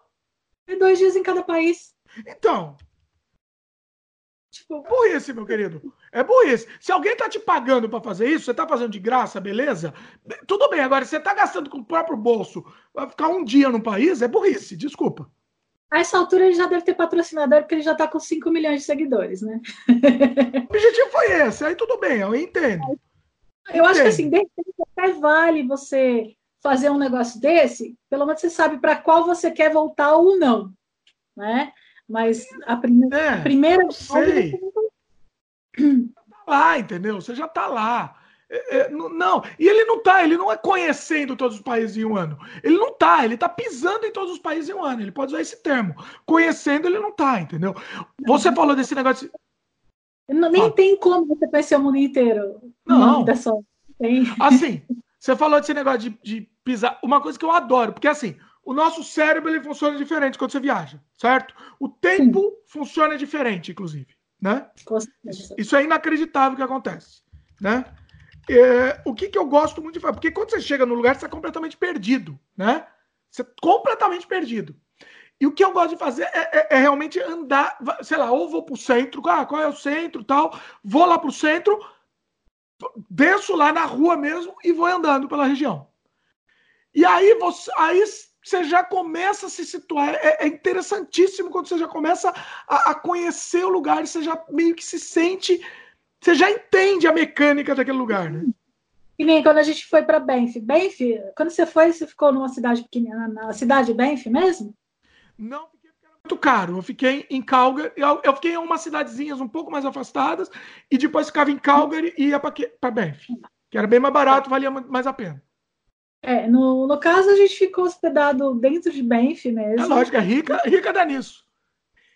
É dois dias em cada país. Então. Tipo, burrice, meu querido. É burrice. Se alguém tá te pagando para fazer isso, você tá fazendo de graça, beleza? Tudo bem. Agora, você tá gastando com o próprio bolso, vai ficar um dia no país, é burrice, desculpa. A essa altura ele já deve ter patrocinador, porque ele já tá com 5 milhões de seguidores, né? O objetivo foi esse, aí tudo bem, eu entendo. Eu entendo. acho que assim, de repente até vale você fazer um negócio desse, pelo menos você sabe para qual você quer voltar ou não, né? Mas a, prime é, a primeira. Sei. Tá lá, entendeu? Você já tá lá. É, é, não, e ele não tá, ele não é conhecendo todos os países em um ano. Ele não tá, ele tá pisando em todos os países em um ano. Ele pode usar esse termo. Conhecendo, ele não tá, entendeu? Você falou desse negócio. De... Não, nem ah. tem como você conhecer o mundo inteiro. Não. Só. Tem. Assim, você falou desse negócio de, de pisar. Uma coisa que eu adoro, porque assim, o nosso cérebro ele funciona diferente quando você viaja, certo? O tempo Sim. funciona diferente, inclusive, né? Isso, isso, é inacreditável que acontece, né? É, o que, que eu gosto muito de fazer? Porque quando você chega no lugar, você está completamente perdido, né? Você é completamente perdido. E o que eu gosto de fazer é, é, é realmente andar, sei lá, ou vou para o centro, ah, qual é o centro tal, vou lá para o centro, desço lá na rua mesmo e vou andando pela região. E aí você, aí você já começa a se situar. É, é interessantíssimo quando você já começa a, a, conhecer o lugar, você já meio que se sente, você já entende a mecânica daquele lugar, né? E nem quando a gente foi para Banff. Banff, quando você foi, você ficou numa cidade pequena, na cidade de Banff mesmo? Não fiquei porque era muito caro. Eu fiquei em Calgary, eu, eu fiquei em umas cidadezinhas um pouco mais afastadas e depois ficava em Calgary e ia para Banff, que era bem mais barato, valia mais a pena. É, no, no caso a gente ficou hospedado dentro de Banff mesmo. É lógico, é rica, rica dá nisso.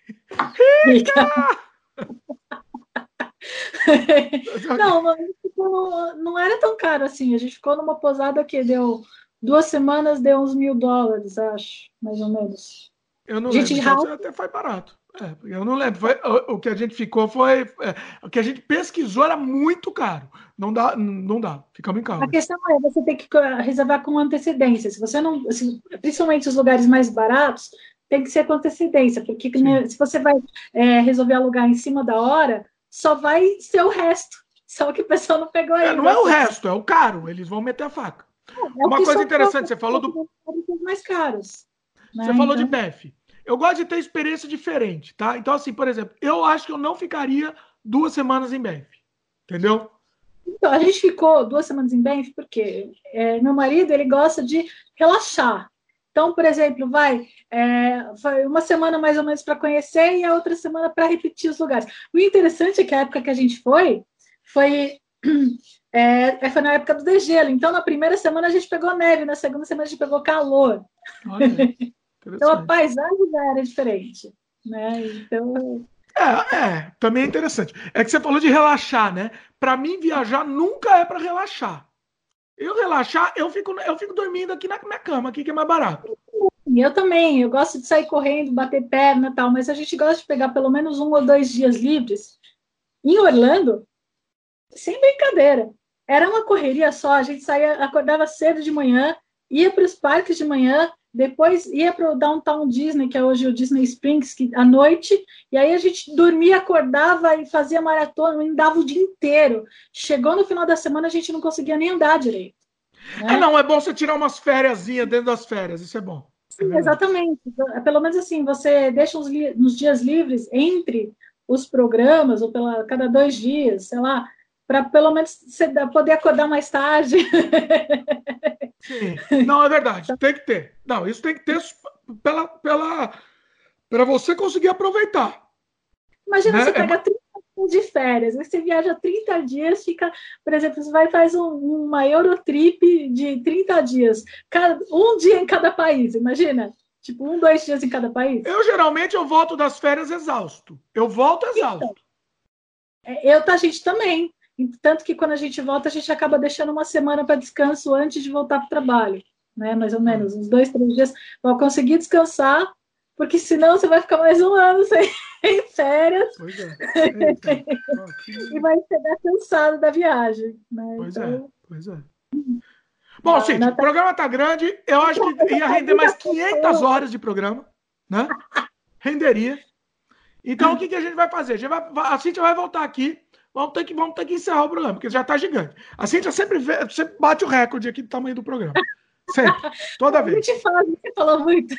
Rica! não, não, ficou, não era tão caro assim. A gente ficou numa posada que deu duas semanas, deu uns mil dólares, acho, mais ou menos. Eu não gente lembro, então até foi barato. É, eu não lembro. Foi, o, o, que a gente ficou foi. É, o que a gente pesquisou era muito caro. Não dá, não dá. Ficamos em casa. A questão é você tem que reservar com antecedência. Se você não. Se, principalmente os lugares mais baratos, tem que ser com antecedência, porque Sim. se você vai é, resolver alugar em cima da hora, só vai ser o resto. Só que o pessoal não pegou aí. É, não é o resto, é o caro. Eles vão meter a faca. É, Uma coisa interessante, você falou do. mais caros. Né? Você falou então... de BEF. Eu gosto de ter experiência diferente, tá? Então, assim, por exemplo, eu acho que eu não ficaria duas semanas em BEF. Entendeu? Então, a gente ficou duas semanas em BEF porque é, meu marido ele gosta de relaxar. Então, por exemplo, vai, é, foi uma semana mais ou menos para conhecer e a outra semana para repetir os lugares. O interessante é que a época que a gente foi, foi, é, foi na época do degelo. Então, na primeira semana a gente pegou neve, na segunda semana a gente pegou calor. Olha, então, a paisagem já era diferente. Né? Então. É, é, também é interessante. É que você falou de relaxar, né? Para mim, viajar nunca é para relaxar. Eu relaxar, eu fico, eu fico dormindo aqui na minha cama, aqui que é mais barato. Eu também, eu gosto de sair correndo, bater perna e tal, mas a gente gosta de pegar pelo menos um ou dois dias livres. Em Orlando, sem brincadeira, era uma correria só. A gente saía, acordava cedo de manhã, ia para os parques de manhã, depois ia para o Downtown Disney, que é hoje o Disney Springs, que, à noite, e aí a gente dormia, acordava e fazia maratona, andava o dia inteiro. Chegou no final da semana, a gente não conseguia nem andar direito. Né? É, não, é bom você tirar umas férias dentro das férias, isso é bom. É Sim, exatamente. É, pelo menos assim, você deixa os, nos dias livres entre os programas, ou pela cada dois dias, sei lá, para pelo menos você poder acordar mais tarde. Sim. Não, é verdade. Tem que ter. Não, isso tem que ter pela, pela, para você conseguir aproveitar. Imagina né? você pegar 30 dias de férias, você viaja 30 dias, fica, por exemplo, você vai faz um, uma Eurotrip de 30 dias, cada, um dia em cada país, imagina. Tipo, um, dois dias em cada país. Eu geralmente eu volto das férias exausto. Eu volto exausto. Então, eu, tá, a gente também. Tanto que quando a gente volta, a gente acaba deixando uma semana para descanso antes de voltar para o trabalho, né? Mais ou menos, uns dois, três dias para conseguir descansar, porque senão você vai ficar mais um ano sem férias. Pois é. e vai chegar cansado da viagem. Né? Pois é, então... é, pois é. Bom, gente, o programa tá grande. Eu acho que ia render mais 500 horas de programa, né? Renderia. Então, o que, que a gente vai fazer? A, gente vai, a Cintia vai voltar aqui vamos ter que, vamos ter que encerrar o programa, porque já está gigante. A Cintia sempre, vê, sempre bate o recorde aqui do tamanho do programa. Sempre, toda vez. A gente fala, você falou muito.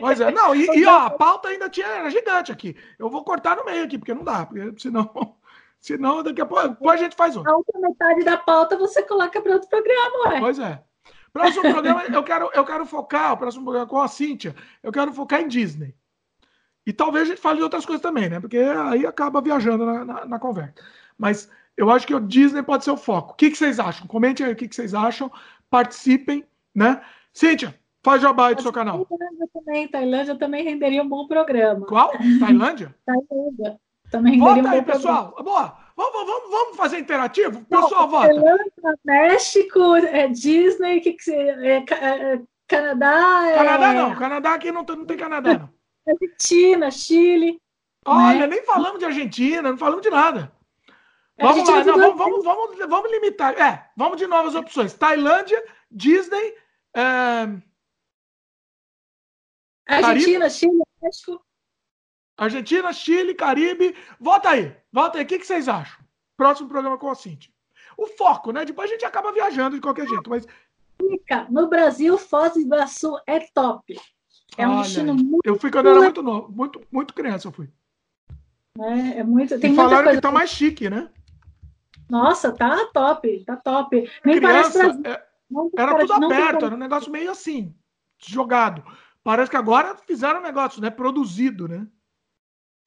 Pois é, não, e, e ó, a pauta ainda tinha, era gigante aqui. Eu vou cortar no meio aqui, porque não dá, porque senão, senão daqui a pouco depois a gente faz outro. A outra metade da pauta você coloca para outro programa, ué. Pois é. Próximo programa, eu quero, eu quero focar, o próximo programa com a Cíntia, eu quero focar em Disney. E talvez a gente fale de outras coisas também, né? Porque aí acaba viajando na, na, na conversa. Mas eu acho que o Disney pode ser o foco. O que, que vocês acham? Comentem aí o que, que vocês acham. Participem, né? Cíntia, faz jabá aí do seu canal. Tailândia também, Tailândia também renderia um bom programa. Qual? Tailândia? Tailândia. Também renderia vota um bom aí, pessoal. Programa. Boa. Vamos, vamos, vamos fazer interativo? Pessoal, vota. Tailândia, México, é, Disney, que, que é, é, Canadá. É... Canadá não. Canadá aqui não, não tem Canadá, não. Argentina, Chile. Olha, né? nem falamos de Argentina, não falamos de nada. Vamos lá, não, vamos, vamos, vamos, vamos, limitar. É, vamos de novas opções. Tailândia, Disney. É... Argentina, Caribe. Chile, México. Argentina, Chile, Caribe. Vota aí, vota aí. O que, que vocês acham? Próximo programa com a Cintia. O foco, né? Depois a gente acaba viajando de qualquer jeito, mas. No Brasil, Foz do Iguaçu é top. É um Olha, destino muito. Eu fui quando era muito novo, muito, muito criança, eu fui. É, é muito. Tem e falaram que tá mais chique, né? Nossa, tá top, tá top. Nem criança, parece é, era tudo aberto, era um negócio meio assim, jogado. Parece que agora fizeram um negócio, né? Produzido, né?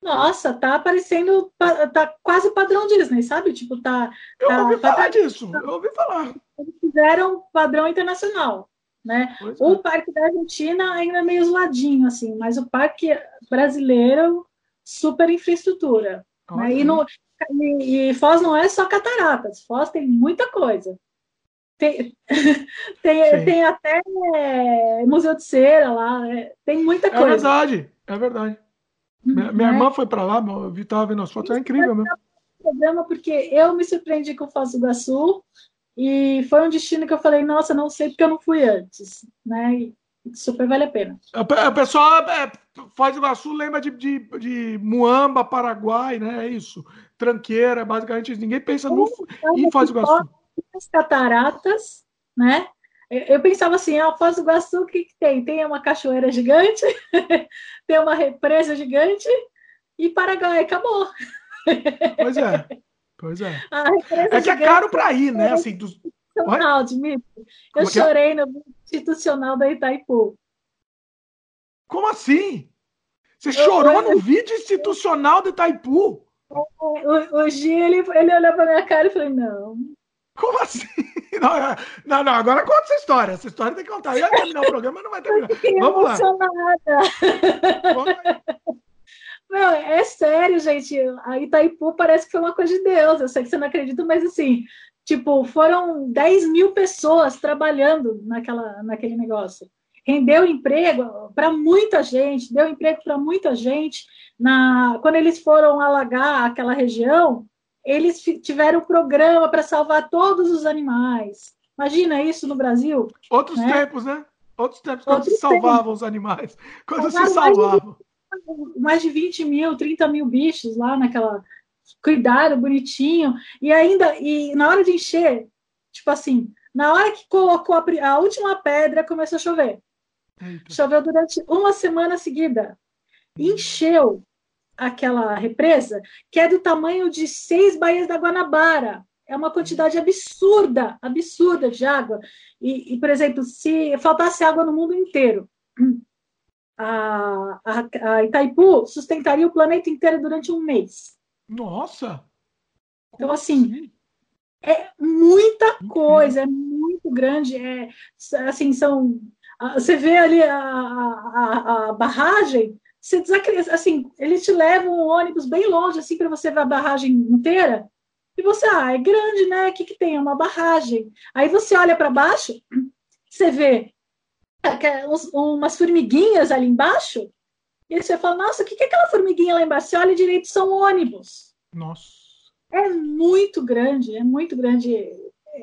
Nossa, tá aparecendo, tá quase padrão Disney, sabe? Tipo, tá. Eu tá, ouvi falar disso, eu ouvi falar. Eles fizeram padrão internacional, né? Pois o é. parque da Argentina ainda é meio zoadinho, assim, mas o parque brasileiro, super infraestrutura. Né? E, no, e, e Foz não é só cataratas, Foz tem muita coisa. Tem, tem, tem até é, museu de cera lá, é, tem muita é coisa. É verdade, é verdade. Minha, minha irmã foi para lá, eu estava vendo as fotos, é incrível mesmo. Problema porque eu me surpreendi com Foz do Iguaçu e foi um destino que eu falei, nossa, não sei porque eu não fui antes, né? E super vale a pena. O pessoal é, do Iguaçu lembra de, de, de Muamba, Paraguai, né? É isso. Tranqueira, basicamente, ninguém pensa no, em Foz do Iguaçu. As cataratas, né? Eu pensava assim, ah, Foz do Iguaçu, o que, que tem? Tem uma cachoeira gigante, tem uma represa gigante e Paraguai, acabou. Pois é, pois é. é que é caro para ir, né? Assim, dos... Institucional, Dimitri. Eu é, é chorei é? no institucional da Itaipu. Como assim? Você eu, chorou eu... no vídeo institucional da Itaipu? O, o Gi, ele, ele olhou pra minha cara e falou, não, como assim? Não, é, não, não, agora conta essa história. Essa história tem que contar. Ia terminar o programa, mas não vai terminar. Vamos lá. Meu, é sério, gente. A Itaipu parece que foi uma coisa de Deus. Eu sei que você não acredita, mas assim, tipo, foram 10 mil pessoas trabalhando naquela, naquele negócio. Rendeu emprego para muita gente, deu emprego para muita gente. Na, quando eles foram alagar aquela região, eles tiveram um programa para salvar todos os animais. Imagina isso no Brasil. Outros né? tempos, né? Outros tempos, quando Outros se salvavam tempos. os animais. Quando se salvavam. Mais de, mais de 20 mil, 30 mil bichos lá naquela. Cuidado, bonitinho. E ainda, e na hora de encher, tipo assim, na hora que colocou a, a última pedra, começou a chover. Eita. Choveu durante uma semana seguida. Encheu aquela represa, que é do tamanho de seis baías da Guanabara. É uma quantidade absurda, absurda de água. E, e por exemplo, se faltasse água no mundo inteiro, a, a, a, Itaipu sustentaria o planeta inteiro durante um mês. Nossa! Então, assim, é muita coisa, é muito grande. É, assim, são. Você vê ali a, a, a barragem, você desacredita, assim, eles te levam um ônibus bem longe, assim, para você ver a barragem inteira, e você, ah, é grande, né? O que, que tem? É uma barragem. Aí você olha para baixo, você vê umas formiguinhas ali embaixo, e você fala, nossa, o que, é aquela formiguinha lá embaixo? Você olha direito, são ônibus. Nossa. É muito grande, é muito grande.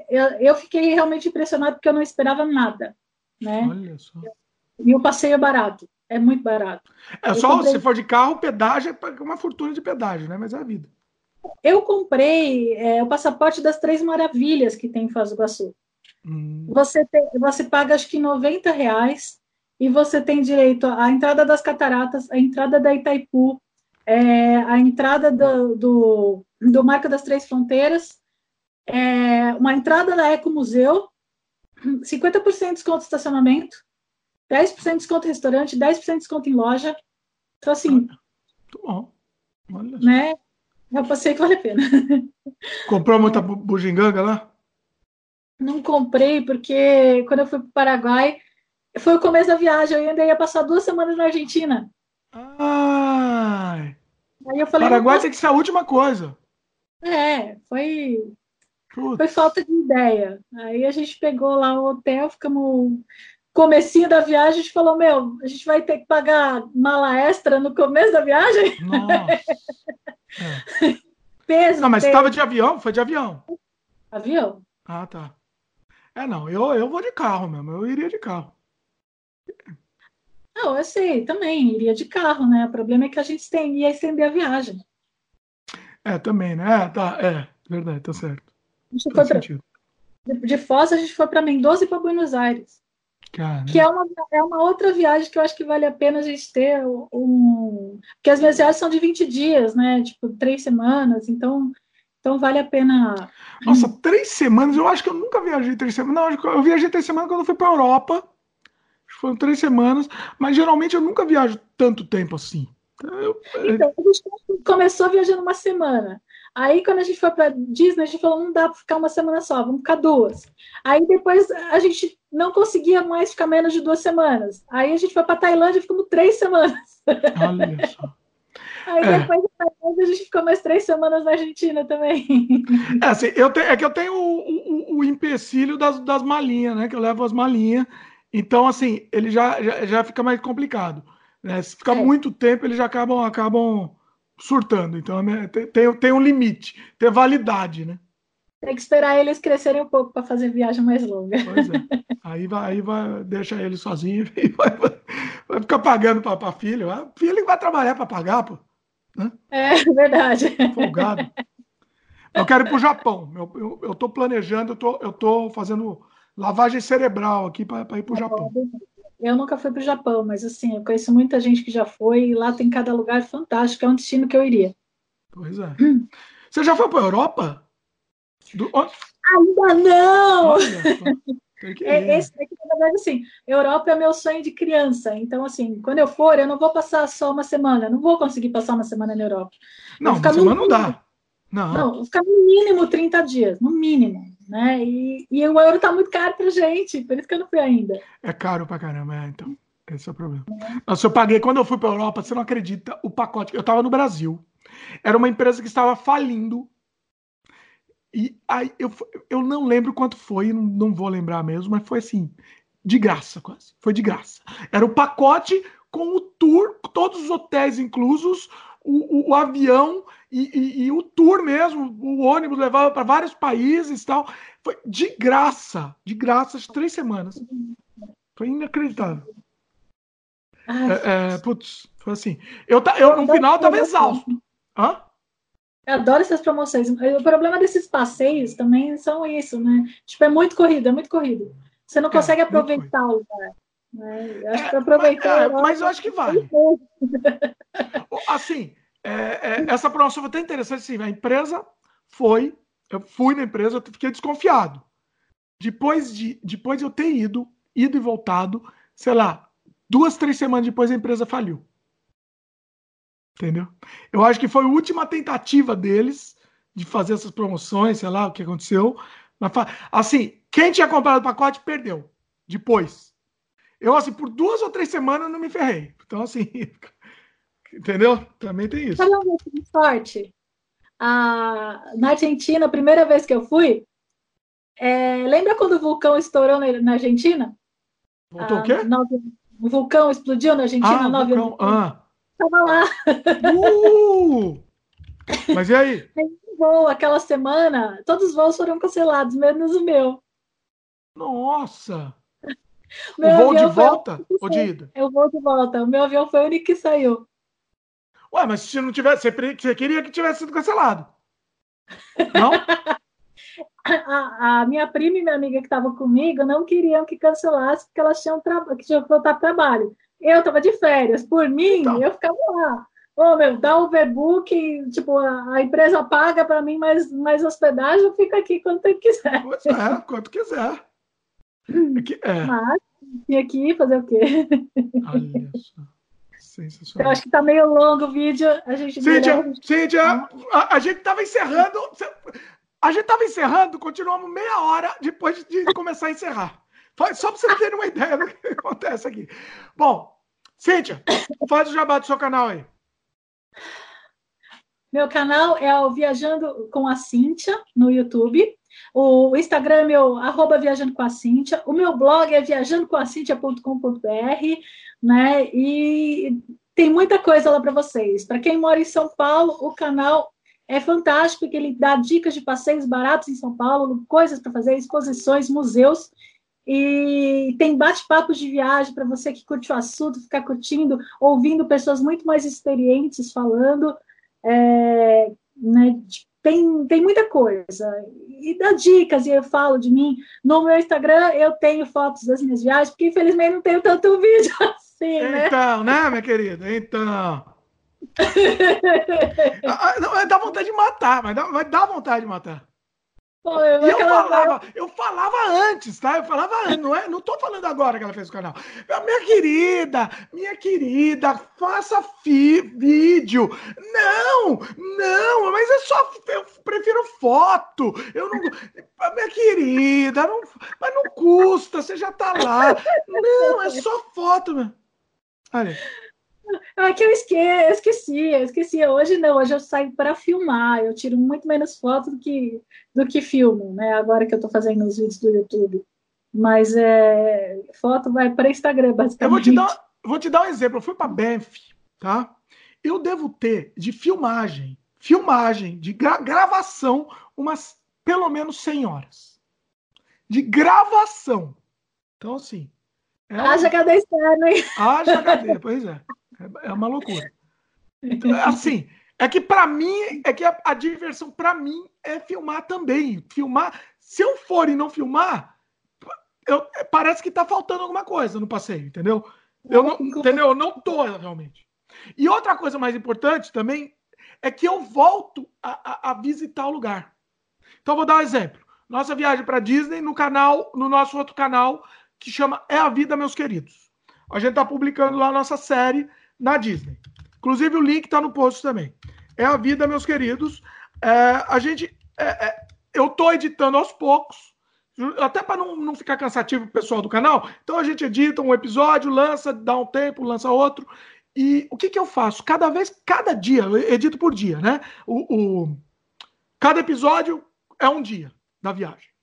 Eu, eu fiquei realmente impressionado porque eu não esperava nada, né? Olha só. E o passeio é barato. É muito barato. É eu só comprei... se for de carro, pedágio é uma fortuna de pedágio, né? Mas é a vida. Eu comprei é, o passaporte das Três Maravilhas que tem em Foz do Iguaçu. Hum. Você, tem, você paga acho que 90 reais e você tem direito à entrada das cataratas, a entrada da Itaipu, é, a entrada do, do, do Marco das Três Fronteiras, é, uma entrada na Eco Museu, 50% de desconto de estacionamento, 10% de desconto em restaurante, 10% de desconto em loja. Então, assim. Muito bom. Olha né? Eu passei que vale a pena. Comprou muita bugiganga lá? Não comprei, porque quando eu fui para o Paraguai, foi o começo da viagem, eu ainda ia passar duas semanas na Argentina. Ai. Aí eu falei, Paraguai tem que ser a última coisa. É, foi. Foi falta de ideia. Aí a gente pegou lá o hotel, ficamos comecinho da viagem, a gente falou, meu, a gente vai ter que pagar mala extra no começo da viagem? Nossa. É. Peso. Não, mas estava de avião? Foi de avião? Avião. Ah, tá. É, não, eu, eu vou de carro mesmo, eu iria de carro. Não, eu sei, também, iria de carro, né? O problema é que a gente tem, ia estender a viagem. É, também, né? É, tá, é, verdade, tá certo. A gente foi pra, de, de Foz, a gente foi para Mendoza e para Buenos Aires. Caramba. Que é uma, é uma outra viagem que eu acho que vale a pena a gente ter um. Porque as minhas viagens são de 20 dias, né? Tipo, três semanas, então, então vale a pena. Nossa, três semanas? Eu acho que eu nunca viajei três semanas. Não, eu viajei três semanas quando eu fui para a Europa. foram três semanas, mas geralmente eu nunca viajo tanto tempo assim. Eu, então, a gente começou viajando uma semana. Aí, quando a gente foi para Disney, a gente falou: não dá para ficar uma semana só, vamos ficar duas. Aí, depois, a gente não conseguia mais ficar menos de duas semanas. Aí, a gente foi para Tailândia e ficamos três semanas. Olha só. Aí é. depois a gente ficou mais três semanas na Argentina também. É, assim, eu te, é que eu tenho o, o, o empecilho das, das malinhas, né? Que eu levo as malinhas. Então, assim, ele já, já, já fica mais complicado. Né? Se ficar é. muito tempo, eles já acabam, acabam surtando. Então é tem, tem um limite, tem validade, né? Tem que esperar eles crescerem um pouco para fazer viagem mais longa. Pois é. Aí vai, aí vai deixa ele sozinho e vai, vai, vai ficar pagando para a filha. A filha vai trabalhar para pagar, pô. Né? É verdade. Folgado. Eu quero ir para o Japão. Eu, eu, eu planejando, eu tô, eu tô fazendo lavagem cerebral aqui para ir para o Japão. Eu nunca fui para o Japão, mas assim, eu conheço muita gente que já foi e lá tem cada lugar fantástico, é um destino que eu iria. Pois é. Você já foi para a Europa? Do... Ainda não! é, esse daqui, na verdade, assim, Europa é meu sonho de criança. Então, assim, quando eu for, eu não vou passar só uma semana. Não vou conseguir passar uma semana na Europa. Não, uma semana não dá. Não. não, vou ficar no mínimo 30 dias, no mínimo né? E, e o euro tá muito caro pra gente, por isso que eu não fui ainda. É caro pra caramba, é, então. Esse é o problema. É. Nossa, eu paguei, quando eu fui pra Europa, você não acredita, o pacote. Eu tava no Brasil. Era uma empresa que estava falindo. E aí eu, eu não lembro quanto foi, não, não vou lembrar mesmo, mas foi assim, de graça quase. Foi de graça. Era o pacote com o tour, todos os hotéis inclusos, o, o avião e, e, e, o tour mesmo, o ônibus levava para vários países e tal. Foi de graça, de graça, as três semanas. Foi inacreditável. É, é, putz, foi assim. Eu, eu no final estava exausto. Hã? Eu adoro essas promoções. O problema desses passeios também são isso, né? Tipo, é muito corrido, é muito corrido. Você não é, consegue aproveitar o lugar. Né? Eu acho que aproveitar. É, mas eu acho que vale. assim, é, é, essa promoção foi até interessante. Assim, a empresa foi, eu fui na empresa, eu fiquei desconfiado. Depois de, depois de eu ter ido, ido e voltado, sei lá, duas, três semanas depois a empresa faliu. Entendeu? Eu acho que foi a última tentativa deles de fazer essas promoções, sei lá o que aconteceu. Mas, assim, quem tinha comprado o pacote perdeu. Depois. Eu, assim, por duas ou três semanas não me ferrei. Então, assim, entendeu? Também tem isso. Sabe uma sorte? Ah, na Argentina, a primeira vez que eu fui, é, lembra quando o vulcão estourou na, na Argentina? Voltou ah, o quê? Nove, o vulcão explodiu na Argentina. Ah, nove vulcão. Ah. Tava lá. Uh! Mas e aí? Voo, aquela semana, todos os voos foram cancelados, menos o meu. Nossa! Meu o voo de volta ou de ida? Eu vou de volta. O meu avião foi o único que saiu. Ué, mas se não tivesse, você queria que tivesse sido cancelado. Não? a, a, minha prima e minha amiga que estavam comigo não queriam que cancelasse porque elas tinham, que tinham que voltar para trabalho. Eu estava de férias. Por mim, então. eu ficava lá. Ô, oh, meu, dá o overbook, tipo, a, empresa paga para mim mais, mais hospedagem, eu fico aqui quando quiser. Pois é, quando quiser. É, é. Mas, tinha que fazer o quê? Olha só. Sensacional. Eu acho que tá meio longo o vídeo. A gente Cíntia, Cíntia a, a, gente tava encerrando. A gente tava encerrando, continuamos meia hora depois de começar a encerrar. Só para vocês terem uma ideia do que acontece aqui. Bom, Cíntia, faz o jabá do seu canal aí. Meu canal é o Viajando com a Cíntia no YouTube. O Instagram é meu, arroba Viajando com a Cíntia. O meu blog é viajandocomacintia.com.br, né? E tem muita coisa lá para vocês. Para quem mora em São Paulo, o canal é fantástico, porque ele dá dicas de passeios baratos em São Paulo, coisas para fazer, exposições, museus. E tem bate-papos de viagem para você que curte o assunto, ficar curtindo, ouvindo pessoas muito mais experientes falando. É, né, tem, tem muita coisa. E dá dicas, e eu falo de mim. No meu Instagram, eu tenho fotos das minhas viagens, porque infelizmente não tenho tanto vídeo assim, né? Então, né, minha querida? Então. Ah, ah, não, dá vontade de matar, mas dá, mas dá vontade de matar. Pô, eu, e eu falava, eu falava antes, tá? Eu falava antes, não é? Não tô falando agora que ela fez o canal. Minha querida, minha querida, faça vídeo. Não, não, mas é só. Eu prefiro foto. Eu não. Minha querida, não, mas não custa, você já tá lá. Não, é só foto, meu. Olha. É que eu esqueci, eu esqueci, eu esqueci. Hoje não, hoje eu saio para filmar. Eu tiro muito menos fotos do que, do que filmo, né? Agora que eu estou fazendo os vídeos do YouTube. Mas é, foto vai para Instagram, basicamente. Eu vou te dar, vou te dar um exemplo. Eu fui para Banff, tá? Eu devo ter de filmagem, filmagem, de gra gravação, umas pelo menos 100 horas. De gravação. Então, assim. É Haja HD externo, hein? Haja HD, pois é. É, uma loucura. Então, assim, é que para mim, é que a, a diversão para mim é filmar também. Filmar, se eu for e não filmar, eu, parece que tá faltando alguma coisa no passeio, entendeu? Eu não, entendeu? Eu não tô realmente. E outra coisa mais importante também é que eu volto a, a, a visitar o lugar. Então vou dar um exemplo. Nossa viagem para Disney no canal, no nosso outro canal que chama É a Vida, meus queridos. A gente tá publicando lá a nossa série na Disney. Inclusive, o link está no post também. É a vida, meus queridos. É, a gente. É, é, eu estou editando aos poucos, até para não, não ficar cansativo o pessoal do canal. Então a gente edita um episódio, lança, dá um tempo, lança outro. E o que, que eu faço? Cada vez, cada dia, eu edito por dia, né? O, o, cada episódio é um dia da viagem.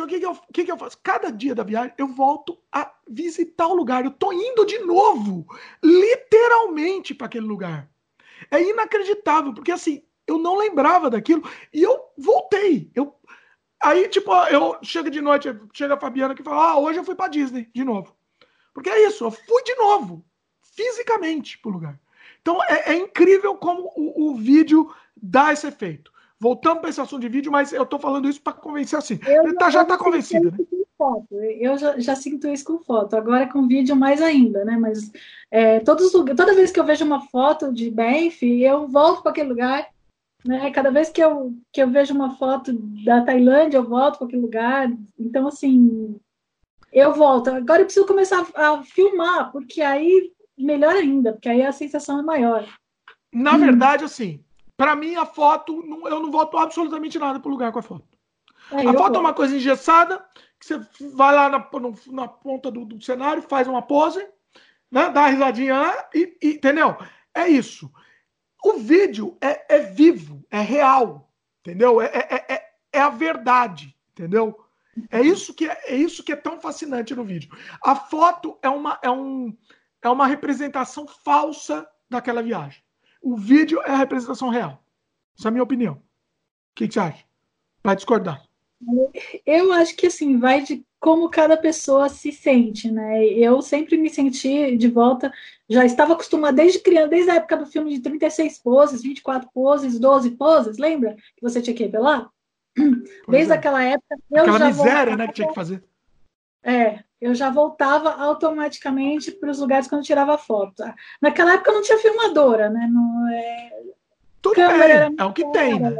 Então, o que, que, eu, que, que eu faço? Cada dia da viagem, eu volto a visitar o lugar. Eu tô indo de novo, literalmente, para aquele lugar. É inacreditável, porque assim, eu não lembrava daquilo e eu voltei. Eu, aí, tipo, eu chego de noite, chega a Fabiana que fala: Ah, hoje eu fui para Disney de novo. Porque é isso, eu fui de novo, fisicamente, pro lugar. Então é, é incrível como o, o vídeo dá esse efeito. Voltamos para esse assunto de vídeo, mas eu estou falando isso para convencer assim. Ele tá, já está convencido, né? Foto. Eu já, já, sinto isso com foto. Agora com vídeo mais ainda, né? Mas é, todos, toda vez que eu vejo uma foto de Banff, eu volto para aquele lugar. Né? Cada vez que eu, que eu vejo uma foto da Tailândia, eu volto para aquele lugar. Então, assim, eu volto. Agora eu preciso começar a, a filmar, porque aí melhor ainda, porque aí a sensação é maior. Na hum. verdade, assim, para mim, a foto, eu não voto absolutamente nada pro lugar com a foto. É, a foto é uma coisa engessada, que você vai lá na, na ponta do, do, cenário, faz uma pose, né, dá uma risadinha lá, e, e, entendeu? É isso. O vídeo é, é vivo, é real, entendeu? É, é, é, é a verdade, entendeu? É isso, que é, é isso que é tão fascinante no vídeo. A foto é uma, é um, é uma representação falsa daquela viagem. O vídeo é a representação real. Essa é a minha opinião. O que, que você acha? Vai discordar. Eu acho que assim, vai de como cada pessoa se sente, né? Eu sempre me senti de volta, já estava acostumada desde criança, desde a época do filme de 36 poses, 24 poses, 12 poses, lembra? Que você tinha que revelar? desde é. aquela época. Eu Aquela já miséria, voltava, né, que tinha que fazer. É, eu já voltava automaticamente para os lugares quando tirava foto. Naquela época não tinha filmadora, né? Não, é... Tudo bem, é o que tem, né?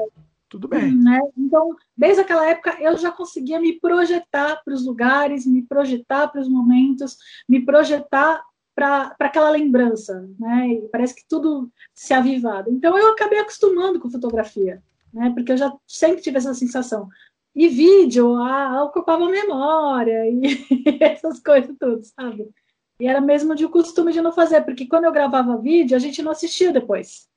Tudo bem. Né? Então, desde aquela época, eu já conseguia me projetar para os lugares, me projetar para os momentos, me projetar para aquela lembrança, né? E parece que tudo se avivado. Então, eu acabei acostumando com fotografia, né? Porque eu já sempre tive essa sensação. E vídeo ah, ocupava memória e essas coisas tudo, sabe? E era mesmo de costume de não fazer, porque quando eu gravava vídeo, a gente não assistia depois.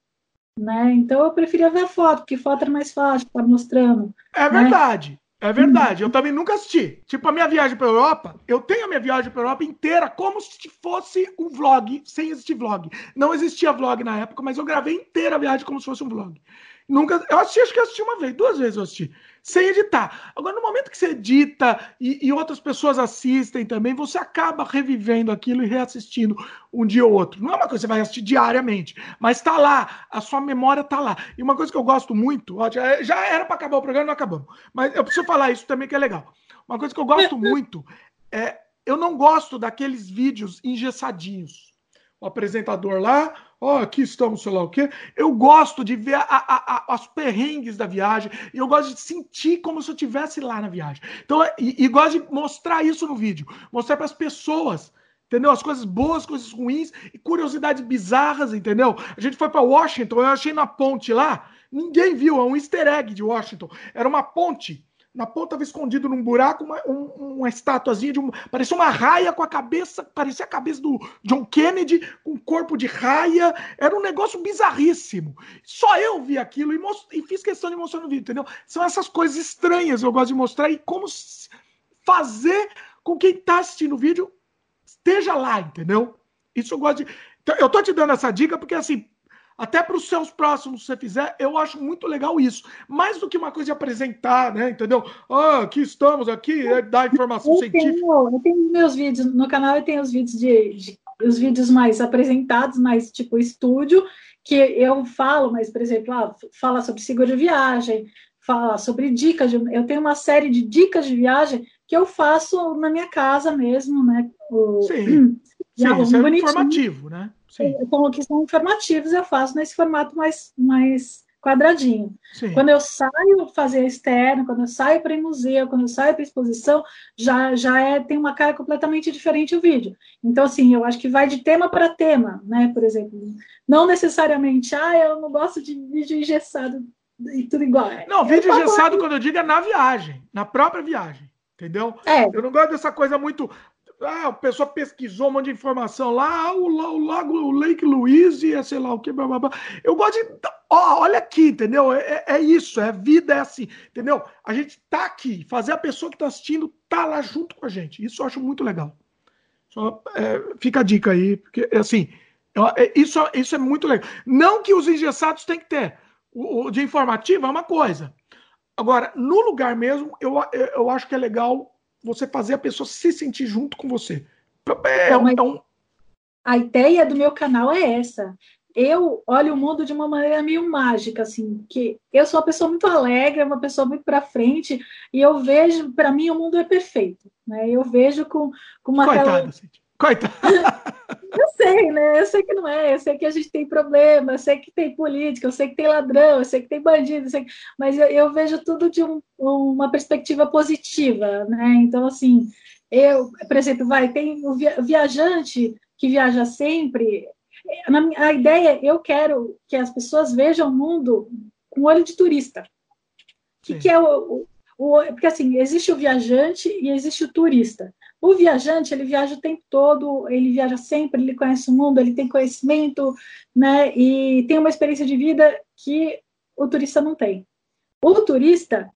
Né? Então eu preferia ver foto, porque foto era mais fácil, estar mostrando. É né? verdade. É verdade, eu também nunca assisti. Tipo, a minha viagem para Europa, eu tenho a minha viagem para Europa inteira como se fosse um vlog, sem existir vlog. Não existia vlog na época, mas eu gravei inteira a viagem como se fosse um vlog. Nunca, eu assisti, acho que assisti uma vez, duas vezes eu assisti sem editar. Agora, no momento que você edita e, e, outras pessoas assistem também, você acaba revivendo aquilo e reassistindo um dia ou outro. Não é uma coisa que você vai assistir diariamente, mas está lá, a sua memória está lá. E uma coisa que eu gosto muito, ó, já, já era para acabar o programa, não acabamos. Mas eu preciso falar isso também que é legal. Uma coisa que eu gosto muito é eu não gosto daqueles vídeos engessadinhos. O apresentador lá, oh, aqui estamos, sei lá o quê. Eu gosto de ver a, a, a, as perrengues da viagem e eu gosto de sentir como se eu estivesse lá na viagem. Então, e, e gosto de mostrar isso no vídeo, mostrar para as pessoas entendeu? As coisas boas, coisas ruins e curiosidades bizarras, entendeu? A gente foi para Washington, eu achei na ponte lá, ninguém viu, é um easter egg de Washington. Era uma ponte na ponta estava escondido num buraco uma, um, uma estatuazinha de um. Parecia uma raia com a cabeça, parecia a cabeça do John Kennedy, com corpo de raia. Era um negócio bizarríssimo. Só eu vi aquilo e, most... e fiz questão de mostrar no vídeo, entendeu? São essas coisas estranhas que eu gosto de mostrar e como fazer com quem está assistindo o vídeo esteja lá, entendeu? Isso eu gosto de. Então, eu tô te dando essa dica porque, assim, até para os seus próximos, se você fizer, eu acho muito legal isso. Mais do que uma coisa de apresentar, né? Entendeu? Ah, aqui estamos, aqui, é dar informação eu científica. Tenho, eu tenho meus vídeos, no canal eu tenho os vídeos de, de, os vídeos mais apresentados, mais tipo estúdio, que eu falo, mas, por exemplo, ah, fala sobre seguro de viagem, fala sobre dicas de, eu tenho uma série de dicas de viagem que eu faço na minha casa mesmo, né? O, Sim, Sim isso é informativo, né? Sim. Então, que são informativos, eu faço nesse formato mais, mais quadradinho. Sim. Quando eu saio fazer externo, quando eu saio para museu, quando eu saio para exposição, já, já é, tem uma cara completamente diferente o vídeo. Então, assim, eu acho que vai de tema para tema, né? Por exemplo, não necessariamente, ah, eu não gosto de vídeo engessado e tudo igual. Não, vídeo engessado, quando eu digo, é na viagem, na própria viagem. Entendeu? É. Eu não gosto dessa coisa muito. Ah, a pessoa pesquisou um monte de informação lá, ah, o, o lago, o Lake Louise, é sei lá o que, blá, blá, blá. Eu gosto de. Ó, olha aqui, entendeu? É, é, é isso, é vida, é assim, entendeu? A gente tá aqui, fazer a pessoa que tá assistindo tá lá junto com a gente. Isso eu acho muito legal. Só, é, fica a dica aí, porque assim, é, isso, isso é muito legal. Não que os engessados tem que ter. O, o de informativo é uma coisa. Agora, no lugar mesmo, eu, eu acho que é legal você fazer a pessoa se sentir junto com você. É, é, um, é um... A ideia do meu canal é essa. Eu olho o mundo de uma maneira meio mágica, assim, que eu sou uma pessoa muito alegre, uma pessoa muito para frente, e eu vejo, para mim, o mundo é perfeito. Né? Eu vejo com, com uma. Coitada, aquela... Coitada. eu sei, né? Eu sei que não é, eu sei que a gente tem problema, eu sei que tem política, eu sei que tem ladrão, eu sei que tem bandido, eu que... mas eu, eu, vejo tudo de um, uma perspectiva positiva, né? Então, assim, eu, por exemplo, vai, tem o viajante que viaja sempre. A ideia, eu quero que as pessoas vejam o mundo com olho de turista. O que, que, é o, o, Porque, assim, existe o viajante e existe o turista. O viajante, ele viaja o tempo todo, ele viaja sempre, ele conhece o mundo, ele tem conhecimento, né? E tem uma experiência de vida que o turista não tem. O turista,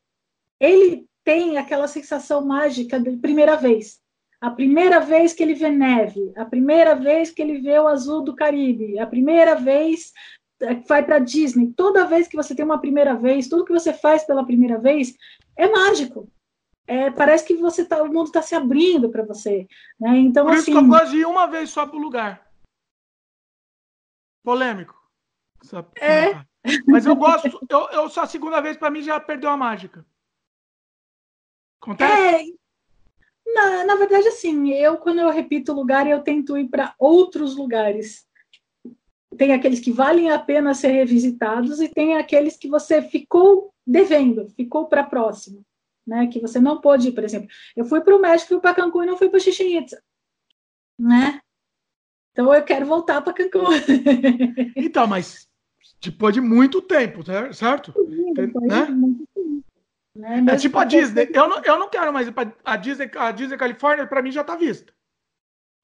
ele tem aquela sensação mágica de primeira vez. A primeira vez que ele vê neve, a primeira vez que ele vê o azul do Caribe, a primeira vez que vai para Disney. Toda vez que você tem uma primeira vez, tudo que você faz pela primeira vez é mágico é, parece que você tá, o mundo está se abrindo para você. Né? Então, Por assim, isso que eu gosto de ir uma vez só para o lugar. Polêmico. É. Mas eu gosto, eu, eu só a segunda vez para mim já perdeu a mágica. Acontece? É, na, na verdade, assim, eu quando eu repito lugar, eu tento ir para outros lugares. Tem aqueles que valem a pena ser revisitados e tem aqueles que você ficou devendo, ficou para próximo né? Que você não pôde ir, por exemplo. Eu fui para o México, para Cancún e não fui para Chichen Itza, né? Então eu quero voltar para Cancún. então, mas depois de muito tempo, certo? Depois né? de muito tempo. Né? É tipo a Disney. Eu não, eu não quero mais ir para a Disney, a Disney Califórnia, para mim já está vista.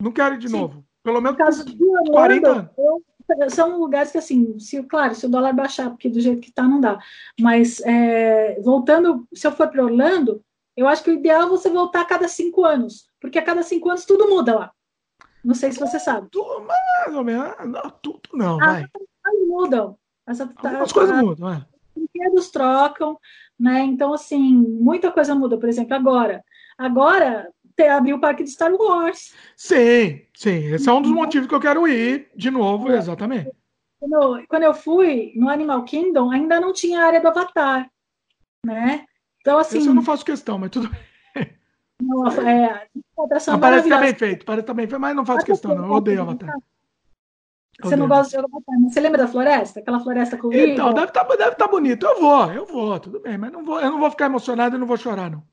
Não quero ir de Sim. novo. Pelo menos por 40 anos. Eu são lugares que, assim, se, claro, se o dólar baixar, porque do jeito que está não dá. Mas, é, voltando, se eu for para Orlando, eu acho que o ideal é você voltar a cada cinco anos, porque a cada cinco anos tudo muda lá. Não sei se você sabe. Tudo, mais ou menos. Não, tudo não, ah, vai. As mudam. Essa, Algumas a, coisas mudam, é. Os brinquedos trocam, né? Então, assim, muita coisa muda. Por exemplo, agora. Agora, ter, abrir o parque de Star Wars. Sim, sim. Esse é um dos motivos que eu quero ir de novo, é. exatamente. Quando, eu fui no Animal Kingdom, ainda não tinha área do Avatar, né? Então, assim... Isso eu não faço questão, mas tudo não, é, parece estar tá bem feito, parece estar tá bem feito, mas não faço questão, não. Eu odeio Avatar. Você não gosta de jogar botanas. Você lembra da floresta? Aquela floresta com Então, deve estar tá, deve tá bonito. Eu vou, eu vou, tudo bem, mas não vou, eu não vou ficar emocionado e não vou chorar, não.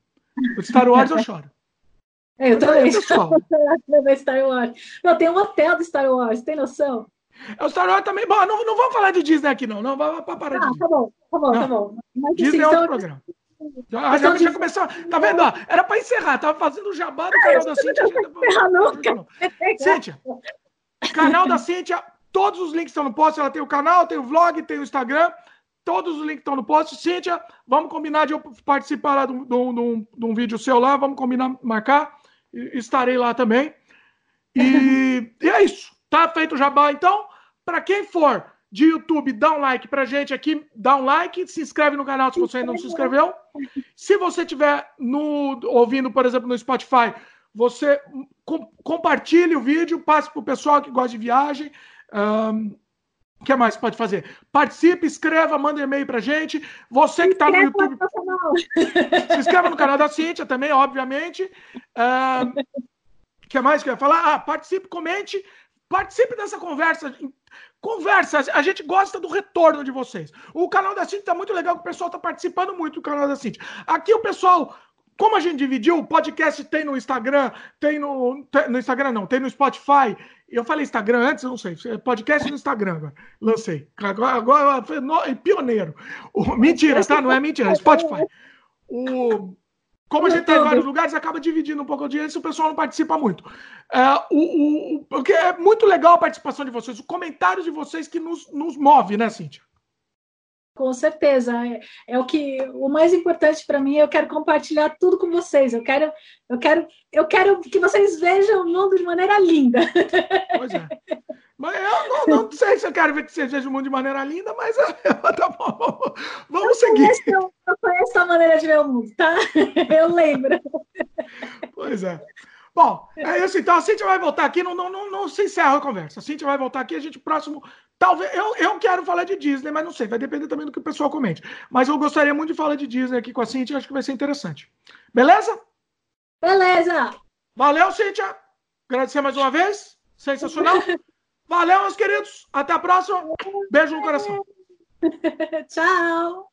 O Star Wars eu choro. É, eu também. É Star Wars. Não, tem um hotel do Star Wars, tem noção? É o Star Wars também. Bom, não, não vamos falar de Disney aqui, não. Não, vai parar ah, de Tá bom, tá bom, não. tá bom. Mas, Disney assim, é outro então... programa. Já, já, já começou. Tá vendo? Ó, era para encerrar. Tava fazendo o jabá do canal da Cintia. Nunca. Cíntia, canal da Cintia. Todos os links estão no post. Ela tem o canal, tem o vlog, tem o Instagram. Todos os links estão no post. Cíntia, vamos combinar de eu participar lá de um, de um, de um vídeo seu lá. Vamos combinar, marcar. Estarei lá também. E, e é isso. Tá feito o jabá, então. Para quem for de YouTube, dá um like pra gente aqui, dá um like, se inscreve no canal se você ainda não se inscreveu. Se você estiver ouvindo, por exemplo, no Spotify, você com, compartilhe o vídeo, passe pro pessoal que gosta de viagem. Um, o que mais pode fazer? Participe, escreva, manda e-mail pra gente. Você que está no YouTube. Se inscreva no canal da Cíntia também, obviamente. O que mais que eu ia falar? Ah, participe, comente, participe dessa conversa. Conversa, a gente gosta do retorno de vocês. O canal da Cintia tá muito legal, o pessoal tá participando muito do canal da Cintia. Aqui o pessoal, como a gente dividiu, o podcast tem no Instagram, tem no, no Instagram não, tem no Spotify. Eu falei Instagram antes, não sei. Podcast no Instagram agora. Lancei. Agora, agora pioneiro. O, mentira, tá? Não é mentira, é Spotify. O, como a gente está em vários lugares, acaba dividindo um pouco a audiência o pessoal não participa muito. É, o, o, porque é muito legal a participação de vocês, os comentários de vocês que nos, nos move, né, Cíntia? Com certeza. É, é o que o mais importante para mim, eu quero compartilhar tudo com vocês. Eu quero, eu quero, eu quero que vocês vejam o mundo de maneira linda. Pois é. Mas eu não, não, sei se eu quero ver que você veja o mundo de maneira linda, mas tá bom, vamos eu seguir. Conheço, eu conheço a maneira de ver o mundo, tá? Eu lembro. Pois é. Bom, é isso então. A Cintia vai voltar aqui, não, não, não, não se encerra a conversa. A Cintia vai voltar aqui, a gente próximo. Talvez. Eu, eu quero falar de Disney, mas não sei, vai depender também do que o pessoal comente. Mas eu gostaria muito de falar de Disney aqui com a Cintia, acho que vai ser interessante. Beleza? Beleza! Valeu, Cintia! Agradecer mais uma vez. Sensacional. Valeu, meus queridos. Até a próxima. Beijo no coração. Tchau.